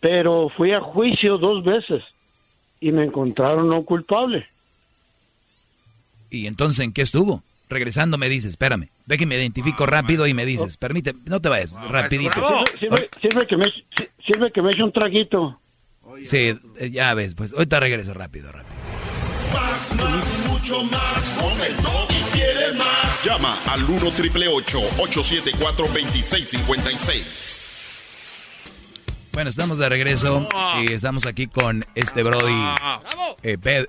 pero fui a juicio dos veces y me encontraron no culpable. ¿Y entonces en qué estuvo? Regresando me dices, espérame, ve que me identifico rápido y me dices, permite, no te vayas, rapidito. Sirve, sirve- sirve que me, sirve que me eche un traguito. Sí, eh, ya ves, pues ahorita regreso rápido, rápido. Más, más, mucho más. Con el y quieres más. Llama al 1 triple 874 2656. Bueno, estamos de regreso y estamos aquí con este Brody, eh, Ped-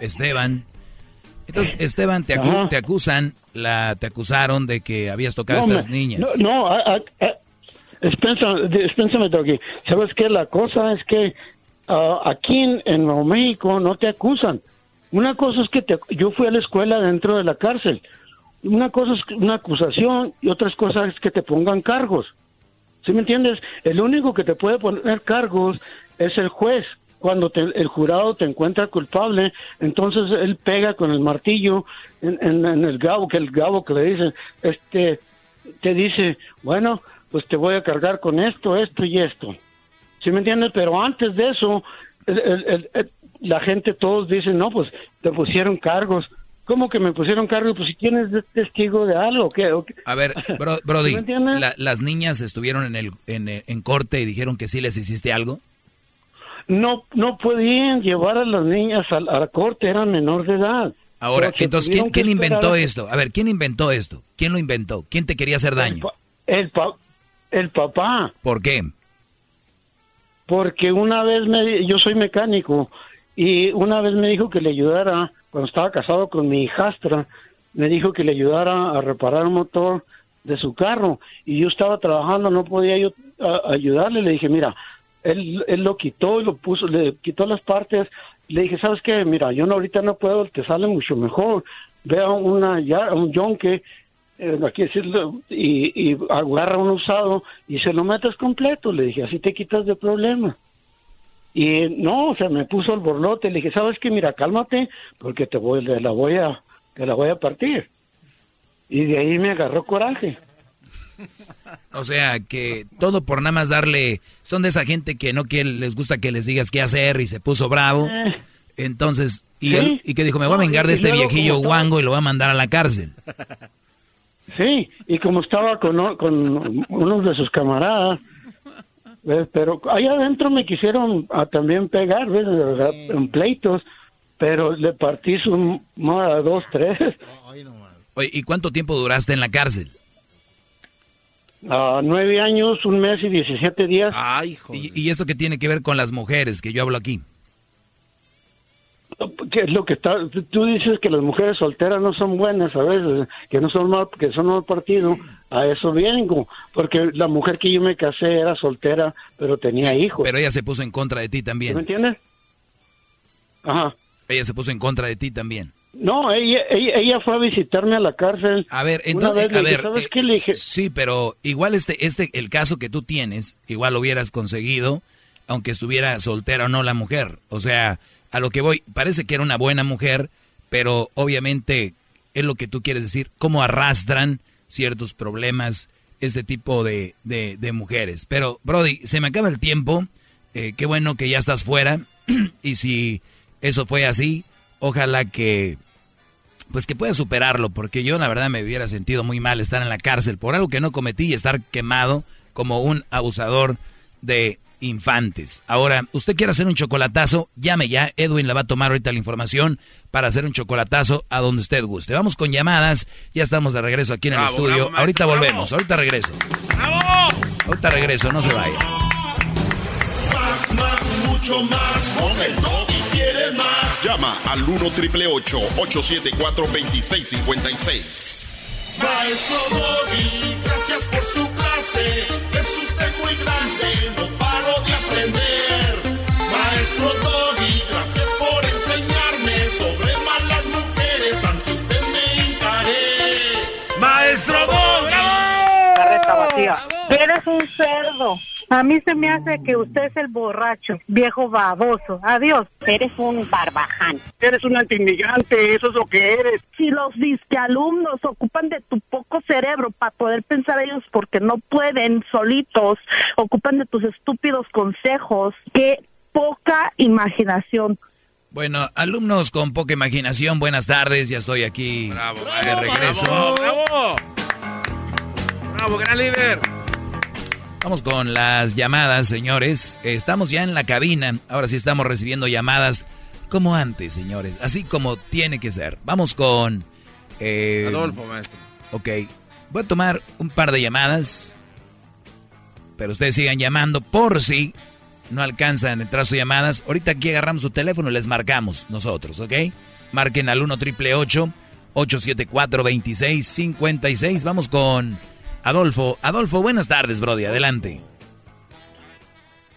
Esteban. Entonces, Esteban, te, acu- Ajá. te acusan, la, te acusaron de que habías tocado a No, estas me- niñas. No, no a- a- a- espénsame, Doggy. ¿Sabes qué? La cosa es que ah, aquí en, en Nuevo México no te acusan. Una cosa es que te- yo fui a la escuela dentro de la cárcel. Una cosa es una acusación y otras cosas es que te pongan cargos. ¿Sí me entiendes? El único que te puede poner cargos es el juez. Cuando te- el jurado te encuentra culpable, entonces él pega con el martillo en, el gabo, que el gabo que le dice, este, te dice, bueno, pues te voy a cargar con esto, esto y esto. ¿Sí me entiendes? Pero antes de eso, el- el- el- la gente todos dicen, no, pues te pusieron cargos. ¿Cómo que me pusieron cargos? Pues si tienes de- testigo de algo, ¿qué? ¿O qué? A ver, bro- Brody, la- las niñas estuvieron en, el, en, en corte y dijeron que sí les hiciste algo. No, no podían llevar a las niñas a, a la corte, eran menor de edad. Ahora, entonces, ¿quién, quién inventó esto? A ver, ¿quién inventó esto? ¿Quién lo inventó? ¿Quién te quería hacer daño? El, pa- el papá, ¿Por qué? porque una vez me, yo soy mecánico y una vez me dijo que le ayudara, cuando estaba casado con mi hijastra, me dijo que le ayudara a reparar un motor de su carro. Y yo estaba trabajando, no podía yo ayudarle, le dije, mira, él, él lo quitó y lo puso, le quitó las partes, le dije, ¿sabes qué? Mira, yo no, ahorita no puedo, te sale mucho mejor, vea una, ya, un yonque, eh, aquí decirlo, y, y agarra un usado y se lo metes completo, le dije, así te quitas de problema. Y no, o sea, me puso el borlote, le dije, ¿sabes qué? Mira, cálmate, porque te voy, te la voy a, te la voy a partir. Y de ahí me agarró coraje. O sea, que todo por nada más darle... Son de esa gente que no quiere, les gusta que les digas qué hacer y se puso bravo. Eh. Entonces, y, Sí. él- y que dijo, me voy a vengar de este viejillo guango y lo va a mandar a la cárcel. Sí, y como estaba con, con unos de sus camaradas, ¿ves? pero ahí adentro me quisieron ah, también pegar, ¿ves? en pleitos, pero le partí su moda dos, tres, Oye, ¿y cuánto tiempo duraste en la cárcel? a nueve años, un mes y diecisiete días. ¿Y, y eso qué tiene que ver con las mujeres que yo hablo aquí? Que es lo que está tú dices que las mujeres solteras no son buenas a veces que no son mal que son mal partido a eso vengo porque la mujer que yo me casé era soltera pero tenía hijos Pero ella se puso en contra de ti ¿me también. entiendes? Ajá Ella se puso en contra de ti también. no ella, ella ella fue a visitarme a la cárcel A ver, entonces, a ver, ¿sabes eh, qué? Le dije, sí, pero igual este, este, el caso que tú tienes, igual lo hubieras conseguido, aunque estuviera soltera o no la mujer. O sea, a lo que voy, parece que era una buena mujer, pero obviamente es lo que tú quieres decir, cómo arrastran ciertos problemas este tipo de, de, de mujeres. Pero, Brody, se me acaba el tiempo, eh, qué bueno que ya estás fuera, y si eso fue así, ojalá que pues que pueda superarlo, porque yo la verdad me hubiera sentido muy mal estar en la cárcel por algo que no cometí y estar quemado como un abusador de infantes. Ahora, usted quiere hacer un chocolatazo, llame ya, Edwin le va a tomar ahorita la información para hacer un chocolatazo a donde usted guste. Vamos con llamadas, ya estamos de regreso aquí en el Bravo, estudio. bravo, ahorita bravo. volvemos, ahorita regreso. Ahorita regreso, no se vaya. Más, más, mucho más. Con el y quieres más. Llama al 1 triple 874 2656. Maestro Doggy, gracias por su clase. Es usted muy grande, Gracias por enseñarme sobre malas mujeres. Antes me encaré. Maestro Boggie vacío. Eres un cerdo. A mí se me hace que usted es el borracho, viejo baboso. Adiós. Eres un barbaján. Eres un antimigrante, eso es lo que eres. Si los disquealumnos ocupan de tu poco cerebro para poder pensar ellos porque no pueden solitos, ocupan de tus estúpidos consejos, ¿qué poca imaginación. Bueno, alumnos con poca imaginación, buenas tardes, ya estoy aquí bravo, de regreso. Bravo, bravo. Bravo, gran líder. Vamos con las llamadas, señores. Estamos ya en la cabina. Ahora sí estamos recibiendo llamadas como antes, señores. Así como tiene que ser. Vamos con... Eh, Adolfo, maestro. Ok. Voy a tomar un par de llamadas. Pero ustedes sigan llamando por si no alcanzan a entrar sus llamadas. Ahorita aquí agarramos su teléfono y les marcamos nosotros, ¿ok? Marquen al 1 triple 874 2656. Vamos con Adolfo. Adolfo, buenas tardes, Brody. Adelante.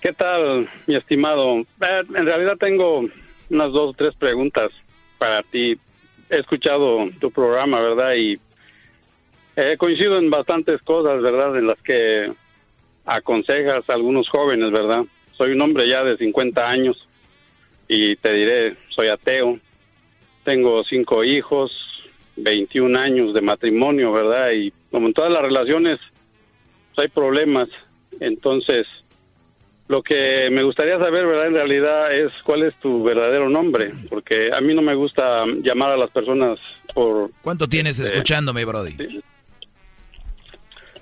¿Qué tal, mi estimado? Eh, en realidad tengo unas dos o tres preguntas para ti. He escuchado tu programa, ¿verdad? Y he coincido en bastantes cosas, ¿verdad? En las que aconsejas a algunos jóvenes, ¿verdad? Soy un hombre ya de 50 años y te diré, soy ateo. Tengo cinco hijos, 21 años de matrimonio, ¿verdad? Y como en todas las relaciones, pues, hay problemas. Entonces, lo que me gustaría saber, ¿verdad? En realidad es cuál es tu verdadero nombre, porque a mí no me gusta llamar a las personas por... ¿Cuánto tienes este, escuchándome, Brody?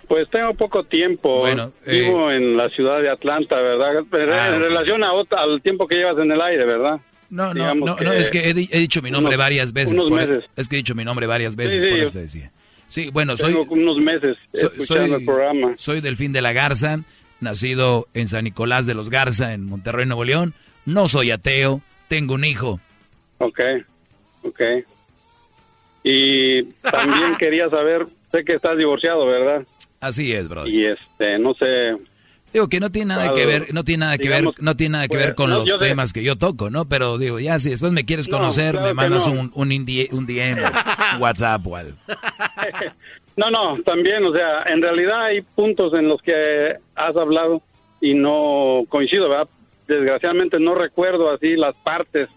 Pues tengo poco tiempo. Bueno, Vivo eh, en la ciudad de Atlanta, ¿verdad? en Ah, relación a, al tiempo que llevas en el aire, ¿verdad? No, no, no, no, es que he, he dicho mi nombre unos- varias veces. unos por- meses. es que he dicho mi nombre varias veces, Sí, sí, por eso te decía. Sí, bueno, soy... Tengo unos meses escuchando soy- el programa. soy Delfín de la Garza, nacido en San Nicolás de los Garza, en Monterrey, Nuevo León. No soy ateo, tengo un hijo. Ok, ok. Y también quería saber, sé que estás divorciado, ¿verdad? Así es, brother. Y este, no sé, Digo que no tiene nada que ver, no tiene nada que digamos, ver, no tiene nada que pues, ver con no, los sé. temas que yo toco, ¿no? Pero digo, ya si después me quieres No, conocer, claro me mandas no. un, un, indie- un DM, WhatsApp o algo. No, no, también, o sea, en realidad hay puntos en los que has hablado y no coincido, ¿verdad? Desgraciadamente no recuerdo así las partes,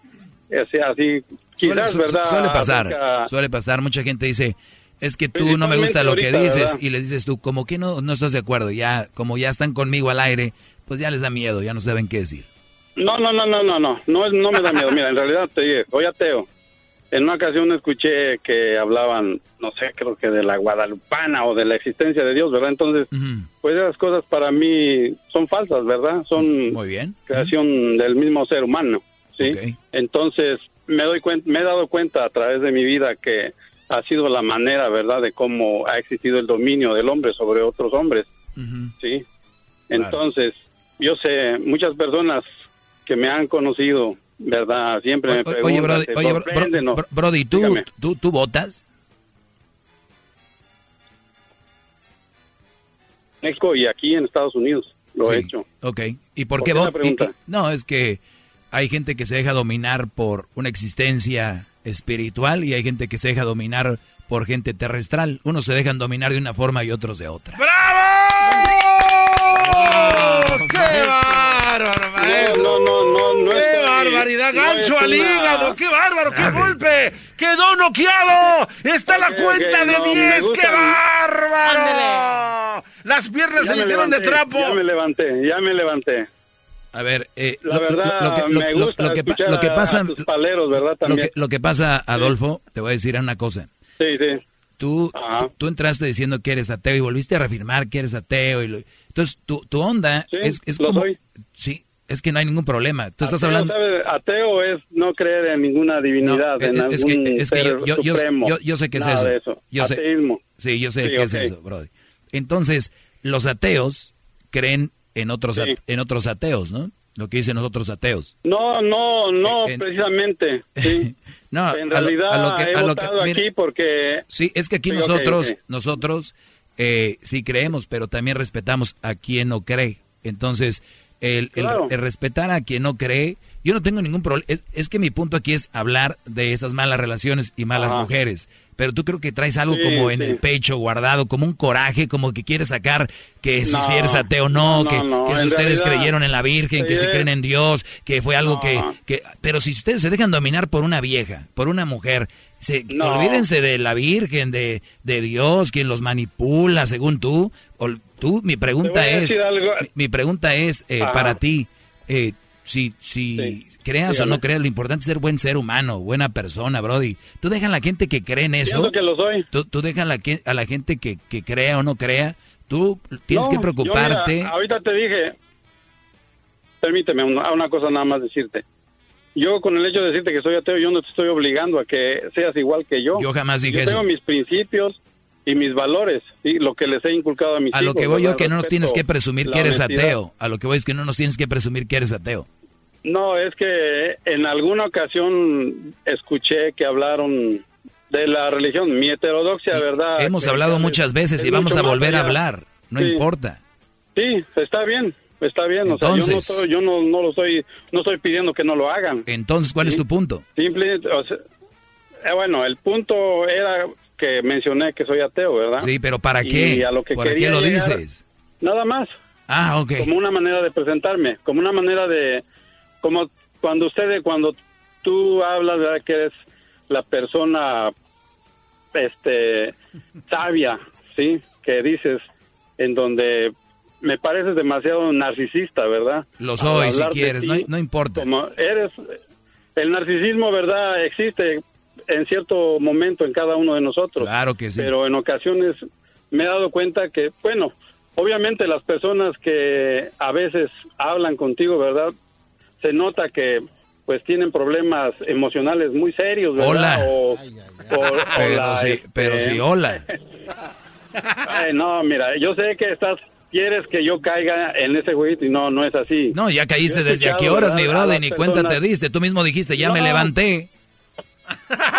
así, así quizás, Suele, su- ¿verdad? suele pasar, Acerca- suele pasar. Mucha gente dice, es que tú no me gusta lo que dices ¿verdad? y les dices tú, como que no, no estás de acuerdo. Ya, como ya están conmigo al aire, pues ya les da miedo, ya no saben qué decir. No, no, no, no, no, no, no, no me da miedo. Mira, en realidad te dije, soy ateo. En una ocasión escuché que hablaban, no sé, creo que de la guadalupana o de la existencia de Dios, ¿verdad? Entonces, pues esas cosas para mí son falsas, ¿verdad? Son Muy bien. creación del mismo ser humano, ¿sí? Entonces, me doy me he dado cuenta a través de mi vida que ha sido la manera, ¿verdad?, de cómo ha existido el dominio del hombre sobre otros hombres, ¿sí? Entonces, yo sé, muchas personas que me han conocido, ¿verdad? Siempre me preguntan, Oye, Brody, ¿se oye, bro- sorprenden bro- o- bro- Brody, ¿tú, Dígame. tú, ¿tú votas? México y aquí en Estados Unidos lo he hecho. Ok. ¿Y por ¿Por qué votas? No, es que hay gente que se deja dominar por una existencia espiritual y hay gente que se deja dominar por gente terrestral. Unos se dejan dominar de una forma y otros de otra. ¡Qué bárbaro, maestro! No, no, no, no ¡Qué estoy- barbaridad! no ¡Gancho al hígado! ¡Qué bárbaro! ¡Qué golpe! ¡Quedó noqueado! ¡Está la cuenta de no, me 10! ¡Qué gustan. bárbaro! Las piernas Ya se le hicieron de trapo. Ya me levanté, ya me levanté. A ver, eh, La verdad, me gusta lo que, lo que pasa, a tus paleros, ¿verdad? lo También. que, lo que pasa, Adolfo, te voy a decir una cosa. Sí, sí. Tú, tú, tú entraste diciendo que eres ateo y volviste a reafirmar que eres ateo. Y lo- entonces, tu, tu onda Sí, es, es como... soy. Sí, es que no hay ningún problema. Tú estás Ateo, hablando... ¿sabe? Ateo es no creer en ninguna divinidad, en es, algún es que, es que yo, ser yo, yo- supremo. yo- yo sé que es eso. Yo sé, Ateísmo. sí, yo sé Sí, que es ok. eso, Brody. Entonces, los ateos creen en otros, Sí. en otros ateos, ¿no? Lo que dicen los otros ateos. No, no, no, Eh, en- precisamente. Sí. No, en a lo- realidad a lo que- he a lo que- votado mire, aquí porque... Sí, es que aquí Sí, nosotros, nosotros eh, sí creemos, pero también respetamos a quien no cree. Entonces, el, el respetar a quien no cree yo no tengo ningún problema. Es, que mi punto aquí es hablar de esas malas relaciones y malas mujeres. Pero tú creo que traes algo como en el pecho guardado, como un coraje, como que quieres sacar que si, eres ateo no, que, que si ustedes creyeron en la Virgen, que si creen en Dios, que fue algo que, que... Pero si ustedes se dejan dominar por una vieja, por una mujer, se, olvídense de la Virgen, de, de Dios, quien los manipula, según tú. tú mi pregunta es, mi, pregunta es eh, para ti, eh, si, si creas o no creas, lo importante es ser buen ser humano, buena persona, Brody. Tú dejas a la gente que cree en eso. que lo soy. Tú, tú dejas a la, a la gente que, que crea o no crea. Tú tienes que preocuparte. ahorita te dije, permíteme una, una cosa nada más decirte. Yo con el hecho de decirte que soy ateo, yo no te estoy obligando a que seas igual que yo. Yo jamás dije yo Tengo mis principios y mis valores, y lo que les he inculcado a mis a hijos. A lo que voy yo que no nos tienes que presumir que eres ateo. A lo que voy es que no nos tienes que presumir que eres ateo. No, es que en alguna ocasión escuché que hablaron de la religión, mi heterodoxia, ¿verdad? Hemos hablado muchas veces y vamos a volver a hablar, no importa. Sí, está bien, está bien. Entonces, o sea, yo, no, no, lo estoy, no estoy pidiendo que no lo hagan. Entonces, ¿cuál es tu punto? Simplemente, eh, bueno, el punto era que mencioné que soy ateo, ¿verdad? Sí, pero ¿para qué? A lo que ¿Para qué lo dices? Nada más. Ah, ok. Como una manera de presentarme, como una manera de como cuando ustedes, cuando tú hablas, de que eres la persona este sabia, ¿sí? Que dices en donde me pareces demasiado narcisista, ¿verdad? Lo soy, si quieres, no, no, importa. Como eres, el narcisismo, ¿verdad? Existe en cierto momento en cada uno de nosotros. Claro que sí. Pero en ocasiones me he dado cuenta que, bueno, obviamente las personas que a veces hablan contigo, ¿verdad? Se nota que pues tienen problemas emocionales muy serios, ¿verdad? Hola. O, pero, sí, pero sí, hola. Ay, no, mira, yo sé que estás quieres que yo caiga en ese jueguito y no, no es así. No, ya caíste desde a qué horas, mi brother, ni cuenta te diste. Tú mismo dijiste, ya me levanté.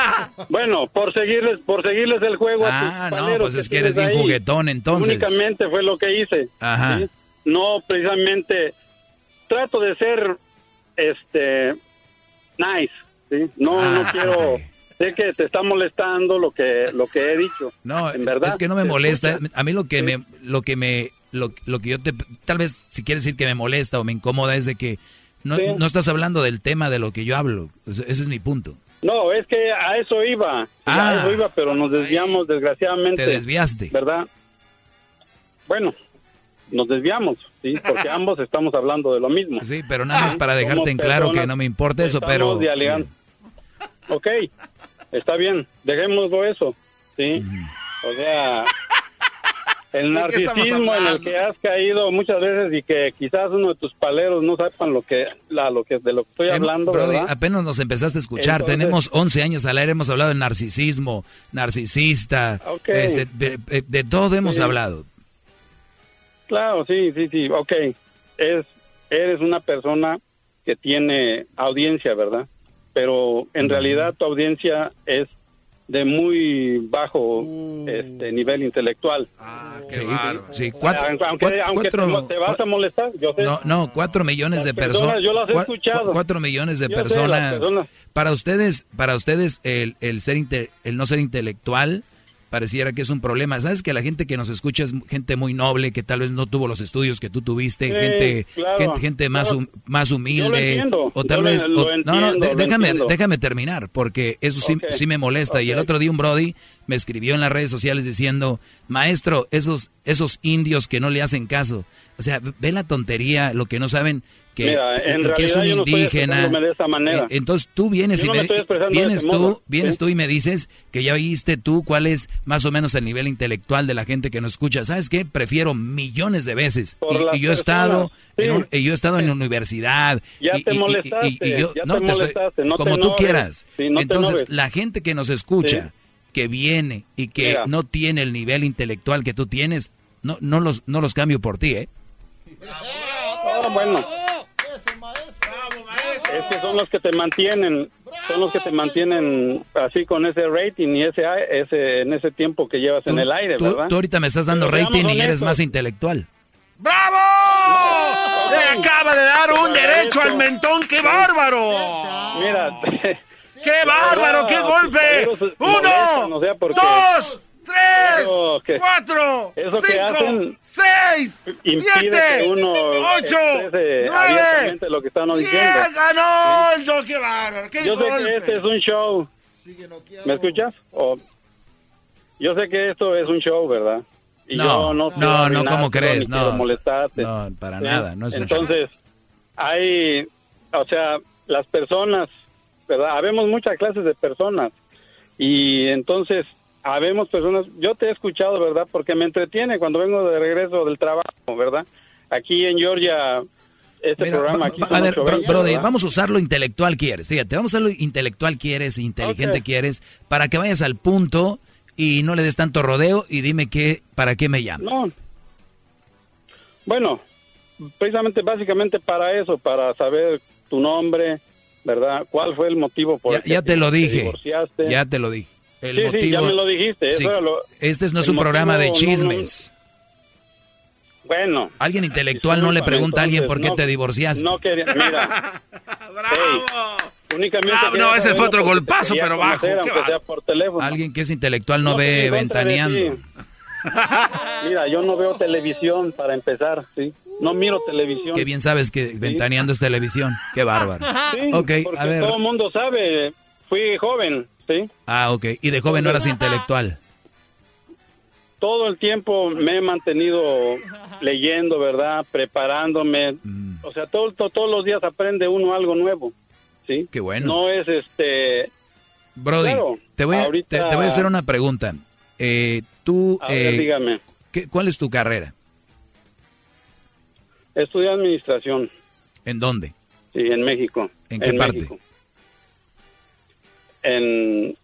Bueno, por seguirles, por seguirles el juego ah, no, pues es que eres bien juguetón, entonces. Únicamente fue lo que hice. Ajá. No, precisamente, trato de ser este, nice, ¿sí? No, no quiero... Sé que te está molestando lo que lo que he dicho. No, en verdad. Es que no me molesta. A mí lo que me lo que me lo, que yo te tal vez si quieres decir que me molesta o me incomoda es de que no, no estás hablando del tema de lo que yo hablo. Ese es mi punto. No, es que a eso iba. a eso ah. iba, pero nos desviamos desgraciadamente. Te desviaste. ¿Verdad? Bueno, nos desviamos, ¿sí? Porque ambos estamos hablando de lo mismo. Sí, pero nada más para dejarte en claro que no me importa eso, pero... ok, está bien, dejémoslo eso, ¿sí? O sea, el narcisismo en el que has caído muchas veces y que quizás uno de tus paleros no sepan lo que, la, lo que de lo que estoy hablando, apenas nos empezaste a escuchar, tenemos 11 años al aire, hemos hablado de narcisismo, narcisista, este, de, todo hemos hablado. Claro, sí, sí, sí, ok. Es, eres una persona que tiene audiencia, ¿verdad? Pero en realidad tu audiencia es de muy bajo este nivel intelectual. Ah, sí, sí, cuatro, aunque, aunque te, vas a molestar, yo sé. No, no, cuatro millones de personas. Yo las he escuchado. Cuatro millones de personas. Para ustedes, para ustedes el, el ser el no ser intelectual pareciera que es un problema. Sabes que la gente que nos escucha es gente muy noble, que tal vez no tuvo los estudios que tú tuviste, gente, gente, más más humilde o tal vez no, no, déjame déjame terminar porque eso sí, sí me molesta. Y el otro día un brody me escribió en las redes sociales diciendo, "Maestro, esos esos indios que no le hacen caso." O sea, ve la tontería, lo que no saben que, es un indígena. de esa manera. Eh, entonces tú vienes y me, vienes tú, vienes tú y me dices que ya oíste tú cuál es más o menos el nivel intelectual de la gente que nos escucha. ¿Sabes qué? Prefiero millones de veces. Y, yo he estado en y yo he estado en universidad. Ya te molestaste. yo, no, te como tú quieras. entonces la gente que nos escucha, que viene y que no tiene el nivel intelectual que tú tienes, no, no los, no los cambio por ti, ¿eh? Oh, bueno. Es que son los que te mantienen, son los que te mantienen así con ese rating y ese, ese en ese tiempo que llevas en el aire, ¿verdad? Tú ahorita me estás dando rating y eres más intelectual. ¡Bravo! Le acaba de dar un derecho al mentón. ¡Qué bárbaro! Mira. ¡Qué bárbaro! ¡Qué golpe! ¡Uno! ¡Dos! ¡Tres! ¡Cuatro! ¡Cinco! ¡Seis! ¡Siete! ¡Ocho! ¡Nueve! lo que están diciendo. ganó el ¡Qué bárbaro! ¡Qué Yo sé que este es un show. ¿Me escuchas? O- Yo sé que esto es un show, ¿verdad? Y No, yo no, no, no, ¿cómo crees? No. quiero molestarte. No, para ¿sí? nada, no es un Entonces, hay, o sea, las personas, ¿verdad? Habemos muchas clases de personas. Y entonces, habemos personas, yo te he escuchado, ¿verdad? Porque me entretiene cuando vengo de regreso del trabajo, ¿verdad? Aquí en Georgia, este Mira, programa aquí... a ver, 820, bro- Brody, vamos a usar lo intelectual quieres. Fíjate, vamos a usar lo intelectual quieres, inteligente quieres, para que vayas al punto y no le des tanto rodeo y dime qué, para qué me llamas. No. Bueno, precisamente, básicamente para eso, para saber tu nombre, ¿verdad? ¿Cuál fue el motivo por Ya, el que ya te lo dije. divorciaste? Ya te lo dije. El Sí, sí, motivo, ya me lo dijiste, Sí, lo- este no es un programa de motivo, no, no, chismes. Bueno. Alguien intelectual no le pregunta a alguien por qué no- te divorciaste. No quería, mira. Ey, únicamente No, quería no, ese fue otro golpazo, pero bajo, conocer, sea por teléfono. Alguien que es intelectual no, No ve ventaneando. Mira, yo no veo televisión para empezar, ¿sí? No miro televisión. Qué bien sabes que ventaneando es televisión. Qué bárbaro. Sí, ok, porque a ver. todo el mundo sabe, fui joven, ¿sí? Ah, ok. Y de joven no eras intelectual. Todo el tiempo me he mantenido leyendo, ¿verdad? Preparándome. Mm. O sea, todo, to- todos los días aprende uno algo nuevo, ¿sí? Qué bueno. No es este... Brody, Claro, te, voy a, ahorita- te, te voy a hacer una pregunta. Eh, tú, A ver, eh, dígame. ¿qué- ¿cuál es tu carrera? Estudié administración, ¿En dónde? sí, en México. ¿En qué parte? México. En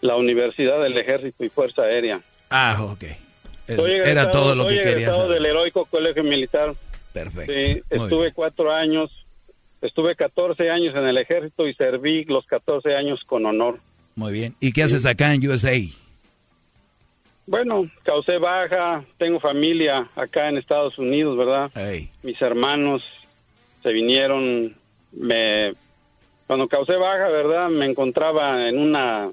la Universidad del Ejército y Fuerza Aérea. Ah, ok. Es- era egresado- todo lo que querías egresado saber. del heroico colegio militar. Perfecto. Sí, estuve cuatro años, estuve 14 años en el ejército y serví los 14 años con honor. Muy bien. ¿Y qué haces acá en USA? Bueno, causé baja, tengo familia acá en Estados Unidos, ¿verdad? Mis hermanos se vinieron, me cuando causé baja, ¿verdad? Me encontraba en una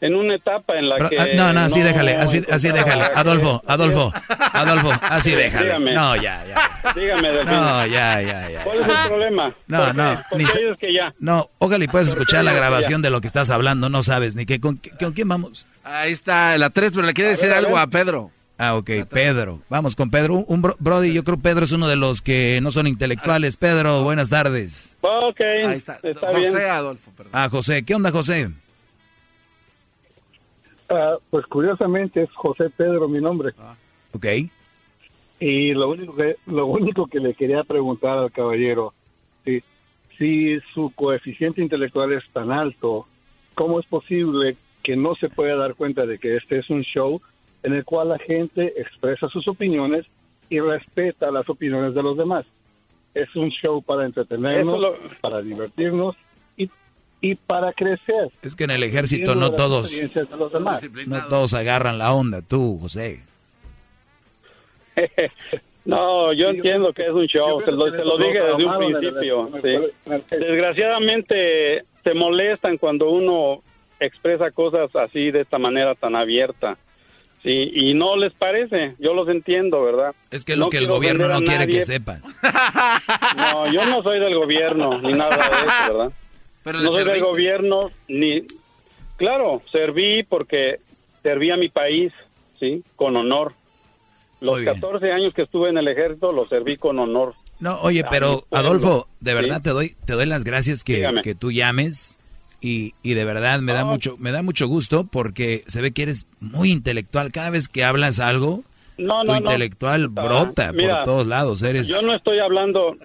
en una etapa en la Pero, que ah, no, no, así déjale, así, así déjale. Adolfo, Adolfo, Adolfo, así Sí, déjale. dígame. No, ya, ya. Dígame, Delfín. No, ya, ya, ya. ¿Cuál es el problema? No, no, ¿Por ni dices que ya? No, ojalá y puedas escuchar la Ya. grabación de lo que estás hablando, no sabes ni qué, con, qué- con quién vamos. Ahí está, la 3, pero le quiere A decir ver, algo a Pedro. Ah, ok, Pedro. Vamos con Pedro. Un, un bro- Brody, yo creo que Pedro es uno de los que no son intelectuales. Pedro, buenas tardes. Ok, Ahí está. está José bien. Adolfo, perdón. Ah, José. ¿Qué onda, José? Ah, pues curiosamente es José Pedro mi nombre. Ok. Y lo único que lo único que le quería preguntar al caballero, si, si su coeficiente intelectual es tan alto, ¿cómo es posible que no se pueda dar cuenta de que este es un show en el cual la gente expresa sus opiniones y respeta las opiniones de los demás? Es un show para entretenernos, lo- para divertirnos y, y para crecer. Es que en el ejército no todos, de los demás. no todos agarran la onda. Tú, José. No, yo entiendo que es un show, te lo, te lo dije desde un principio. sí. Desgraciadamente se molestan cuando uno expresa cosas así de esta manera tan abierta. Sí, y no les parece, yo los entiendo, ¿verdad? Es que es lo No que el gobierno no quiere que sepas. No, yo no soy del gobierno, ni nada de eso, ¿verdad? Pero no soy del gobierno, ni... Claro, serví porque serví a mi país, ¿sí? Con honor. Los Muy bien. 14 años que estuve en el ejército los serví con honor. No, oye, pero Adolfo, de ¿sí? verdad te doy te doy las gracias que, que tú llames y, y de verdad me da mucho me da mucho gusto porque se ve que eres muy intelectual. Cada vez que hablas algo, No, tu no. intelectual brota mira, por todos lados. Eres Yo no estoy hablando...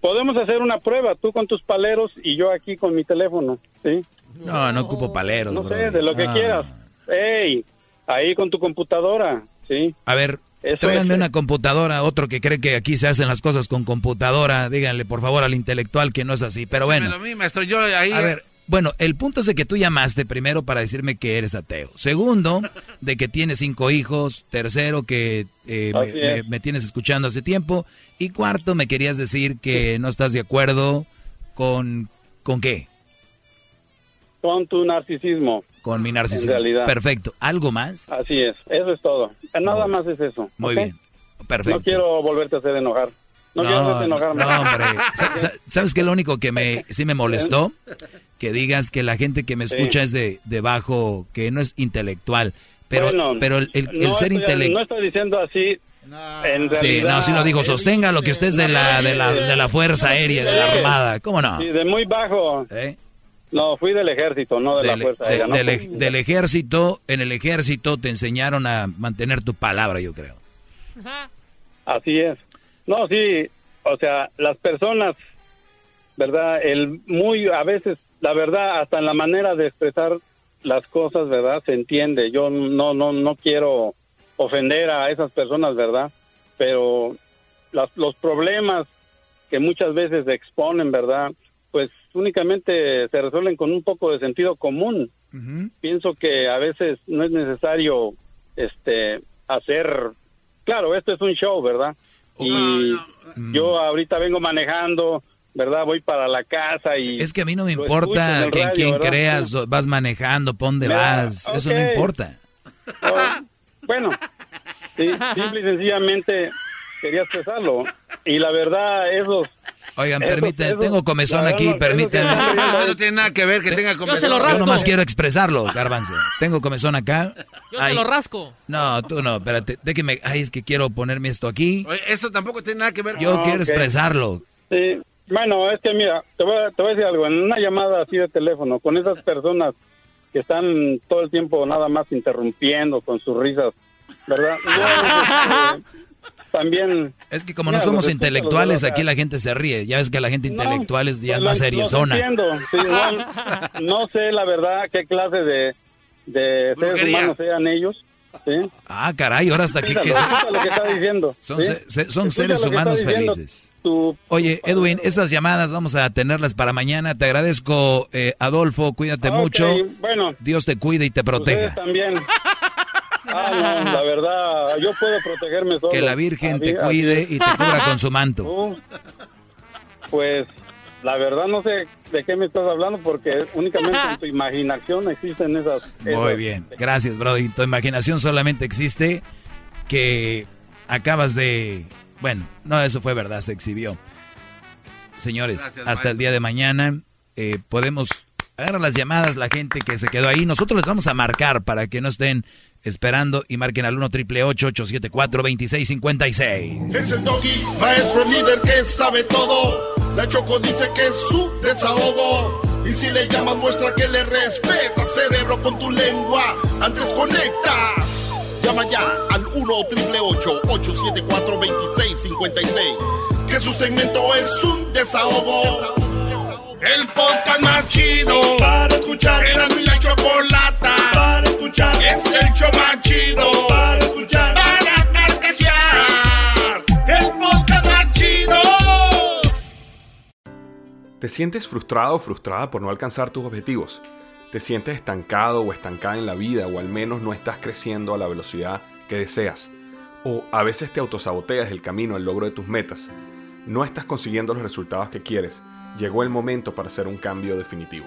Podemos hacer una prueba, tú con tus paleros y yo aquí con mi teléfono, ¿sí? no, no ocupo paleros, No sé, de lo que Ah. quieras. Ey, ahí con tu computadora, ¿sí? A ver, Eso tráiganme es- una computadora, otro que cree que aquí se hacen las cosas con computadora, díganle por favor al intelectual que no es así. Pero bueno, a mí, maestro, yo ahí... a ver, Bueno, el punto es de que tú llamaste primero para decirme que eres ateo. Segundo, de que tienes cinco hijos. Tercero, que eh, me, es. me- me tienes escuchando hace tiempo. Y cuarto, me querías decir que no estás de acuerdo con... ¿Con qué? Con tu narcisismo. Con mi narcisismo. En realidad. Perfecto. ¿Algo más? Así es, eso es todo. Nada más es eso. Muy bien. Perfecto. No quiero volverte a hacer enojar. No, quiero hacerte enojar. no, hombre. Sa- sa- ¿Sabes qué lo único que me, sí me molestó? Que digas que la gente que me Sí. escucha es de, de bajo, que no es intelectual. Pero, Bueno, pero el, el- el no ser intelectual... No estoy diciendo así. En Sí, realidad, no, sí lo dijo. Sostenga lo que usted es de la, de la, de la Fuerza Aérea, de la Armada. ¿Cómo no? Sí, de muy bajo. ¿Eh? No, fui del ejército, no de Del, la Fuerza de- Aérea. ¿no? del ej- del ejército, en el ejército te enseñaron a mantener tu palabra, yo creo. Así es. No, sí, o sea, las personas, ¿verdad? El muy, a veces, la verdad, hasta en la manera de expresar las cosas, ¿verdad? Se entiende. Yo no, no, no quiero ofender a esas personas, ¿verdad? Pero las- los problemas que muchas veces se exponen, ¿verdad? Pues únicamente se resuelven con un poco de sentido común. Pienso que a veces no es necesario, este, hacer, claro, esto es un show, ¿verdad? Y yo ahorita vengo manejando, ¿verdad? Voy para la casa y... Es que a mí no me importa en radio, quién creas, vas manejando, pon vas. Eso no importa. Oh, bueno, sí, simple y sencillamente quería expresarlo. Y la verdad, esos... Oigan, permítanme, tengo comezón aquí, no- permítanme. Eso no tiene nada que ver que tenga comezón. Yo nomás quiero expresarlo, Garbanzo. Tengo comezón acá. Yo se Ay, lo rasco. No, tú no, espérate. Déjeme, ay, es que quiero ponerme esto aquí. Oye, Eso tampoco tiene nada que ver Yo quiero expresarlo. Sí, bueno, es que mira, te voy, a, te voy a decir algo, en una llamada así de teléfono, con esas personas que están todo el tiempo nada más interrumpiendo con sus risas, ¿verdad? No, también... Es que como Mira, no somos intelectuales, aquí la gente se ríe. Ya ves que la gente No, intelectual es ya es pues, más seriezona. sí, no, no sé la verdad qué clase de, de seres humanos sean ellos, ¿sí? Ah, caray, ahora hasta aquí que lo está diciendo. son, ¿sí? se- se- son Escucha seres humanos felices. tu- Oye, Edwin, esas llamadas vamos a tenerlas para mañana. Te agradezco, eh, Adolfo. Cuídate mucho. Bueno, Dios te cuide y te proteja. también. Ah, no, la verdad, yo puedo protegerme solo. Que la Virgen te cuide y te cubra con su manto. Uh, Pues, la verdad no sé de qué me estás hablando porque únicamente en tu imaginación existen esas... Muy esas- bien, gracias, Brody. Tu imaginación solamente existe que acabas de... Bueno, no, eso fue verdad, se exhibió. Señores, Gracias, hasta el día de mañana eh, podemos agarrar las llamadas, la gente que se quedó ahí. Nosotros les vamos a marcar para que no estén esperando y marquen al 1 triple 874 2656 Es el doggy, maestro líder que sabe todo. La Choco dice que es su desahogo. Y si le llamas, muestra que le respeta, cerebro, con tu lengua. Antes conectas. Llama ya al 1 triple 874 2656. Que su segmento es un desahogo. El podcast más chido para escuchar. Era mi la chocolata escuchar. Es el show más chido para escuchar. Para carcajear. El podcast más chido. ¿Te sientes frustrado o frustrada por no alcanzar tus objetivos? ¿Te sientes estancado o estancada en la vida o al menos no estás creciendo a la velocidad que deseas? ¿O a veces te autosaboteas el camino al logro de tus metas? ¿No estás consiguiendo los resultados que quieres? Llegó el momento para hacer un cambio definitivo.